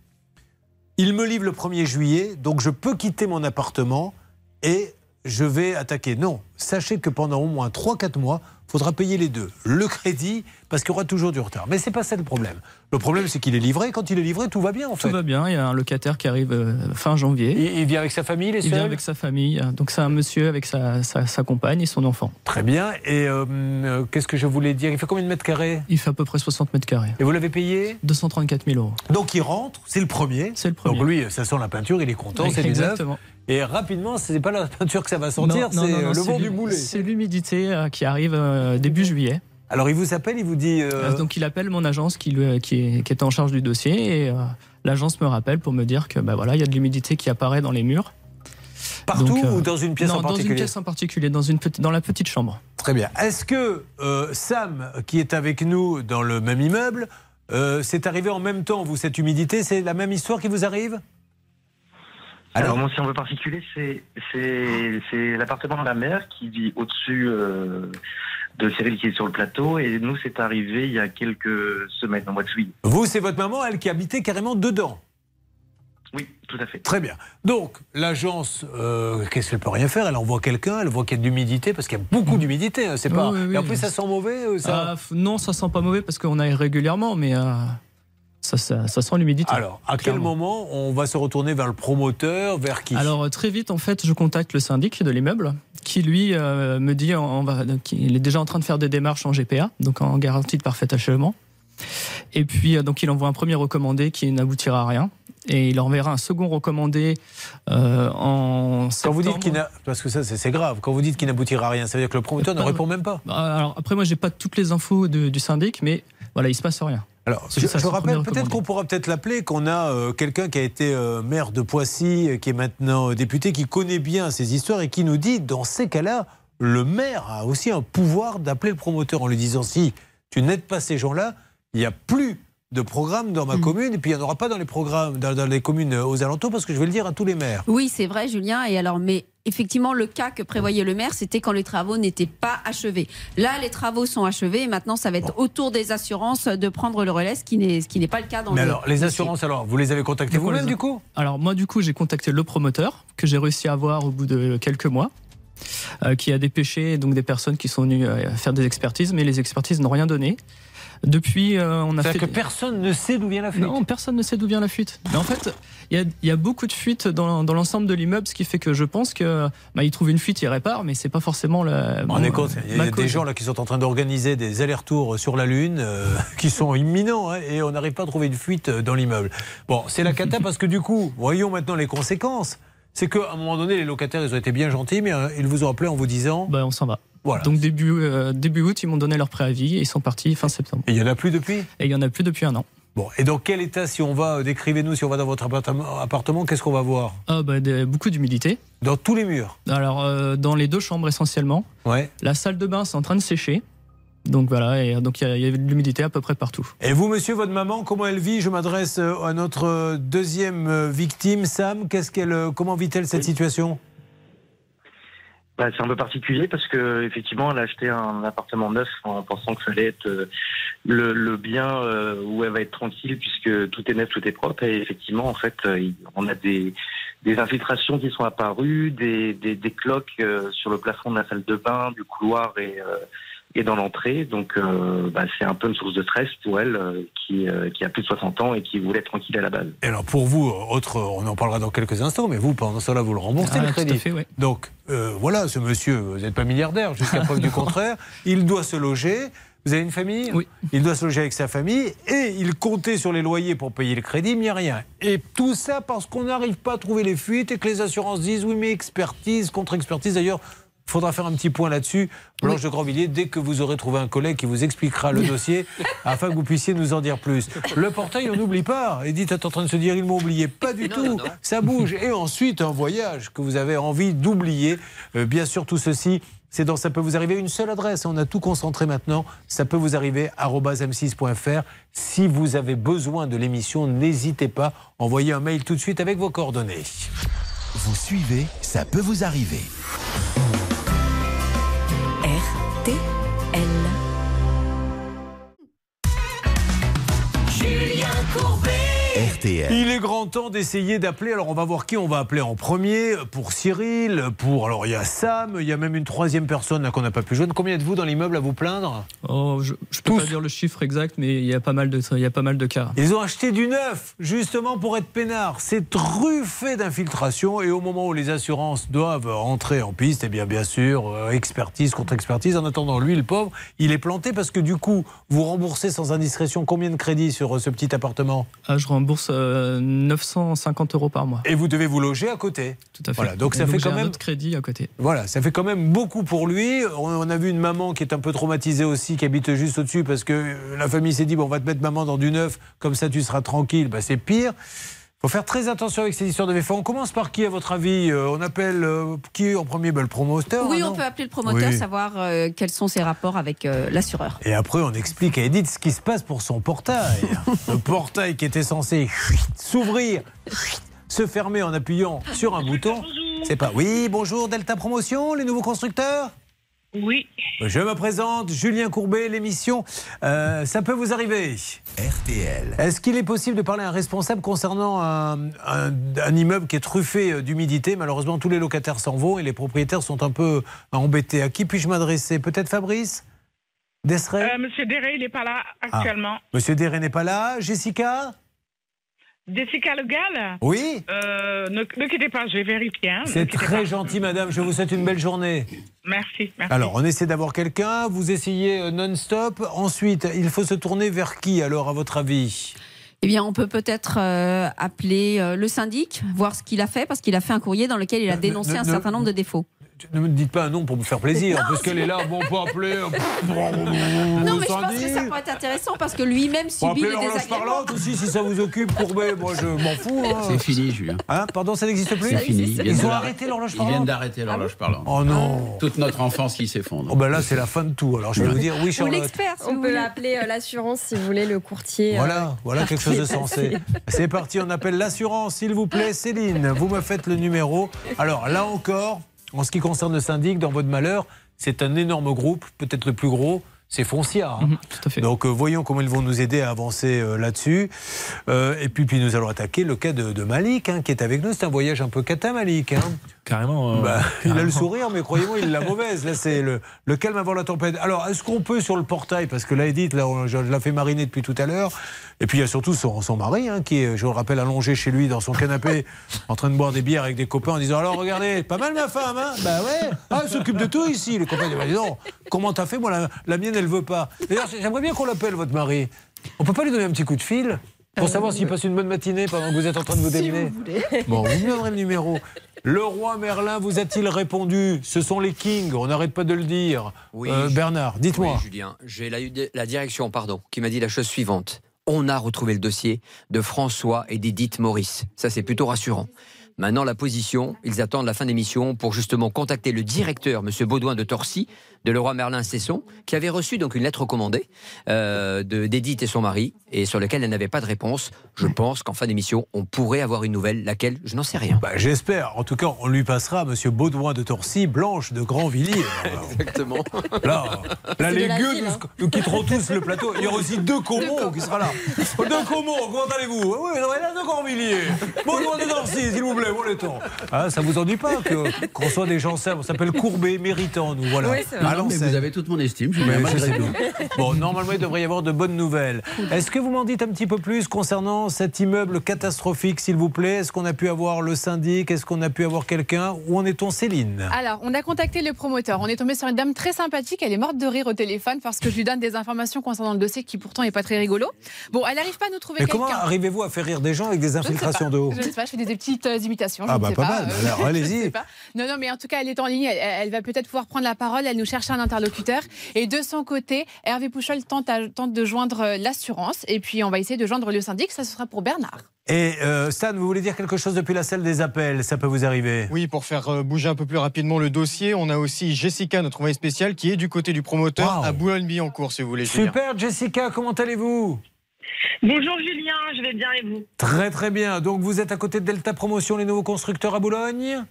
il me livre le 1er juillet, donc je peux quitter mon appartement et je vais attaquer. Non, sachez que pendant au moins 3-4 mois, il faudra payer les deux. Le crédit, parce qu'il y aura toujours du retard. Mais c'est pas ça le problème. Le problème, c'est qu'il est livré. Quand il est livré, tout va bien en fait. Tout va bien, il y a un locataire qui arrive euh, fin janvier. Il, il vient avec sa famille, les Il vient avec sa famille, donc c'est un monsieur avec sa, sa- sa compagne et son enfant. Très bien. Et euh, euh, qu'est-ce que je voulais dire? Il fait combien de mètres carrés? Il fait à peu près 60 mètres carrés. Et vous l'avez payé? 234 000 euros. Donc il rentre, c'est le premier. C'est le premier. Donc lui, ça sent la peinture, il est content, c'est exactement. Et rapidement, c'est pas la peinture que ça va sentir, Non, non, c'est le c'est vent du boulet. C'est l'humidité qui arrive début juillet. Alors il vous appelle, il vous dit. euh, Euh, Donc il appelle mon agence qui, lui- qui, est, qui est en charge du dossier et euh, l'agence me rappelle pour me dire que bah, voilà, il y a de l'humidité qui apparaît dans les murs. Partout Donc, euh, ou dans une pièce non, en Dans particulier une pièce en particulier, dans, une petite, dans la petite chambre. Très bien. Est-ce que euh, Sam, qui est avec nous dans le même immeuble, euh, c'est arrivé en même temps, vous, cette humidité? C'est la même histoire qui vous arrive? Alors, moi, si on veut particulier, c'est l'appartement de la mère qui vit au-dessus euh, de Cyril qui est sur le plateau. Et nous, c'est arrivé il y a quelques semaines, au mois de juillet. Vous, c'est votre maman, elle qui habitait carrément dedans Oui, tout à fait. Très bien. Donc, l'agence, euh, qu'est-ce qu'elle peut rien faire? Elle envoie quelqu'un, elle voit qu'il y a de l'humidité, parce qu'il y a beaucoup d'humidité. hein, c'est pas... Oui, oui, oui. Et en plus, ça sent mauvais euh, ça... Ah, non, ça sent pas mauvais parce qu'on aille régulièrement, mais euh, ça, ça, ça sent l'humidité. Alors, à quel clairement. moment on va se retourner vers le promoteur, vers qui? Alors très vite, en fait, je contacte le syndic de l'immeuble qui lui euh, me dit on va, est déjà en train de faire des démarches en GPA, donc en garantie de parfait achèvement. Et puis euh, donc il envoie un premier recommandé qui n'aboutira à rien. Et il enverra un second recommandé euh, en Quand vous dites septembre. qu'il n'a... Parce que ça, c'est grave. Quand vous dites qu'il n'aboutira à rien, ça veut dire que le promoteur ne répond même pas. Bah, Alors après, moi, j'ai pas toutes les infos de- du syndic, mais voilà, il se passe rien. Alors, je, rappelle peut-être qu'on pourra peut-être l'appeler, qu'on a euh, quelqu'un qui a été euh, maire de Poissy, euh, qui est maintenant député, qui connaît bien ces histoires et qui nous dit, dans ces cas-là, le maire a aussi un pouvoir d'appeler le promoteur en lui disant si tu n'aides pas ces gens-là, il n'y a plus de programme dans ma Mm. commune et puis il n'y en aura pas dans les programmes, dans, dans les communes aux alentours parce que je vais le dire à tous les maires. Oui, c'est vrai, Julien. Et alors, mais effectivement, le cas que prévoyait le maire, c'était quand les travaux n'étaient pas achevés. Là, les travaux sont achevés. Et maintenant, ça va être autour des assurances de prendre le relais, ce qui n'est ce qui n'est pas le cas dans Mais le. alors, les assurances, alors, vous les avez contactées vous-même du coup? Alors moi du coup j'ai contacté le promoteur que j'ai réussi à avoir au bout de quelques mois, euh, qui a dépêché donc des personnes qui sont venues euh, faire des expertises, mais les expertises n'ont rien donné. Depuis, euh, on a fait. C'est-à-dire que personne ne sait d'où vient la fuite. Non, personne ne sait d'où vient la fuite. Mais en fait, il y a, il y a beaucoup de fuites dans, dans l'ensemble de l'immeuble, ce qui fait que je pense que bah, ils trouvent une fuite, ils réparent, mais c'est pas forcément la. On est compte, il y a des gens là qui sont en train d'organiser des allers-retours sur la Lune euh, qui sont imminents hein, et on n'arrive pas à trouver une fuite euh, dans l'immeuble. Bon, c'est la cata parce que du coup, voyons maintenant les conséquences. C'est qu'à un moment donné, les locataires, ils ont été bien gentils, mais euh, ils vous ont appelé en vous disant. Bah, on s'en va. Voilà. Donc début, euh, début août, ils m'ont donné leur préavis et ils sont partis fin septembre. Et il y en a plus depuis? Et il y en a plus depuis un an. Bon, et dans quel état, si on va, euh, décrivez-nous, si on va dans votre appartement, appartement qu'est-ce qu'on va voir? Ah, bah, des- beaucoup d'humidité. Dans tous les murs? Alors, euh, dans les deux chambres essentiellement. Ouais. La salle de bain, c'est en train de sécher. Donc voilà, et donc il y a- il y, a de l'humidité à peu près partout. Et vous, monsieur, votre maman, comment elle vit? Je m'adresse euh, à notre euh, deuxième euh, victime, Sam. Qu'est-ce qu'elle, comment vit-elle cette situation? Bah, c'est un peu particulier parce que effectivement, elle a acheté un appartement neuf en pensant que ça allait être euh, le, le bien euh, où elle va être tranquille puisque tout est neuf, tout est propre. Et effectivement, en fait, euh, on a des, des infiltrations qui sont apparues, des, des, des cloques sur le plafond de la salle de bain, du couloir et, euh, et dans l'entrée. Donc, euh, bah, c'est un peu une source de stress pour elle euh, qui, euh, qui a plus de 60 ans et qui voulait être tranquille à la base. Et alors pour vous, autre, on en parlera dans quelques instants, mais vous, pendant cela, vous le remboursez Ah, le tout crédit. à fait, ouais. Donc euh, voilà, ce monsieur, vous n'êtes pas milliardaire, jusqu'à preuve du contraire, il doit se loger. Vous avez une famille? Oui. Il doit se loger avec sa famille et il comptait sur les loyers pour payer le crédit, mais il n'y a rien. Et tout ça parce qu'on n'arrive pas à trouver les fuites et que les assurances disent oui, mais expertise, contre-expertise. D'ailleurs, il faudra faire un petit point là-dessus. Blanche de Grandvilliers, dès que vous aurez trouvé un collègue qui vous expliquera le dossier, afin que vous puissiez nous en dire plus. Le portail, on n'oublie pas. Edith est en train de se dire, ils m'ont oublié. Pas du tout. Ça bouge. Et ensuite, un voyage que vous avez envie d'oublier. Euh, bien sûr, tout ceci. C'est dans Ça peut vous arriver une seule adresse. On a tout concentré maintenant. Ça peut vous arriver m6.fr. Si vous avez besoin de l'émission, n'hésitez pas. Envoyez un mail tout de suite avec vos coordonnées. vous suivez, ça peut vous arriver. RTL. RTL. Il est grand temps d'essayer d'appeler. Alors, on va voir qui on va appeler en premier. Pour Cyril, pour. Alors, il y a Sam, il y a même une troisième personne qu'on n'a pas pu joindre. Combien êtes-vous dans l'immeuble à vous plaindre? Oh, je ne peux pas dire le chiffre exact, mais il y a pas mal de, il y a pas mal de cas. Ils ont acheté du neuf, justement pour être peinards. C'est truffé d'infiltration. Et au moment où les assurances doivent entrer en piste, eh bien, bien sûr, euh, expertise contre expertise. En attendant, lui, le pauvre, il est planté parce que du coup, vous remboursez sans indiscrétion combien de crédits sur euh, ce petit appartement? Ah, je rembourse euh, 950 euros par mois. Et vous devez vous loger à côté. Tout à fait. Voilà, donc ça fait quand un même. autre crédit à côté. Voilà, ça fait quand même beaucoup pour lui. On a vu une maman qui est un peu traumatisée aussi, qui habite juste au-dessus, parce que euh, la famille s'est dit bon, on va te mettre maman dans du neuf, comme ça tu seras tranquille. Bah, c'est pire. Faut faire très attention avec ces histoires de VFA. On commence par qui, à votre avis? Euh, On appelle euh, qui en premier? Bah, Le promoteur Oui, hein, on peut appeler le promoteur, Oui. savoir euh, quels sont ses rapports avec euh, l'assureur. Et après, on explique à Edith ce qui se passe pour son portail. Le portail qui était censé s'ouvrir, se fermer en appuyant sur un bouton. C'est pas. Oui, bonjour Delta Promotion, les nouveaux constructeurs? Oui. Je me présente, Julien Courbet, l'émission. euh, ça peut vous arriver. RTL. Est-ce qu'il est possible de parler à un responsable concernant un, un- un immeuble qui est truffé euh, d'humidité? Malheureusement, tous les locataires s'en vont et les propriétaires sont un peu embêtés. À qui puis-je m'adresser? Peut-être Fabrice? Dessray Euh, Monsieur Deré, il n'est pas là actuellement. Monsieur Deré n'est pas là. Jessica? Jessica Le Gall Oui Euh, ne, ne quittez pas, je vais vérifier. hein, C'est très pas. gentil, madame. Je vous souhaite une belle journée. Merci, merci. Alors, on essaie d'avoir quelqu'un. Vous essayez euh, non-stop. Ensuite, il faut se tourner vers qui, alors, à votre avis? Eh bien, on peut peut-être euh, appeler euh, le syndic, voir ce qu'il a fait, parce qu'il a fait un courrier dans lequel il a dénoncé ne- un ne- certain nombre de défauts. Ne me dites pas un nom pour me faire plaisir, parce qu'elle est là. Bon, on peut appeler. Non, mais je pense que ça pourrait être intéressant parce que lui-même On subit appeler les l'horloge désagréments. parlante aussi, si ça vous occupe, Courbet. Moi, je m'en fous. hein. C'est fini, Julien. Hein Pardon, ça n'existe plus C'est fini. Ils, viennent de ont arrêté l'horloge Ils parlante viennent d'arrêter l'horloge parlante. Oh non Toute notre enfance qui s'effondre. Oh ben là, c'est la fin de tout. Alors, je vais vous dire, oui, Ou Charlotte. l'expert, on peut appeler euh, l'assurance si vous voulez, le courtier. euh, Voilà, voilà quelque chose de sensé. C'est parti, on appelle l'assurance, s'il vous plaît. Céline, vous me faites le numéro. Alors là encore, en ce qui concerne le syndic, dans votre malheur, c'est un énorme groupe, peut-être le plus gros. C'est Foncia. hein. Donc euh, voyons comment ils vont nous aider à avancer euh, là-dessus. Euh, et puis, puis nous allons attaquer le cas de, de Malik, hein, qui est avec nous. C'est un voyage un peu cata, Malik. hein. Carrément. euh, Bah, il a le sourire, mais croyez-moi, il l'a mauvaise. Là, c'est le, le calme avant la tempête. Alors, est-ce qu'on peut sur le portail, parce que là, Edith, là, on- je l'ai fait mariner depuis tout à l'heure, et puis il y a surtout son, son mari, hein, qui est, je le rappelle, allongé chez lui dans son canapé, en train de boire des bières avec des copains, en disant Alors, regardez, pas mal ma femme, hein Bah ouais, ah, elle s'occupe de tout ici. Les copains disent Bah, dis donc, comment t'as fait Moi, la, la mienne, elle veut pas. D'ailleurs, j'aimerais bien qu'on l'appelle, votre mari. On peut pas lui donner un petit coup de fil pour savoir s'il passe une bonne matinée pendant que vous êtes en train de vous démener Bon, vous me donnerez le numéro. Le roi Merlin vous a-t-il répondu? Ce sont les kings, on n'arrête pas de le dire. Euh, je- Bernard, dites-moi. Oui, Julien, j'ai la, la direction, pardon, qui m'a dit la chose suivante. On a retrouvé le dossier de François et d'Edith Maurice. Ça, c'est plutôt rassurant. Maintenant, la position, ils attendent la fin d'émission pour justement contacter le directeur, M. Baudouin de Torcy, de Leroy Merlin Cesson, qui avait reçu donc une lettre recommandée euh, de- d'Edith et son mari, et sur laquelle elle n'avait pas de réponse. Je pense qu'en fin d'émission, on pourrait avoir une nouvelle, laquelle je n'en sais rien. Bah, J'espère. En tout cas, on lui passera à M. Baudouin de Torcy, Blanche de Grandvilliers. Exactement. Là, là les gueux, ville, nous, hein. nous quitterons tous le plateau. Il y aura aussi deux Comos qui sera là. Deux Comos, comment allez-vous? Oui, non, mais là, de Grandvilliers. Baudouin de Torcy, s'il vous plaît, bon le temps. Ah, ça vous ennuie pas que- qu'on soit des gens simples? On s'appelle Courbet, méritants, nous, voilà. Oui, Non, mais l'ancienne. vous avez toute mon estime, Mais je malgré tout. Bon, normalement, il devrait y avoir de bonnes nouvelles. Est-ce que vous m'en dites un petit peu plus concernant cet immeuble catastrophique, s'il vous plaît? Est-ce qu'on a pu avoir le syndic? Est-ce qu'on a pu avoir quelqu'un? Où en est-on, Céline? Alors, on a contacté le promoteur. On est tombé sur une dame très sympathique. Elle est morte de rire au téléphone parce que je lui donne des informations concernant le dossier qui pourtant n'est pas très rigolo. Bon, elle n'arrive pas à nous trouver Mais quelqu'un. comment arrivez-vous à faire rire des gens avec des infiltrations d'eau Je ne sais pas, je fais des petites euh, imitations. je Ah ne bah, sais pas pas. mal. euh, Alors, allez-y. Non, non, mais en tout cas, elle est en ligne. Elle, elle va peut-être pouvoir prendre la parole. Elle nous cherche un interlocuteur. Et de son côté, Hervé Pouchol tente, à- tente de joindre euh, l'assurance. Et puis, on va essayer de joindre le syndic. Ça, ce sera pour Bernard. Et euh, Stan, vous voulez dire quelque chose depuis la salle des appels? Ça peut vous arriver? Oui, pour faire euh, bouger un peu plus rapidement le dossier, on a aussi Jessica, notre envoyée spéciale, qui est du côté du promoteur Wow. à Boulogne-Billancourt, si vous voulez. Super, Jessica, comment allez-vous? Bonjour Julien, je vais bien et vous? Très très bien. Donc vous êtes à côté de Delta Promotion, les nouveaux constructeurs à Boulogne?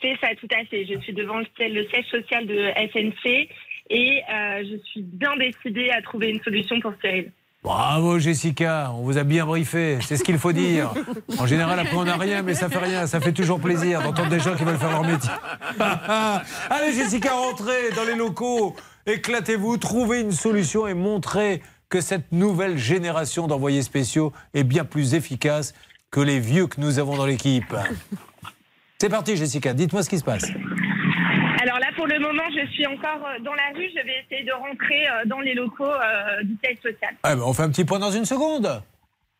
C'est ça, tout à fait. Je suis devant le, siège social de SNC et euh, je suis bien décidée à trouver une solution pour Cyril. Bravo Jessica, on vous a bien briefé, c'est ce qu'il faut dire. En général, après on n'a rien, mais ça fait rien, ça fait toujours plaisir d'entendre des gens qui veulent faire leur métier. Allez Jessica, rentrez dans les locaux, éclatez-vous, trouvez une solution et montrez que cette nouvelle génération d'envoyés spéciaux est bien plus efficace que les vieux que nous avons dans l'équipe. C'est parti Jessica, dites-moi ce qui se passe. Alors là, pour le moment, je suis encore euh, dans la rue. Je vais essayer de rentrer euh, dans les locaux euh, du siège social. Ah ben, on fait un petit point dans une seconde.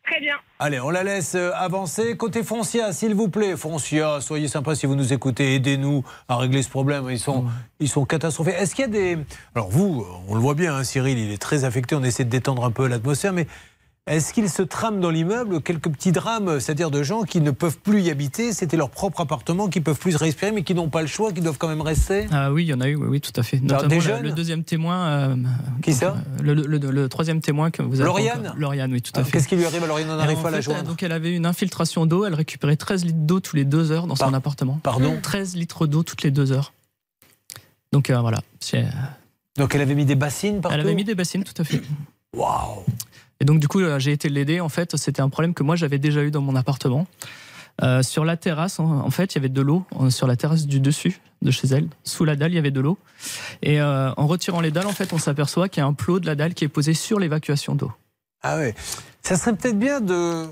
Très bien. Allez, on la laisse avancer. Côté Foncia, s'il vous plaît. Foncia, soyez sympa si vous nous écoutez. Aidez-nous à régler ce problème. Ils sont, ils sont catastrophés. Est-ce qu'il y a des. Alors, vous, on le voit bien, hein, Cyril, il est très affecté. On essaie de détendre un peu l'atmosphère. Mais est-ce qu'il se trame dans l'immeuble quelques petits drames, c'est-à-dire de gens qui ne peuvent plus y habiter C'était leur propre appartement, qui peuvent plus respirer, mais qui n'ont pas le choix, qui doivent quand même rester? Ah oui, il y en a eu, oui, oui, tout à fait. Notamment des le- jeunes le, deuxième témoin. euh, Qui ça? le, le- le- le troisième témoin que vous avez. Lauriane Lauriane, oui, tout à Ah, fait. Qu'est-ce qui lui arrive à Lauriane? On n'arrive pas à la joindre. Donc elle avait une infiltration d'eau, elle récupérait 13 litres d'eau tous les deux heures dans son appartement. Pardon? 13 litres d'eau toutes les deux heures. Donc euh, voilà. c'est- Donc elle avait mis des bassines partout? Elle avait mis des bassines, tout à fait. Waouh Et donc du coup, euh, j'ai été l'aider. En fait, c'était un problème que moi j'avais déjà eu dans mon appartement. Euh, sur la terrasse, en, fait, il y avait de l'eau euh, sur la terrasse du dessus de chez elle. Sous la dalle, il y avait de l'eau. Et en retirant les dalles, en fait, on s'aperçoit qu'il y a un plot de la dalle qui est posé sur l'évacuation d'eau. Ah ouais. Ça serait peut-être bien de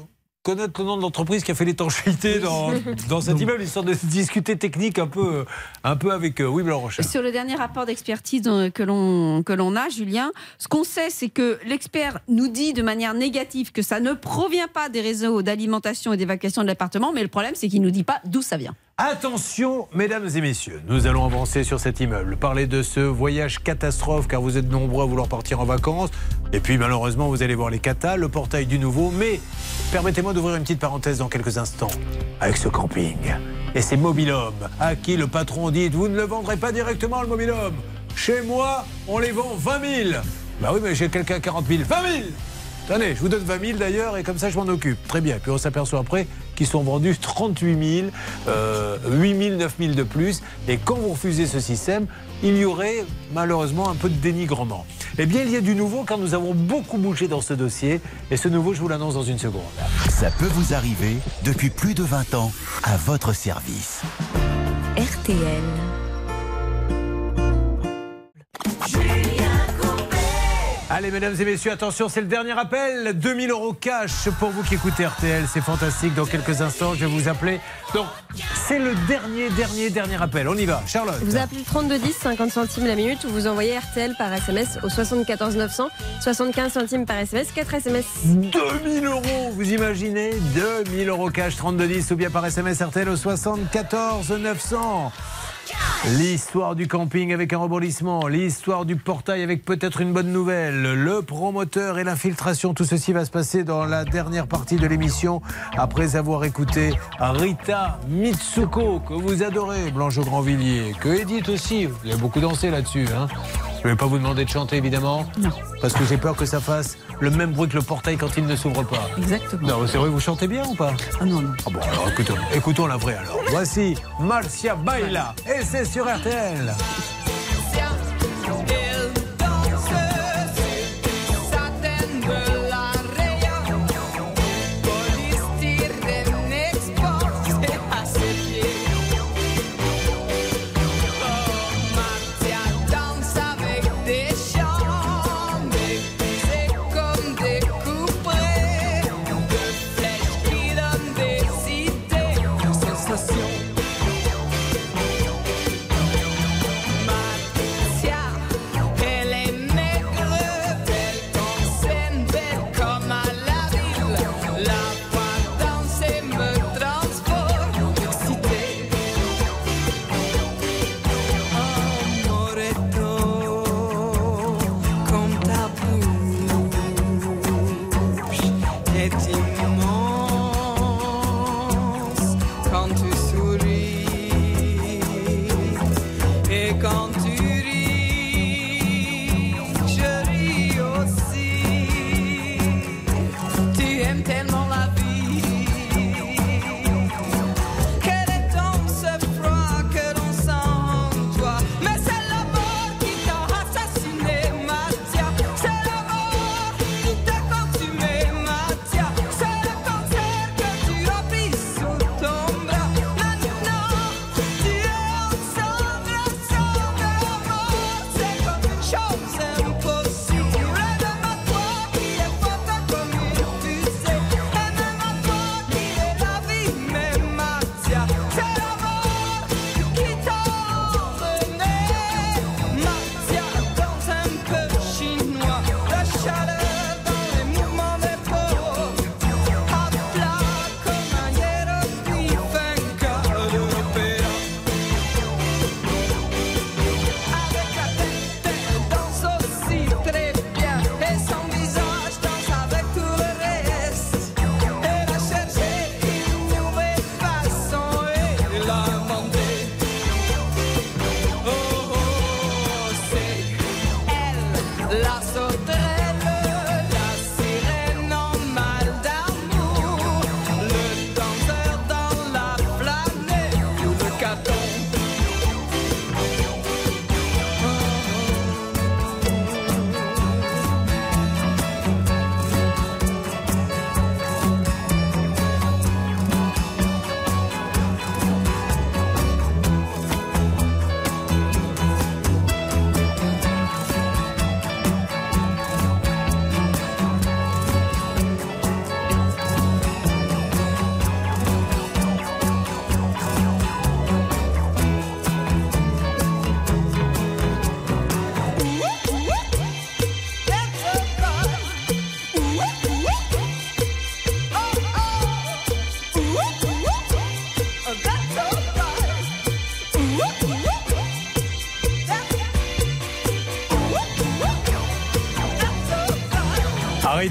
connaître le nom de l'entreprise qui a fait l'étanchéité dans, dans cet immeuble, histoire de discuter technique un peu, un peu avec eux. Oui, Rochard. Sur le dernier rapport d'expertise euh, que l'on que l'on a, Julien, ce qu'on sait, c'est que l'expert nous dit de manière négative que ça ne provient pas des réseaux d'alimentation et d'évacuation de l'appartement, mais le problème, c'est qu'il nous dit pas d'où ça vient. Attention, mesdames et messieurs, nous allons avancer sur cet immeuble, parler de ce voyage catastrophe, car vous êtes nombreux à vouloir partir en vacances, et puis malheureusement vous allez voir les catas, le portail du nouveau, mais permettez-moi d'ouvrir une petite parenthèse dans quelques instants, avec ce camping. Et ces mobilhommes, à qui le patron dit, vous ne le vendrez pas directement le mobilhome, chez moi on les vend 20 000. Bah oui, mais j'ai quelqu'un à 40 000, 20 000 Tenez, je vous donne 20 000 d'ailleurs, et comme ça je m'en occupe. Très bien. Puis on s'aperçoit après qu'ils sont vendus 38 000, euh, 8 000, 9 000 de plus. Et quand vous refusez ce système, il y aurait malheureusement un peu de dénigrement. Eh bien, il y a du nouveau car nous avons beaucoup bougé dans ce dossier. Et ce nouveau, je vous l'annonce dans une seconde. Ça peut vous arriver depuis plus de 20 ans à votre service. RTL. Allez, mesdames et messieurs, attention, c'est le dernier appel. 2000 euros cash pour vous qui écoutez RTL. C'est fantastique. Dans quelques instants, je vais vous appeler. Donc, c'est le dernier, dernier, dernier appel. On y va. Charlotte. Vous appelez le 3210, 50 centimes la minute, ou vous envoyez RTL par SMS au 74 900, 75 centimes par SMS, 4 SMS. 2000 euros, vous imaginez? 2000 euros cash, 3210 ou bien par SMS RTL au 74 900. L'histoire du camping avec un rebondissement, l'histoire du portail avec peut-être une bonne nouvelle, le promoteur et l'infiltration, tout ceci va se passer dans la dernière partie de l'émission après avoir écouté Rita Mitsuko, que vous adorez, Blanche Grandvilliers, que Edith aussi, vous avez beaucoup dansé là-dessus. Hein. Je ne vais pas vous demander de chanter évidemment, parce que j'ai peur que ça fasse le même bruit que le portail quand il ne s'ouvre pas. Exactement. Non, c'est vrai, vous chantez bien ou pas? Ah non, non. Ah bon, alors écoutons, écoutons la vraie alors. Voici Marcia Baila, et c'est sur RTL.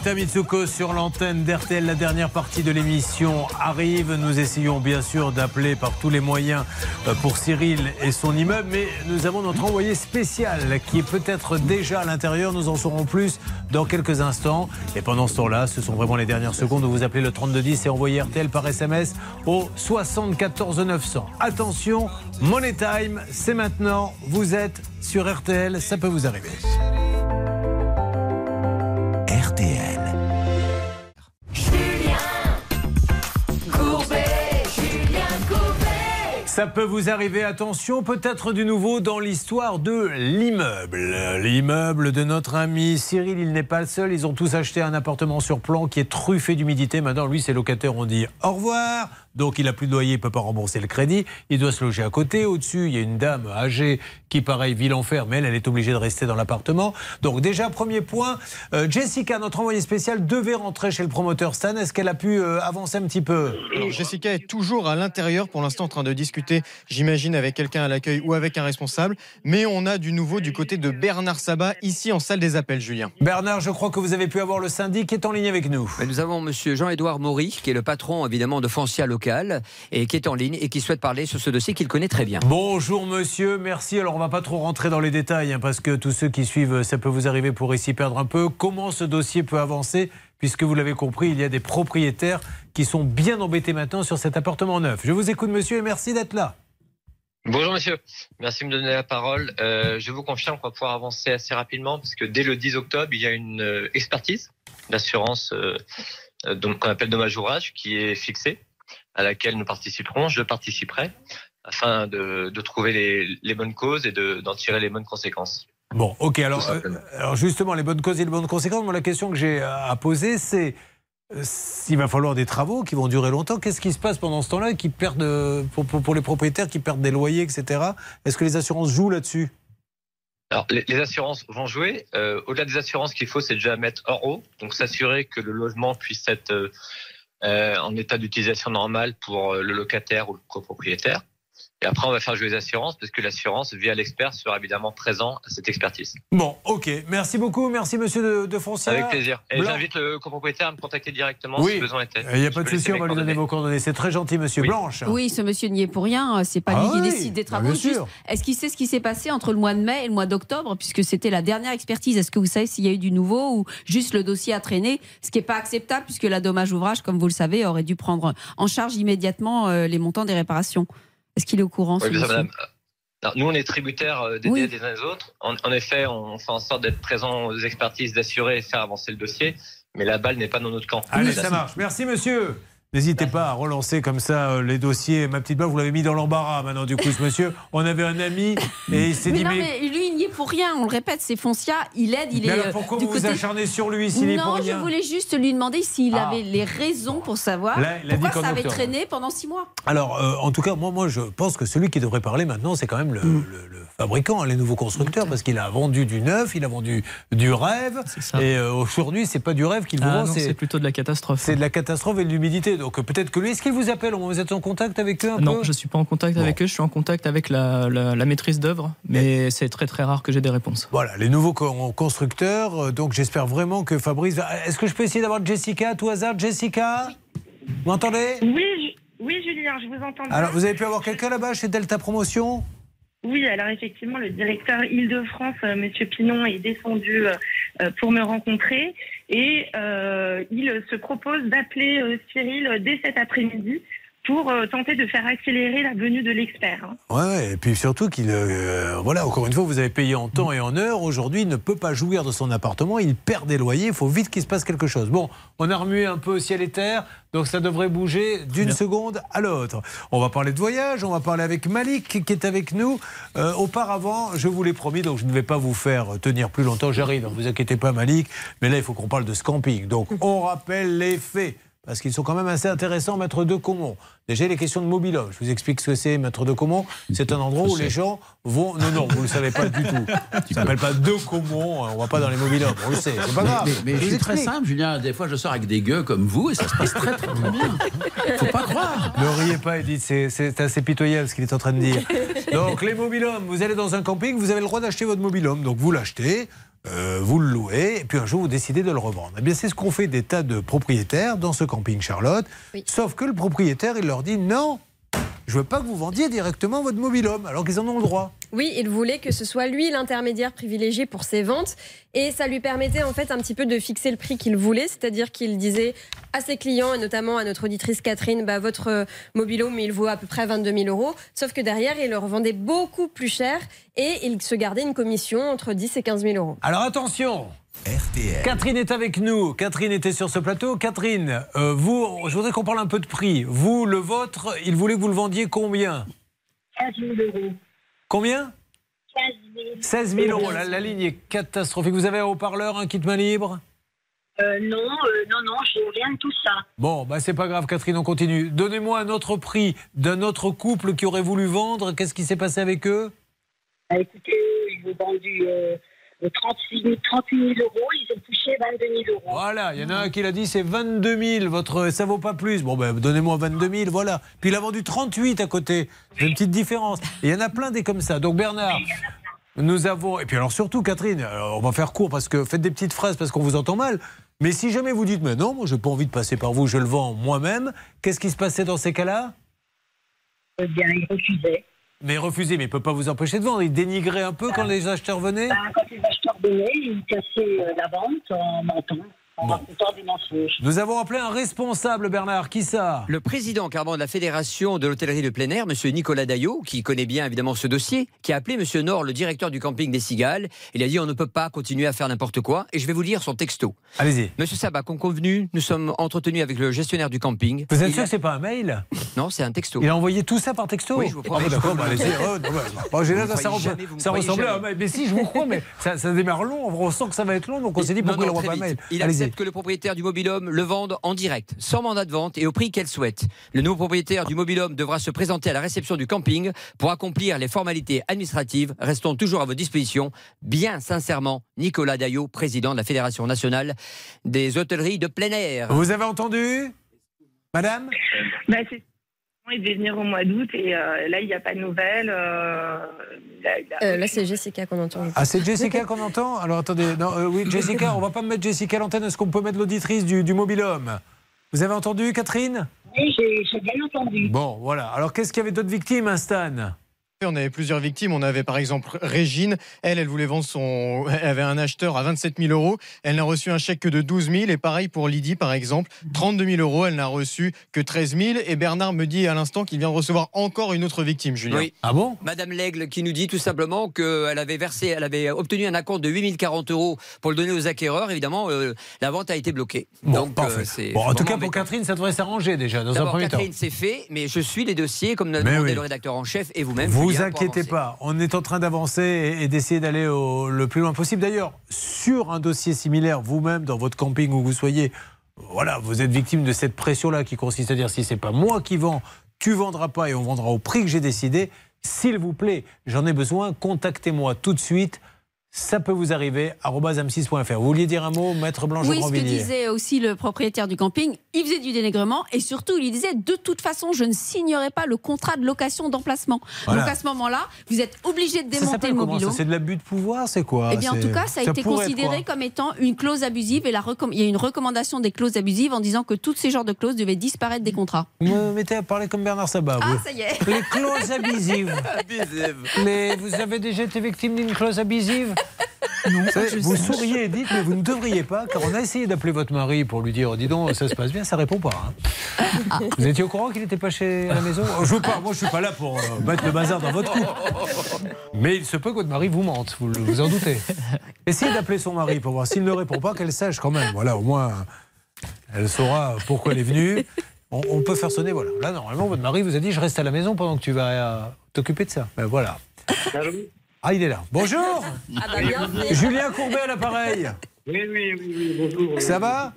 Marita Mitsuko sur l'antenne d'RTL, la dernière partie de l'émission arrive. Nous essayons bien sûr d'appeler par tous les moyens euh, pour Cyril et son immeuble, mais nous avons notre envoyé spécial qui est peut-être déjà à l'intérieur. Nous en saurons plus dans quelques instants. Et pendant ce temps-là, ce sont vraiment les dernières secondes où vous appelez le 3210 et envoyez RTL par SMS au 74 900. Attention, Money Time, c'est maintenant. Vous êtes sur RTL, ça peut vous arriver. Ça peut vous arriver, attention, peut-être du nouveau dans l'histoire de l'immeuble. L'immeuble de notre ami Cyril, il n'est pas le seul. Ils ont tous acheté un appartement sur plan qui est truffé d'humidité. Maintenant, lui, ses locataires ont dit au revoir. Donc, il a plus de loyer, il peut pas rembourser le crédit. Il doit se loger à côté. Au-dessus, il y a une dame âgée qui, pareil, vit l'enfer, mais elle, elle est obligée de rester dans l'appartement. Donc, déjà, premier point. euh, Jessica, notre envoyée spéciale, devait rentrer chez le promoteur Stan. Est-ce qu'elle a pu euh, avancer un petit peu? Alors, Jessica est toujours à l'intérieur pour l'instant en train de discuter, j'imagine, avec quelqu'un à l'accueil ou avec un responsable. Mais on a du nouveau du côté de Bernard Sabat, ici en salle des appels, Julien. Bernard, je crois que vous avez pu avoir le syndic qui est en ligne avec nous. Mais Nous avons Monsieur Jean-Édouard Maury, qui est le patron évidemment de Foncia Local, et qui est en ligne et qui souhaite parler sur ce dossier qu'il connaît très bien. Bonjour monsieur, merci. Alors on va pas trop rentrer dans les détails hein, parce que tous ceux qui suivent, ça peut vous arriver pour ici perdre un peu. Comment ce dossier peut avancer? Puisque vous l'avez compris, il y a des propriétaires qui sont bien embêtés maintenant sur cet appartement neuf. Je vous écoute monsieur et merci d'être là. Bonjour monsieur, merci de me donner la parole. Euh, je vous confirme qu'on va pouvoir avancer assez rapidement parce que dès le 10 octobre, il y a une euh, expertise d'assurance euh, euh, donc qu'on appelle dommage ouvrage qui est fixée, à laquelle nous participerons, je participerai, afin de, de trouver les, les bonnes causes et de- d'en tirer les bonnes conséquences. Bon, ok. Alors, euh, alors justement, les bonnes causes et les bonnes conséquences. Moi, la question que j'ai à poser, c'est euh, s'il va falloir des travaux qui vont durer longtemps. Qu'est-ce qui se passe pendant ce temps-là qui perdent euh, pour, pour- pour les propriétaires qui perdent des loyers, etc. Est-ce que les assurances jouent là-dessus? Alors, les, assurances vont jouer. Euh, Au-delà des assurances, ce qu'il faut, c'est déjà mettre hors eau, donc s'assurer que le logement puisse être en état d'utilisation normale pour euh, le locataire ou le copropriétaire. Et après, on va faire jouer les assurances, parce que l'assurance, via l'expert, sera évidemment présent à cette expertise. Bon, ok. Merci beaucoup. Merci, monsieur de, de Foncière. Avec plaisir. Et Blanc. j'invite le copropriétaire à me contacter directement Oui. si besoin était. Il n'y a pas de souci, on va lui donner vos coordonnées. C'est très gentil, monsieur Blanche. Oui, ce monsieur n'y est pour rien. C'est pas Ah lui qui oui, décide des bah, travaux. bien Juste, sûr. Est-ce qu'il sait ce qui s'est passé entre le mois de mai et le mois d'octobre, puisque c'était la dernière expertise? Est-ce que vous savez s'il y a eu du nouveau ou juste le dossier a traîné? Ce qui n'est pas acceptable, puisque la dommage ouvrage, comme vous le savez, aurait dû prendre en charge immédiatement euh, les montants des réparations. Est-ce qu'il est au courant Oui, madame. Alors, nous, on est tributaires euh, des Oui. des uns des autres. En, en effet, on fait en sorte d'être présent aux expertises, d'assurer et faire avancer le dossier. Mais la balle n'est pas dans notre camp. Allez, ça marche. Merci, monsieur. N'hésitez pas à relancer comme ça euh, les dossiers. Ma petite balle, vous l'avez mis dans l'embarras maintenant, du coup, ce monsieur. On avait un ami et il s'est mais dit, non, mais. mais lui, il n'y est pour rien. On le répète, c'est Foncia. Il aide, il Mais est. alors euh, pourquoi du vous vous côté- acharnez sur lui s'il est Non, pour je rien voulais juste lui demander s'il Ah. avait les raisons pour savoir Là, pourquoi ça avait traîné pendant six mois. Alors, euh, en tout cas, moi, moi, je pense que celui qui devrait parler maintenant, c'est quand même le, Mm. le- le fabricant, hein, les nouveaux constructeurs, parce qu'il a vendu du neuf, il a vendu du rêve. Et euh, aujourd'hui, c'est pas du rêve qu'il vous Ah vend, non, c'est plutôt de la catastrophe. C'est de la catastrophe et de l'humidité. Donc euh, peut-être que lui, est-ce qu'il vous appelle? Vous êtes en contact avec eux un Non, peu? je suis pas en contact avec eux, je suis en contact avec la, la- la maîtrise d'œuvre, mais c'est très très rare que j'ai des réponses. Voilà, les nouveaux con- constructeurs. euh, Donc j'espère vraiment que Fabrice. va- Est-ce que je peux essayer d'avoir Jessica à tout hasard? Jessica? Vous m'entendez? Oui, oui, Julien, je vous entends. Alors, vous avez pu avoir quelqu'un là-bas chez Delta Promotion? Oui, alors effectivement, le directeur Île-de-France, euh, Monsieur Pinon, est descendu pour me rencontrer et euh, il se propose d'appeler euh, Cyril dès cet après-midi pour euh, tenter de faire accélérer la venue de l'expert. hein. Ouais, et puis surtout qu'il. euh, voilà, encore une fois, vous avez payé en temps et en heure. Aujourd'hui, il ne peut pas jouir de son appartement. Il perd des loyers. Il faut vite qu'il se passe quelque chose. Bon, on a remué un peu ciel et terre. Donc ça devrait bouger d'une seconde à l'autre. On va parler de voyage. On va parler avec Malik qui est avec nous. Euh, auparavant, je vous l'ai promis, donc je ne vais pas vous faire tenir plus longtemps. J'arrive, ne vous inquiétez pas, Malik. Mais là, il faut qu'on parle de ce camping. Donc on rappelle les faits. Parce qu'ils sont quand même assez intéressants, Maître de Comont. Déjà, les questions de mobilhome. Je vous explique ce que c'est, Maître de Comont. C'est un endroit où les gens vont. Non, non, vous ne le savez pas du tout. Ça s'appelle pas de Comont. On ne va pas dans les mobilhomes. On le sait. C'est pas grave. Mais, mais je suis très simple, Julien. Des fois, je sors avec des gueux comme vous et ça se passe très, très, très bien. Faut pas croire. Ne riez pas, Edith, c'est- assez pitoyable ce qu'il est en train de dire. Donc, les mobilhomes, vous allez dans un camping, vous avez le droit d'acheter votre mobilhome. Donc, vous l'achetez. Euh, vous le louez, et puis un jour vous décidez de le revendre. Eh bien, c'est ce qu'ont fait des tas de propriétaires dans ce camping Charlotte. Sauf que le propriétaire, il leur dit non, je veux pas que vous vendiez directement votre mobilhome, alors qu'ils en ont le droit. Oui, il voulait que ce soit lui l'intermédiaire privilégié pour ses ventes et ça lui permettait en fait un petit peu de fixer le prix qu'il voulait, c'est-à-dire qu'il disait à ses clients et notamment à notre auditrice Catherine, bah, votre mobilhome il vaut à peu près 22 000 euros, sauf que derrière il le revendait beaucoup plus cher et il se gardait une commission entre 10 et 15 000 euros. Alors attention Catherine est avec nous. Catherine était sur ce plateau. Catherine, euh, vous, je voudrais qu'on parle un peu de prix. Vous, le vôtre, il voulait que vous le vendiez combien? 15 000 euros. Combien? 15 000. 16 000 euros. La, la ligne est catastrophique. Vous avez un haut-parleur, un kit main libre? Euh, non, euh, non, non, j'ai rien de tout ça. Bon, bah c'est pas grave, Catherine, on continue. Donnez-moi un autre prix d'un autre couple qui aurait voulu vendre. Qu'est-ce qui s'est passé avec eux? Bah, écoutez, ils ont vendu euh, 36 000, 38 000 euros, ils ont touché 22 000 euros. Voilà, il y en a un qui l'a dit, c'est 22 000, votre, ça vaut pas plus. Bon, ben, donnez-moi 22 000, voilà. Puis il a vendu 38 à côté. C'est une petite différence. Et il y en a plein des comme ça. Donc Bernard, nous avons. Et puis alors surtout, Catherine, alors, on va faire court parce que faites des petites phrases parce qu'on vous entend mal. Mais si jamais vous dites, mais non, moi, j'ai pas envie de passer par vous, je le vends moi-même, qu'est-ce qui se passait dans ces cas-là? Eh bien, ils refusaient. Mais refusez, mais il peut pas vous empêcher de vendre. Il dénigrait un peu quand les acheteurs venaient? Bah, quand les venaient, ils cassaient euh, la vente en mentant, en Bon. Nous avons appelé un responsable, Bernard. Qui ça? Le président carrément de la Fédération de l'hôtellerie de plein air, Monsieur Nicolas Daillot, qui connaît bien évidemment ce dossier, qui a appelé Monsieur Nord, le directeur du camping des Cigales. Il a dit on ne peut pas continuer à faire n'importe quoi. Et je vais vous lire son texto. Allez-y. Monsieur Sabat, comme convenu, nous sommes entretenus avec le gestionnaire du camping. Vous êtes Il sûr a- que c'est pas un mail? Non, c'est un texto. Il a envoyé tout ça par texto? Oui, je vous promets. Ah, d'accord, bah, allez-y. Oh, bon, là, ça, jamais, ressemblait à un mail. Mais si, je vous crois, mais ça, ça démarre long. On sent que ça va être long, donc on s'est dit pourquoi Non, il très pas un mail? Accepte que le propriétaire du mobilhome le vende en direct, sans mandat de vente et au prix qu'elle souhaite. Le nouveau propriétaire du mobilhome devra se présenter à la réception du camping pour accomplir les formalités administratives. Restons toujours à votre disposition. Bien sincèrement, Nicolas Daillot, président de la Fédération nationale des hôtelleries de plein air. Vous avez entendu? Madame? Bah, c'est- il devait venir au mois d'août et euh, là, il n'y a pas de nouvelles. euh, là, il a- Euh, là, c'est Jessica qu'on entend. Ah, c'est Jessica qu'on entend Alors attendez, non, euh, oui, Jessica, on va pas me mettre Jessica à l'antenne. Est-ce qu'on peut mettre l'auditrice du, du mobilhome? Vous avez entendu, Catherine? Oui, j'ai j'ai bien entendu. Bon, voilà. Alors qu'est-ce qu'il y avait d'autres victimes, hein, Stan? On avait plusieurs victimes. On avait par exemple Régine. Elle, elle voulait vendre son. Elle avait un acheteur à 27 000 euros. Elle n'a reçu un chèque que de 12 000. Et pareil pour Lydie, par exemple. 32 000 euros. Elle n'a reçu que 13 000. Et Bernard me dit à l'instant qu'il vient de recevoir encore une autre victime, Julien. Oui. Ah bon? Madame Lègle qui nous dit tout simplement qu'elle avait versé, elle avait obtenu un acompte de 8040 euros pour le donner aux acquéreurs. Évidemment, euh, la vente a été bloquée. Bon, Donc, parfait. euh, c'est Bon, en tout cas, pour. Catherine, ça devrait s'arranger déjà, dans un premier temps. Catherine, c'est fait, mais je suis les dossiers comme l'a Mais demandé oui. le rédacteur en chef et vous-même. Vous Pour inquiétez pas, on est en train d'avancer et, et d'essayer d'aller le plus loin possible. D'ailleurs, sur un dossier similaire, vous-même, dans votre camping où vous soyez, voilà, vous êtes victime de cette pression-là qui consiste à dire si c'est pas moi qui vends, tu vendras pas et on vendra au prix que j'ai décidé. S'il vous plaît, j'en ai besoin, contactez-moi tout de suite. Ça peut vous arriver, arobase m6.fr. Vous vouliez dire un mot, Maître Blanche Oui, ce que disait aussi le propriétaire du camping, il faisait du dénigrement et surtout il disait de toute façon je ne signerai pas le contrat de location d'emplacement. Voilà. Donc à ce moment-là, vous êtes obligé de démonter le mobilo. C'est de l'abus de pouvoir, c'est quoi Eh bien, en tout cas, ça a été considéré comme étant une clause abusive et la recomm- il y a une recommandation des clauses abusives en disant que tous ces genres de clauses devaient disparaître des contrats. Vous me mettez à parler comme Bernard Sabat. Ah, vous. ça y est. Les clauses abusives. Les- vous avez déjà été victime d'une clause abusive? Non. Vous souriez et dites, mais vous ne devriez pas, car on a essayé d'appeler votre mari pour lui dire, dis donc, ça se passe bien, ça répond pas. hein. Vous étiez au courant qu'il n'était pas chez à la maison? Je veux pas, moi je suis pas là pour euh, mettre le bazar dans votre couple. Mais il se peut que votre mari vous mente, vous, vous en doutez. Essayez d'appeler son mari pour voir s'il ne répond pas, qu'elle sache quand même. Voilà, au moins, elle saura pourquoi elle est venue. On, on peut faire sonner, voilà. Là, normalement, votre mari vous a dit, je reste à la maison pendant que tu vas euh, t'occuper de ça. Ben voilà. Ah, il est là. Bonjour Julien Courbet à l'appareil. Oui, oui, oui, oui, bonjour. Ça va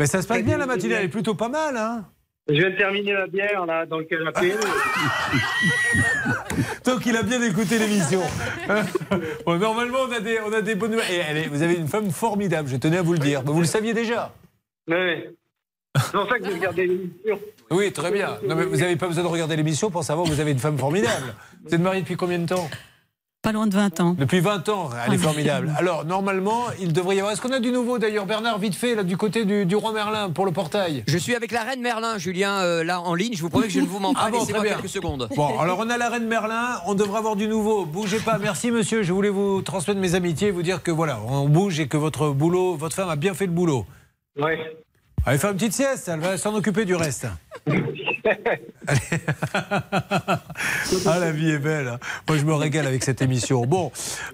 Mais ça se passe bien la matinée, elle est plutôt pas mal, hein Je viens de terminer la bière là dans le canapé. Donc il a bien écouté l'émission. Bon, normalement, on a, des, on a des bonnes nouvelles. Et vous avez une femme formidable, je tenais à vous le dire. Mais vous le saviez déjà Oui. C'est pour ça que j'ai regardé l'émission. Oui, très bien. Non, mais vous n'avez pas besoin de regarder l'émission pour savoir que vous avez une femme formidable. Vous êtes marié depuis combien de temps? Pas loin de 20 ans. Depuis 20 ans, elle est Ah, formidable. Alors, normalement, il devrait y avoir. Est-ce qu'on a du nouveau d'ailleurs, Bernard, vite fait, là, du côté du, du roi Merlin pour le portail? Je suis avec la reine Merlin, Julien, euh, là en ligne. Je vous promets que je ne vous mens pas. Ah bon, Laissez-moi très bien. quelques secondes. Bon, alors on a la reine Merlin, on devrait avoir du nouveau. Bougez pas. Merci monsieur, je voulais vous transmettre mes amitiés et vous dire que voilà, on bouge et que votre boulot, votre femme a bien fait le boulot. Oui. Allez faire une petite sieste, elle va s'en occuper du reste. Allez. ah, la vie est belle. hein. Moi, je me régale avec cette émission. Bon,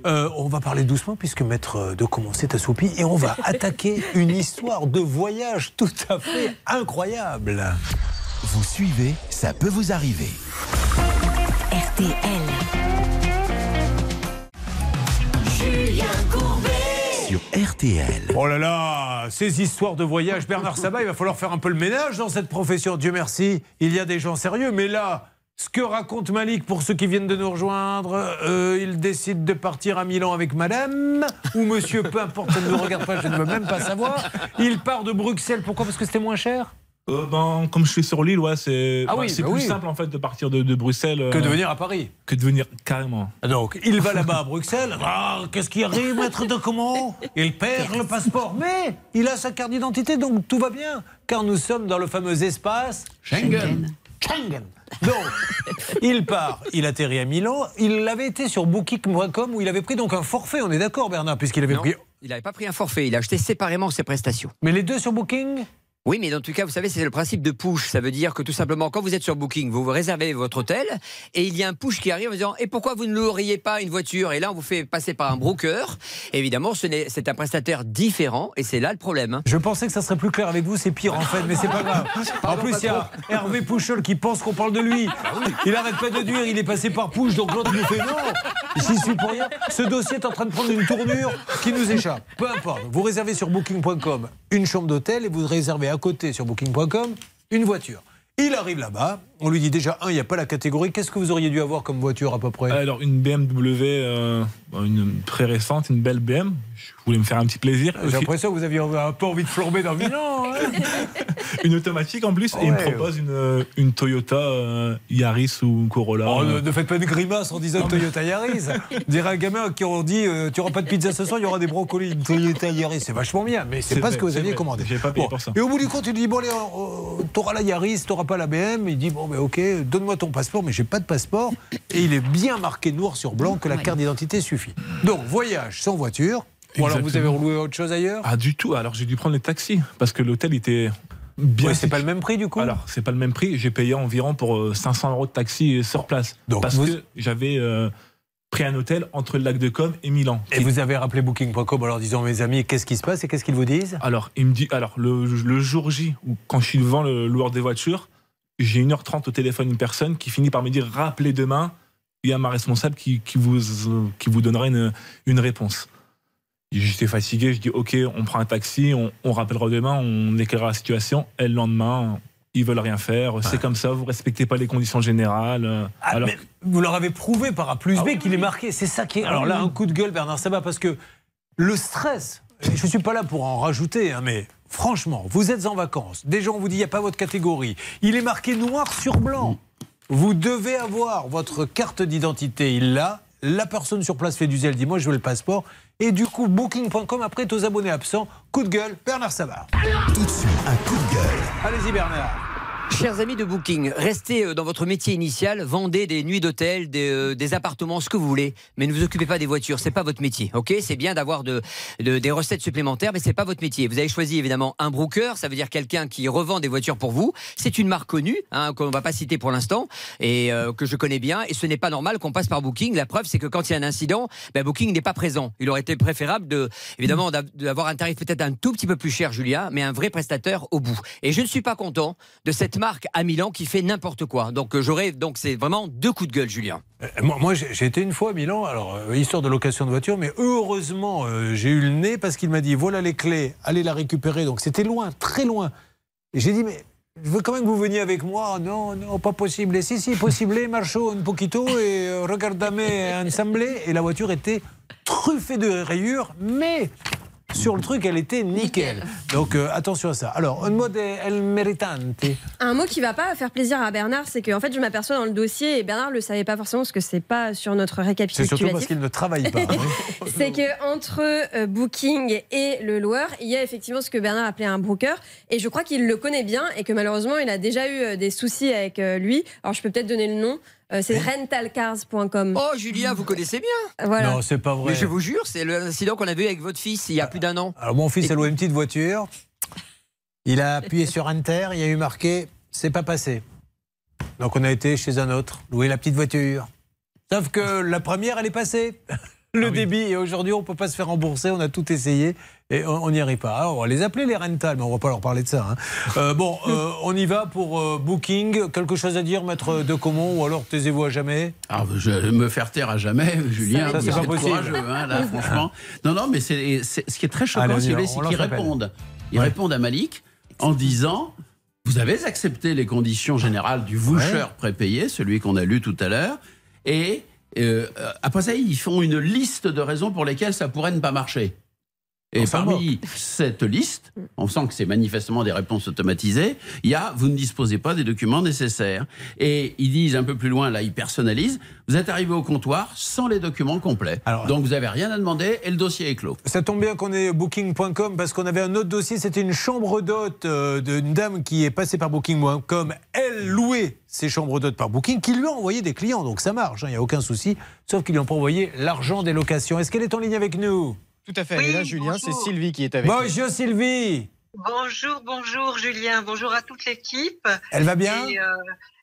euh, on va parler doucement puisque Maître de commencer est assoupi et on va attaquer une histoire de voyage tout à fait incroyable. Vous suivez, ça peut vous arriver. RTL. Julien Courbet. RTL. Oh là là, ces histoires de voyage, Bernard Sabat, il va falloir faire un peu le ménage dans cette profession. Dieu merci, il y a des gens sérieux, mais là, ce que raconte Malik pour ceux qui viennent de nous rejoindre, euh, il décide de partir à Milan avec madame, ou monsieur, peu importe, ne nous regarde pas, je ne veux même pas savoir. Il part de Bruxelles, pourquoi? Parce que c'était moins cher? Euh, ben, comme je suis sur l'île, ouais, c'est Ah oui, bah plus oui. simple en fait de partir de, de Bruxelles Que euh, de venir à Paris. Que de venir carrément. Donc, il va là-bas à Bruxelles. Ah, qu'est-ce qui arrive, maître de comment Il perd le passeport. Mais il a sa carte d'identité, donc tout va bien. Car nous sommes dans le fameux espace Schengen. Schengen. Donc, il part, il atterrit à Milan. Il avait été sur Booking.com où il avait pris donc un forfait. On est d'accord, Bernard, puisqu'il avait Non, pris. il n'avait pas pris un forfait, il a acheté séparément ses prestations. Mais les deux sur Booking? Oui, mais dans tout cas, vous savez, c'est le principe de push. Ça veut dire que tout simplement, quand vous êtes sur Booking, vous vous réservez votre hôtel et il y a un push qui arrive en disant Et pourquoi vous ne loueriez pas une voiture? Et là, on vous fait passer par un broker. Évidemment, ce c'est un prestataire différent et c'est là le problème. Je pensais que ça serait plus clair avec vous, c'est pire en fait, mais c'est pas grave. En plus, il y a Hervé Pouchol qui pense qu'on parle de lui. Il arrête pas de dire, il est passé par Pouche, donc l'autre nous fait non. J'y suis pour rien. Ce dossier est en train de prendre une tournure qui nous échappe. Peu importe. Vous réservez sur booking.com une chambre d'hôtel et vous réservez à côté sur booking.com une voiture. Il arrive là-bas, on lui dit déjà, un, il n'y a pas la catégorie. Qu'est-ce que vous auriez dû avoir comme voiture à peu près? Alors, une BMW, euh, une très récente, une belle BM. Je voulais me faire un petit plaisir. J'ai l'impression que vous aviez un peu envie de flamber dans Milan. hein. Une automatique en plus, et il me propose une, euh, une Toyota euh, Yaris ou Corolla. Oh, ne, ne faites pas de grimace en disant Toyota Yaris. On dirait un gamin qui on dit euh, tu auras pas de pizza ce soir, il y aura des brocolis. Une Toyota Yaris, c'est vachement bien, mais c'est pas vrai, ce que vous aviez vrai. commandé. Pas payé Bon. pour ça. Et au bout du compte, tu lui dis bon allez, t'auras la Yaris, t'auras pas la BM. Il dit bon ok, donne-moi ton passeport, mais j'ai pas de passeport. Et il est bien marqué noir sur blanc que la carte d'identité suffit. Donc voyage sans voiture. Ou alors vous avez roulé autre chose ailleurs? Ah, du tout. Alors, j'ai dû prendre les taxis parce que l'hôtel était bien. Ouais, c'est pas le même prix du coup? Alors, c'est pas le même prix. J'ai payé environ pour euh, 500 euros de taxi sur place. Donc, parce vous- que j'avais euh, pris un hôtel entre le lac de Com et Milan. Et vous avez rappelé Booking.com en leur disant mes amis, qu'est-ce qui se passe et qu'est-ce qu'ils vous disent? Alors, il me dit, alors le, le jour J, où, quand je suis devant le loueur des voitures, j'ai 1h30 au téléphone une personne qui finit par me dire rappelez demain, il y a ma responsable qui, qui vous, euh, qui vous donnera une, une réponse. J'étais fatigué, je dis ok, on prend un taxi, on, on rappellera demain, on éclairera la situation. Et le lendemain, ils veulent rien faire, c'est comme ça, vous respectez pas les conditions générales. euh, Ah, alors, mais vous leur avez prouvé par A plus B qu'il est marqué. C'est ça qui est. Ah Alors là, un coup de gueule, Bernard Sabat, parce que le stress, je ne suis pas là pour en rajouter, hein, mais franchement, vous êtes en vacances, des gens vous disent il n'y a pas votre catégorie, il est marqué noir sur blanc. Vous devez avoir votre carte d'identité, il l'a. La personne sur place fait du zèle, dit moi je veux le passeport. Et du coup, booking.com après est aux abonnés absents. Coup de gueule, Bernard Sabat. Tout de suite, un coup de gueule. Allez-y, Bernard. Chers amis de Booking, restez euh, dans votre métier initial, vendez des nuits d'hôtel, des, euh, des appartements, ce que vous voulez, mais ne vous occupez pas des voitures, c'est pas votre métier, ok? C'est bien d'avoir de, de- des recettes supplémentaires, mais c'est pas votre métier. Vous avez choisi évidemment un broker, ça veut dire quelqu'un qui revend des voitures pour vous. C'est une marque connue, hein, qu'on va pas citer pour l'instant, et euh, que je connais bien, et ce n'est pas normal qu'on passe par Booking. La preuve, c'est que quand il y a un incident, ben, Booking n'est pas présent. Il aurait été préférable de, évidemment, d'av- d'avoir un tarif peut-être un tout petit peu plus cher, Julia, mais un vrai prestataire au bout. Et je ne suis pas content de cette à Milan qui fait n'importe quoi. Donc euh, j'aurais, donc c'est vraiment deux coups de gueule, Julien. Euh, Moi, j'ai été une fois à Milan, alors euh, histoire de location de voiture, mais heureusement, j'ai eu le nez parce qu'il m'a dit voilà les clés, allez la récupérer. Donc c'était loin, très loin. Et j'ai dit mais je veux quand même que vous veniez avec moi. Non, non, pas possible. Et si, si, possible, marcho un poquito et regardame ensemble. Et la voiture était truffée de rayures, mais sur le truc, elle était nickel. Donc euh, attention à ça. Alors, un mot de El Meritante. Un mot qui va pas faire plaisir à Bernard, c'est que en fait, je m'aperçois dans le dossier, et Bernard le savait pas forcément parce que c'est pas sur notre C'est récapitulatif. surtout parce qu'il ne travaille pas. hein. c'est que entre euh, Booking et le loueur, il y a effectivement ce que Bernard appelait un broker, et je crois qu'il le connaît bien et que malheureusement, il a déjà eu euh, des soucis avec lui. Alors, je peux peut-être donner le nom. Euh, c'est rentalcars.com. Oh, Julien, vous connaissez bien. Voilà. Non, c'est pas vrai. Mais je vous jure, c'est l'incident qu'on a vu avec votre fils il y a plus d'un an. Alors mon fils a loué une petite voiture. Il a appuyé sur Enter, il y a eu marqué c'est pas passé. Donc on a été chez un autre, louer la petite voiture. Sauf que la première, elle est passée. Le débit, et aujourd'hui, on ne peut pas se faire rembourser, on a tout essayé et on n'y arrive pas. Alors, on va les appeler les rentals, mais on ne va pas leur parler de ça. hein. Euh, bon, euh, on y va pour euh, Booking. Quelque chose à dire, maître de Comont, ou alors taisez-vous à jamais? Ah, je vais me faire taire à jamais, Julien. Ça, c'est pas possible. courageux, hein, là, franchement. Non, non, mais c'est c'est- ce qui est très choquant, c'est qu'ils répondent. Ils Ouais. répondent à Malik en disant Vous avez accepté les conditions générales du voucher prépayé, celui qu'on a lu tout à l'heure, et euh, euh, après ça, ils font une liste de raisons pour lesquelles ça pourrait ne pas marcher. Et parmi cette liste, on sent que c'est manifestement des réponses automatisées, il y a vous ne disposez pas des documents nécessaires. Et ils disent un peu plus loin, là, ils personnalisent, vous êtes arrivé au comptoir sans les documents complets. Donc vous n'avez rien à demander et le dossier est clos. Ça tombe bien qu'on ait booking.com parce qu'on avait un autre dossier, c'était une chambre d'hôte euh, d'une dame qui est passée par booking.com. Elle louait ses chambres d'hôte par booking, qui lui a envoyé des clients, donc ça marche, il n'y a aucun souci, sauf qu'ils lui ont pas envoyé l'argent des locations. Est-ce qu'elle est en ligne avec nous? Tout à fait. Et là, Julien, c'est Sylvie qui est avec nous. Bonjour Sylvie Bonjour, bonjour Julien, bonjour à toute l'équipe. Elle va bien? Et, euh,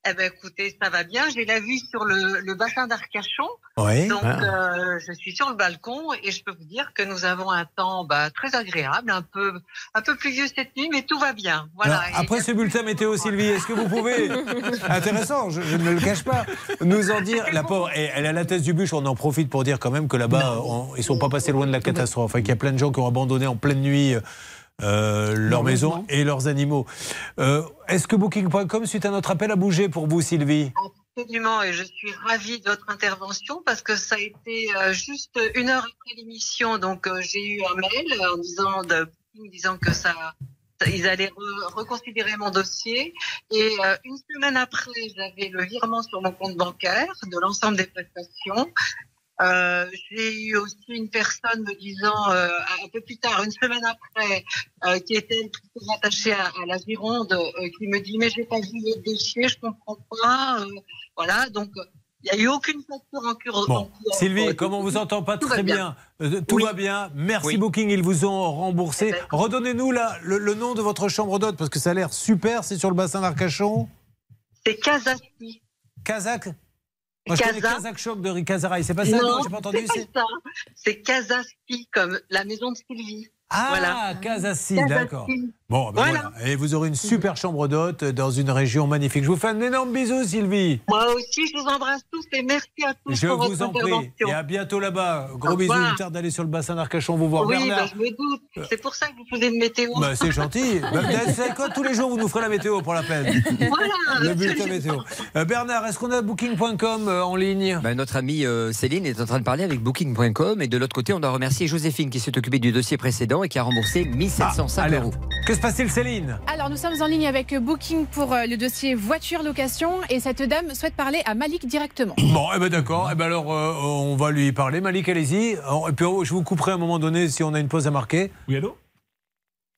Eh ben écoutez, ça va bien. J'ai la vue sur le, le bassin d'Arcachon. Oui. Donc Ah. euh, je suis sur le balcon et je peux vous dire que nous avons un temps bah, très agréable, un peu un peu pluvieux cette nuit, mais tout va bien. Voilà. Alors, après ce bulletin météo, Sylvie, est-ce que vous pouvez, intéressant, je, je ne le cache pas, nous en dire, la pauvre, et elle a la thèse du bûche, on en profite pour dire quand même que là-bas, on- ils sont pas passés loin de la catastrophe, hein, qu'il y a plein de gens qui ont abandonné en pleine nuit euh, leur maison et leurs animaux. Euh, est-ce que Booking.com, suite à notre appel, a bougé pour vous, Sylvie? Absolument, et je suis ravie de votre intervention parce que ça a été euh, juste une heure après l'émission. Donc euh, j'ai eu un mail en disant de disant que ça, ça- ils allaient re- reconsidérer mon dossier. Et euh, une semaine après, j'avais le virement sur mon compte bancaire de l'ensemble des prestations. Euh, j'ai eu aussi une personne me disant euh, un peu plus tard, une semaine après, euh, qui était plutôt attachée à, à la Gironde, euh, qui me dit mais j'ai pas vu les dossiers, je comprends pas. euh, voilà, donc il n'y a eu aucune facture en en Bon, cours. Sylvie, comme on vous entend pas Tout très bien, bien. tout Oui. va bien. Merci Oui. Booking, ils vous ont remboursé. Redonnez-nous là le, le nom de votre chambre d'hôte parce que ça a l'air super. C'est sur le bassin d'Arcachon. C'est Kazaki. Kazakh Moi, je connais Kaza. Kazakh Shock de Rick Kazaraï. C'est pas ça Non, j'ai pas entendu. c'est pas ça. C'est Kazaski, comme la maison de Sylvie. Ah, voilà. Kazassi. d'accord. Bon, ben Voilà. voilà. Et vous aurez une super chambre d'hôte dans une région magnifique. Je vous fais un énorme bisou, Sylvie. Moi aussi, je vous embrasse tous et merci à tous Je pour vous votre en prie. Et à bientôt là-bas. Gros bisous. Il tarde d'aller sur le bassin d'Arcachon vous voir. Oui, Bernard. bah, je me doute. C'est pour ça que vous faisiez une météo. Bah, c'est gentil. Bah, quoi Tous les jours, vous nous ferez la météo pour la peine. Voilà. Le bulletin météo. Euh, Bernard, est-ce qu'on a booking.com euh, en ligne? Ben, notre amie euh, Céline est en train de parler avec Booking.com et de l'autre côté, on doit remercier Joséphine qui s'est occupée du dossier précédent et qui a remboursé 1705 alerte. euros. Que se passe-t-il, Céline Alors, nous sommes en ligne avec Booking pour euh, le dossier voiture location et cette dame souhaite parler à Malik directement. Bon, eh ben d'accord. Eh ben alors, euh, on va lui parler. Malik, allez-y. Et puis, oh, je vous couperai à un moment donné si on a une pause à marquer. Oui, allô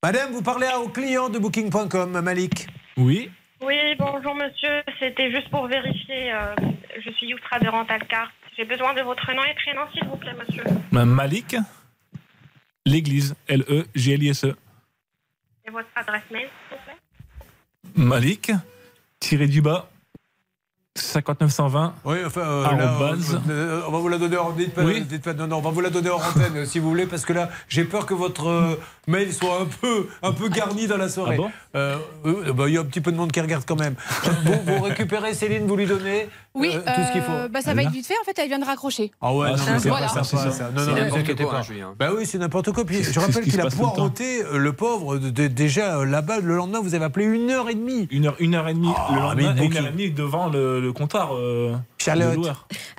Madame, vous parlez au client de Booking.com, Malik. Oui. Oui, bonjour monsieur. C'était juste pour vérifier. euh, je suis Youstra de Rentalcar. J'ai besoin de votre nom et prénom, s'il vous plaît, monsieur. Ma Malik, l'église, L-E-G-L-I-S-E. Et votre adresse mail, s'il vous plaît? Malik, tiré du bas, 5920. Oui, enfin, euh, là, arrobase. euh, on va vous la donner en dites pas, dites pas- non, non, on va vous la donner en antenne si vous voulez, parce que là, j'ai peur que votre euh, mail soit un peu, un peu garni dans la soirée. Ah bon? Euh, euh, bah, Il y a un petit peu de monde qui regarde quand même. Euh, vous, vous récupérez Céline, vous lui donnez Oui, euh, tout ce qu'il faut. euh, bah, ça va être vite fait. En fait, elle vient de raccrocher. Ah ouais, non, mais c'est Voilà. pas sympa, ça. Non, non, ne vous n'importe inquiétez quoi, pas. hein. Bah oui, c'est n'importe quoi. Puis, je rappelle qu'il a tout le poireauté euh, le pauvre. de- de- déjà là-bas, le lendemain, vous avez appelé une heure et demie. Une heure, une heure et demie Ah, le lendemain et une heure et demie devant le, le comptoir. euh. Charlotte.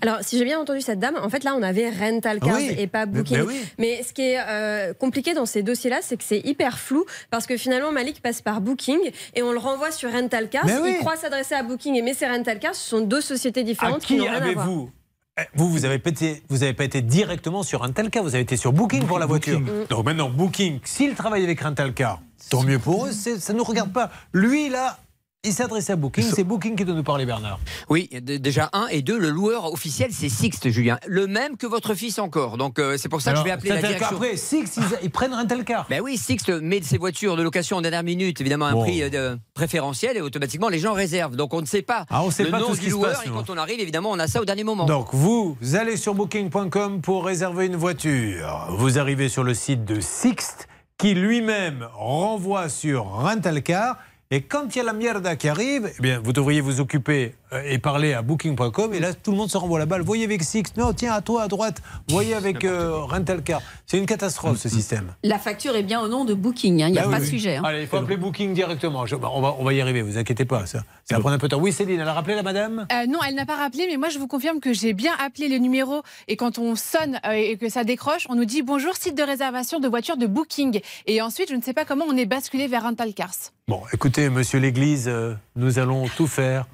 Alors, si j'ai bien entendu cette dame, en fait, là, on avait Rental Cars Oui. et pas Mais- Booking. mais oui. Mais ce qui est euh, compliqué dans ces dossiers-là, c'est que c'est hyper flou parce que finalement, Malik passe par Booking et on le renvoie sur Rental oui. Il croit s'adresser à Booking, mais c'est Rental Cars. Ce sont deux sociétés À différentes qui qui à voir. avez-vous Eh, vous, vous avez, pas été, vous avez pas été directement sur Rentalcar, vous avez été sur Booking pour la voiture. Booking. Donc maintenant, Booking, s'il travaille avec Rentalcar, tant mieux pour eux, ça ne nous regarde pas. Lui, là, il s'adresse à Booking, c'est Booking qui doit nous parler, Bernard. Oui, déjà un et deux, le loueur officiel c'est Sixte, Julien, le même que votre fils encore. Donc euh, c'est pour ça que je vais appeler la c'est-à-dire direction. qu'après, Six, ils, ils prennent Rentalcar. Ben oui, Sixte met ses voitures de location en dernière minute, évidemment un Bon. prix euh, préférentiel et automatiquement les gens réservent. Donc on ne sait pas Ah, on sait le pas nom tout ce du qui se loueur passe, et quand on arrive, évidemment, on a ça au dernier moment. Donc vous allez sur booking.com pour réserver une voiture. Vous arrivez sur le site de Sixt qui lui-même renvoie sur Rentalcar. Et quand il y a la mierda qui arrive, eh bien, vous devriez vous occuper euh, et parler à booking.com. Et là, tout le monde se renvoie la balle. Voyez avec Sixt. Non, tiens, à toi, à droite. Voyez avec euh, Rentalcar. C'est une catastrophe, ce système. La facture est bien au nom de Booking, hein, il n'y a Bah pas de oui. sujet. hein. Allez, il faut appeler Booking directement. Je- on, va, on va y arriver, vous inquiétez pas. Ça, ça va prendre un peu de temps. Oui, Céline, elle a rappelé la madame? Euh, non, elle n'a pas rappelé, mais moi je vous confirme que j'ai bien appelé le numéro et quand on sonne euh, et que ça décroche, on nous dit bonjour site de réservation de voitures de Booking. Et ensuite, je ne sais pas comment on est basculé vers Rental Cars. Bon, écoutez, monsieur l'Église, euh, nous allons tout faire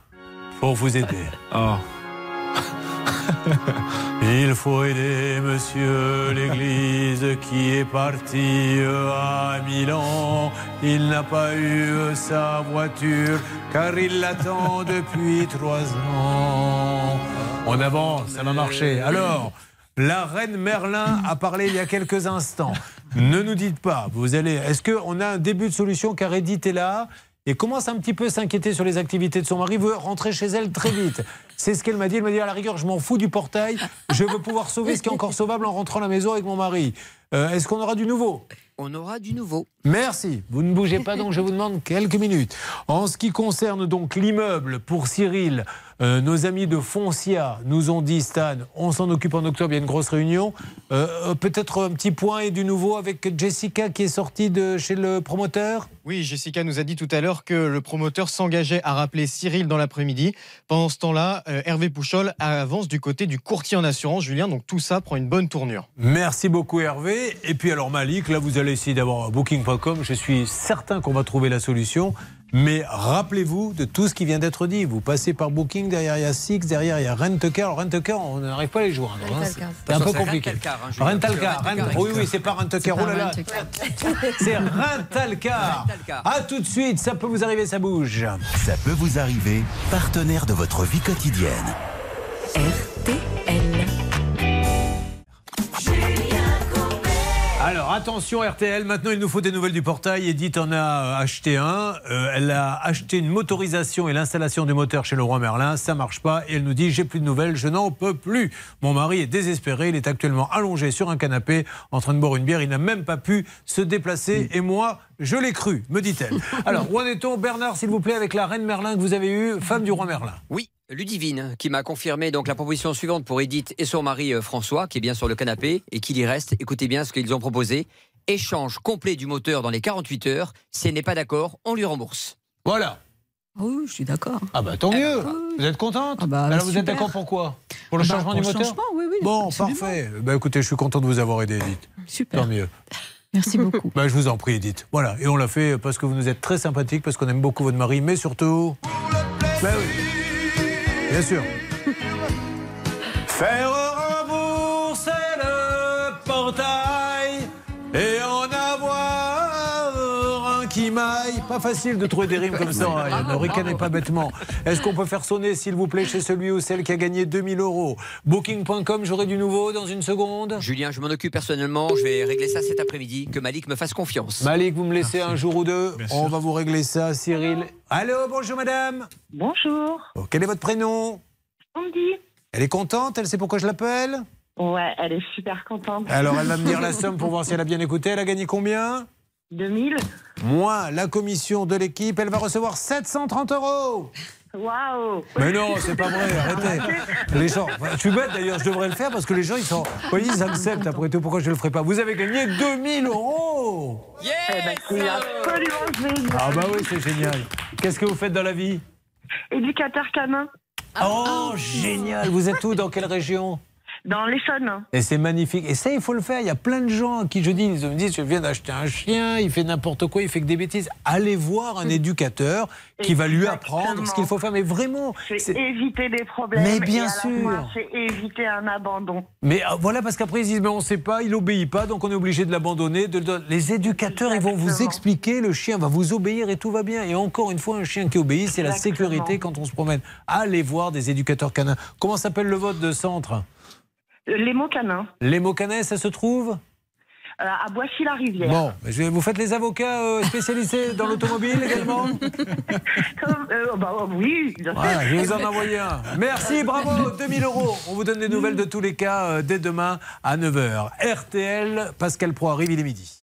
pour vous aider. Il faut aider monsieur l'Église qui est parti euh, à Milan. Il n'a pas eu euh, sa voiture car il l'attend depuis trois ans. On avance, ça va marcher. Alors, la reine Merlin a parlé il y a quelques instants. Ne nous dites pas, vous allez. Est-ce qu'on a un début de solution car Edith est là et commence un petit peu à s'inquiéter sur les activités de son mari, veut rentrer chez elle très vite. C'est ce qu'elle m'a dit. Elle m'a dit à la rigueur, je m'en fous du portail, je veux pouvoir sauver ce qui est encore sauvable en rentrant à la maison avec mon mari. Euh, Est-ce qu'on aura du nouveau? On aura du nouveau. Merci. Vous ne bougez pas, donc je vous demande quelques minutes. En ce qui concerne donc l'immeuble pour Cyril, euh, nos amis de Foncia nous ont dit, Stan, on s'en occupe en octobre, il y a une grosse réunion. Euh, euh, Peut-être un petit point et du nouveau avec Jessica qui est sortie de chez le promoteur? Oui, Jessica nous a dit tout à l'heure que le promoteur s'engageait à rappeler Cyril dans l'après-midi. Pendant ce temps-là, euh, Hervé Pouchol avance du côté du courtier en assurance, Julien. Donc tout ça prend une bonne tournure. Merci beaucoup Hervé. Et puis alors Malik, là vous allez essayer d'avoir Je suis certain qu'on va trouver la solution. Mais rappelez-vous de tout ce qui vient d'être dit. Vous passez par Booking, derrière il y a Six, derrière il y a Rent-A-Car. Alors, Rent-A-car, on n'arrive pas à les joindre. hein. C'est un peu compliqué. Rental-Car, hein, Rent- Oui, oui, c'est pas Rent-A-Car. Oh là là. C'est Rental-Car. À tout de suite, ça peut vous arriver, ça bouge. Ça peut vous arriver, partenaire de votre vie quotidienne. Alors attention RTL, maintenant il nous faut des nouvelles du portail. Edith en a acheté un. Euh, elle a acheté une motorisation et l'installation du moteur chez le roi Merlin. Ça marche pas et elle nous dit j'ai plus de nouvelles, je n'en peux plus. Mon mari est désespéré, il est actuellement allongé sur un canapé en train de boire une bière. Il n'a même pas pu se déplacer et moi je l'ai cru, me dit-elle. Alors où en est-on Bernard s'il vous plaît avec la reine Merlin que vous avez eue, femme du roi Merlin? Oui, Ludivine, qui m'a confirmé donc la proposition suivante pour Edith et son mari euh, François, qui est bien sur le canapé et qu'il y reste. Écoutez bien ce qu'ils ont proposé. Échange complet du moteur dans les 48 heures. Si elle n'est pas d'accord, on lui rembourse. Voilà. Oui, je suis d'accord. Ah bah tant mieux. Vous êtes contente Alors vous êtes d'accord pour quoi Pour le Ah bah, changement pour du le moteur changement, oui, oui, Bon, absolument. parfait. Bah écoutez, je suis content de vous avoir aidé, Edith. Super. Tant mieux. Merci beaucoup. Bah, je vous en prie, Edith. Voilà, et on l'a fait parce que vous nous êtes très sympathique, parce qu'on aime beaucoup votre mari, mais surtout. Bah oui. Bien sûr. Pas facile de trouver des rimes comme ça. hein. Ne ricanez pas bêtement. Est-ce qu'on peut faire sonner, s'il vous plaît, chez celui ou celle qui a gagné 2000 euros Booking.com, j'aurai du nouveau dans une seconde Julien, je m'en occupe personnellement. Je vais régler ça cet après-midi. Que Malik me fasse confiance. Malik, vous me laissez un jour ou deux On va vous régler ça, Cyril. Allô, bonjour madame. Bonjour. Oh, quel est votre prénom Andy. Elle est contente Elle sait pourquoi je l'appelle Ouais, elle est super contente. Alors elle va me dire la somme pour voir si elle a bien écouté. Elle a gagné combien? 2000. Moins la commission de l'équipe, elle va recevoir 730 euros. Waouh. Mais non, c'est pas vrai, arrêtez. Les gens, je suis bête d'ailleurs, je devrais le faire parce que les gens ils sont. Vous voyez, ils acceptent après tout, pourquoi je ne le ferai pas? Vous avez gagné 2000 euros Eh ben, c'est absolument génial. Ah bah oui, c'est génial. Qu'est-ce que vous faites dans la vie? Éducateur canin. Oh, génial Vous êtes où? Dans quelle région? Dans l'Essonne. Et c'est magnifique. Et ça, il faut le faire. Il y a plein de gens à qui je dis, ils me disent, je viens d'acheter un chien, il fait n'importe quoi, il fait que des bêtises. Allez voir un éducateur qui va lui apprendre ce qu'il faut faire. Mais vraiment, C'est éviter des problèmes. Mais bien et sûr. C'est éviter un abandon. Mais euh, voilà, parce qu'après ils disent, mais on ne sait pas, il obéit pas, donc on est obligé de l'abandonner. de Les éducateurs, ils vont vous expliquer, le chien va vous obéir et tout va bien. Et encore une fois, un chien qui obéit, c'est la sécurité quand on se promène. Allez voir des éducateurs canins. Comment s'appelle le vote de centre? Les mots canins. Les mots canins, ça se trouve euh, à Boissy-la-Rivière. Bon, je vous faites les avocats euh, spécialisés dans l'automobile également Comme, euh, bah, oui, bien sûr. Voilà, je vais vous en envoyer un. Merci, bravo, 2000 euros. On vous donne des nouvelles de tous les cas dès demain à 9h. RTL, Pascal Pro arrive, il est midi.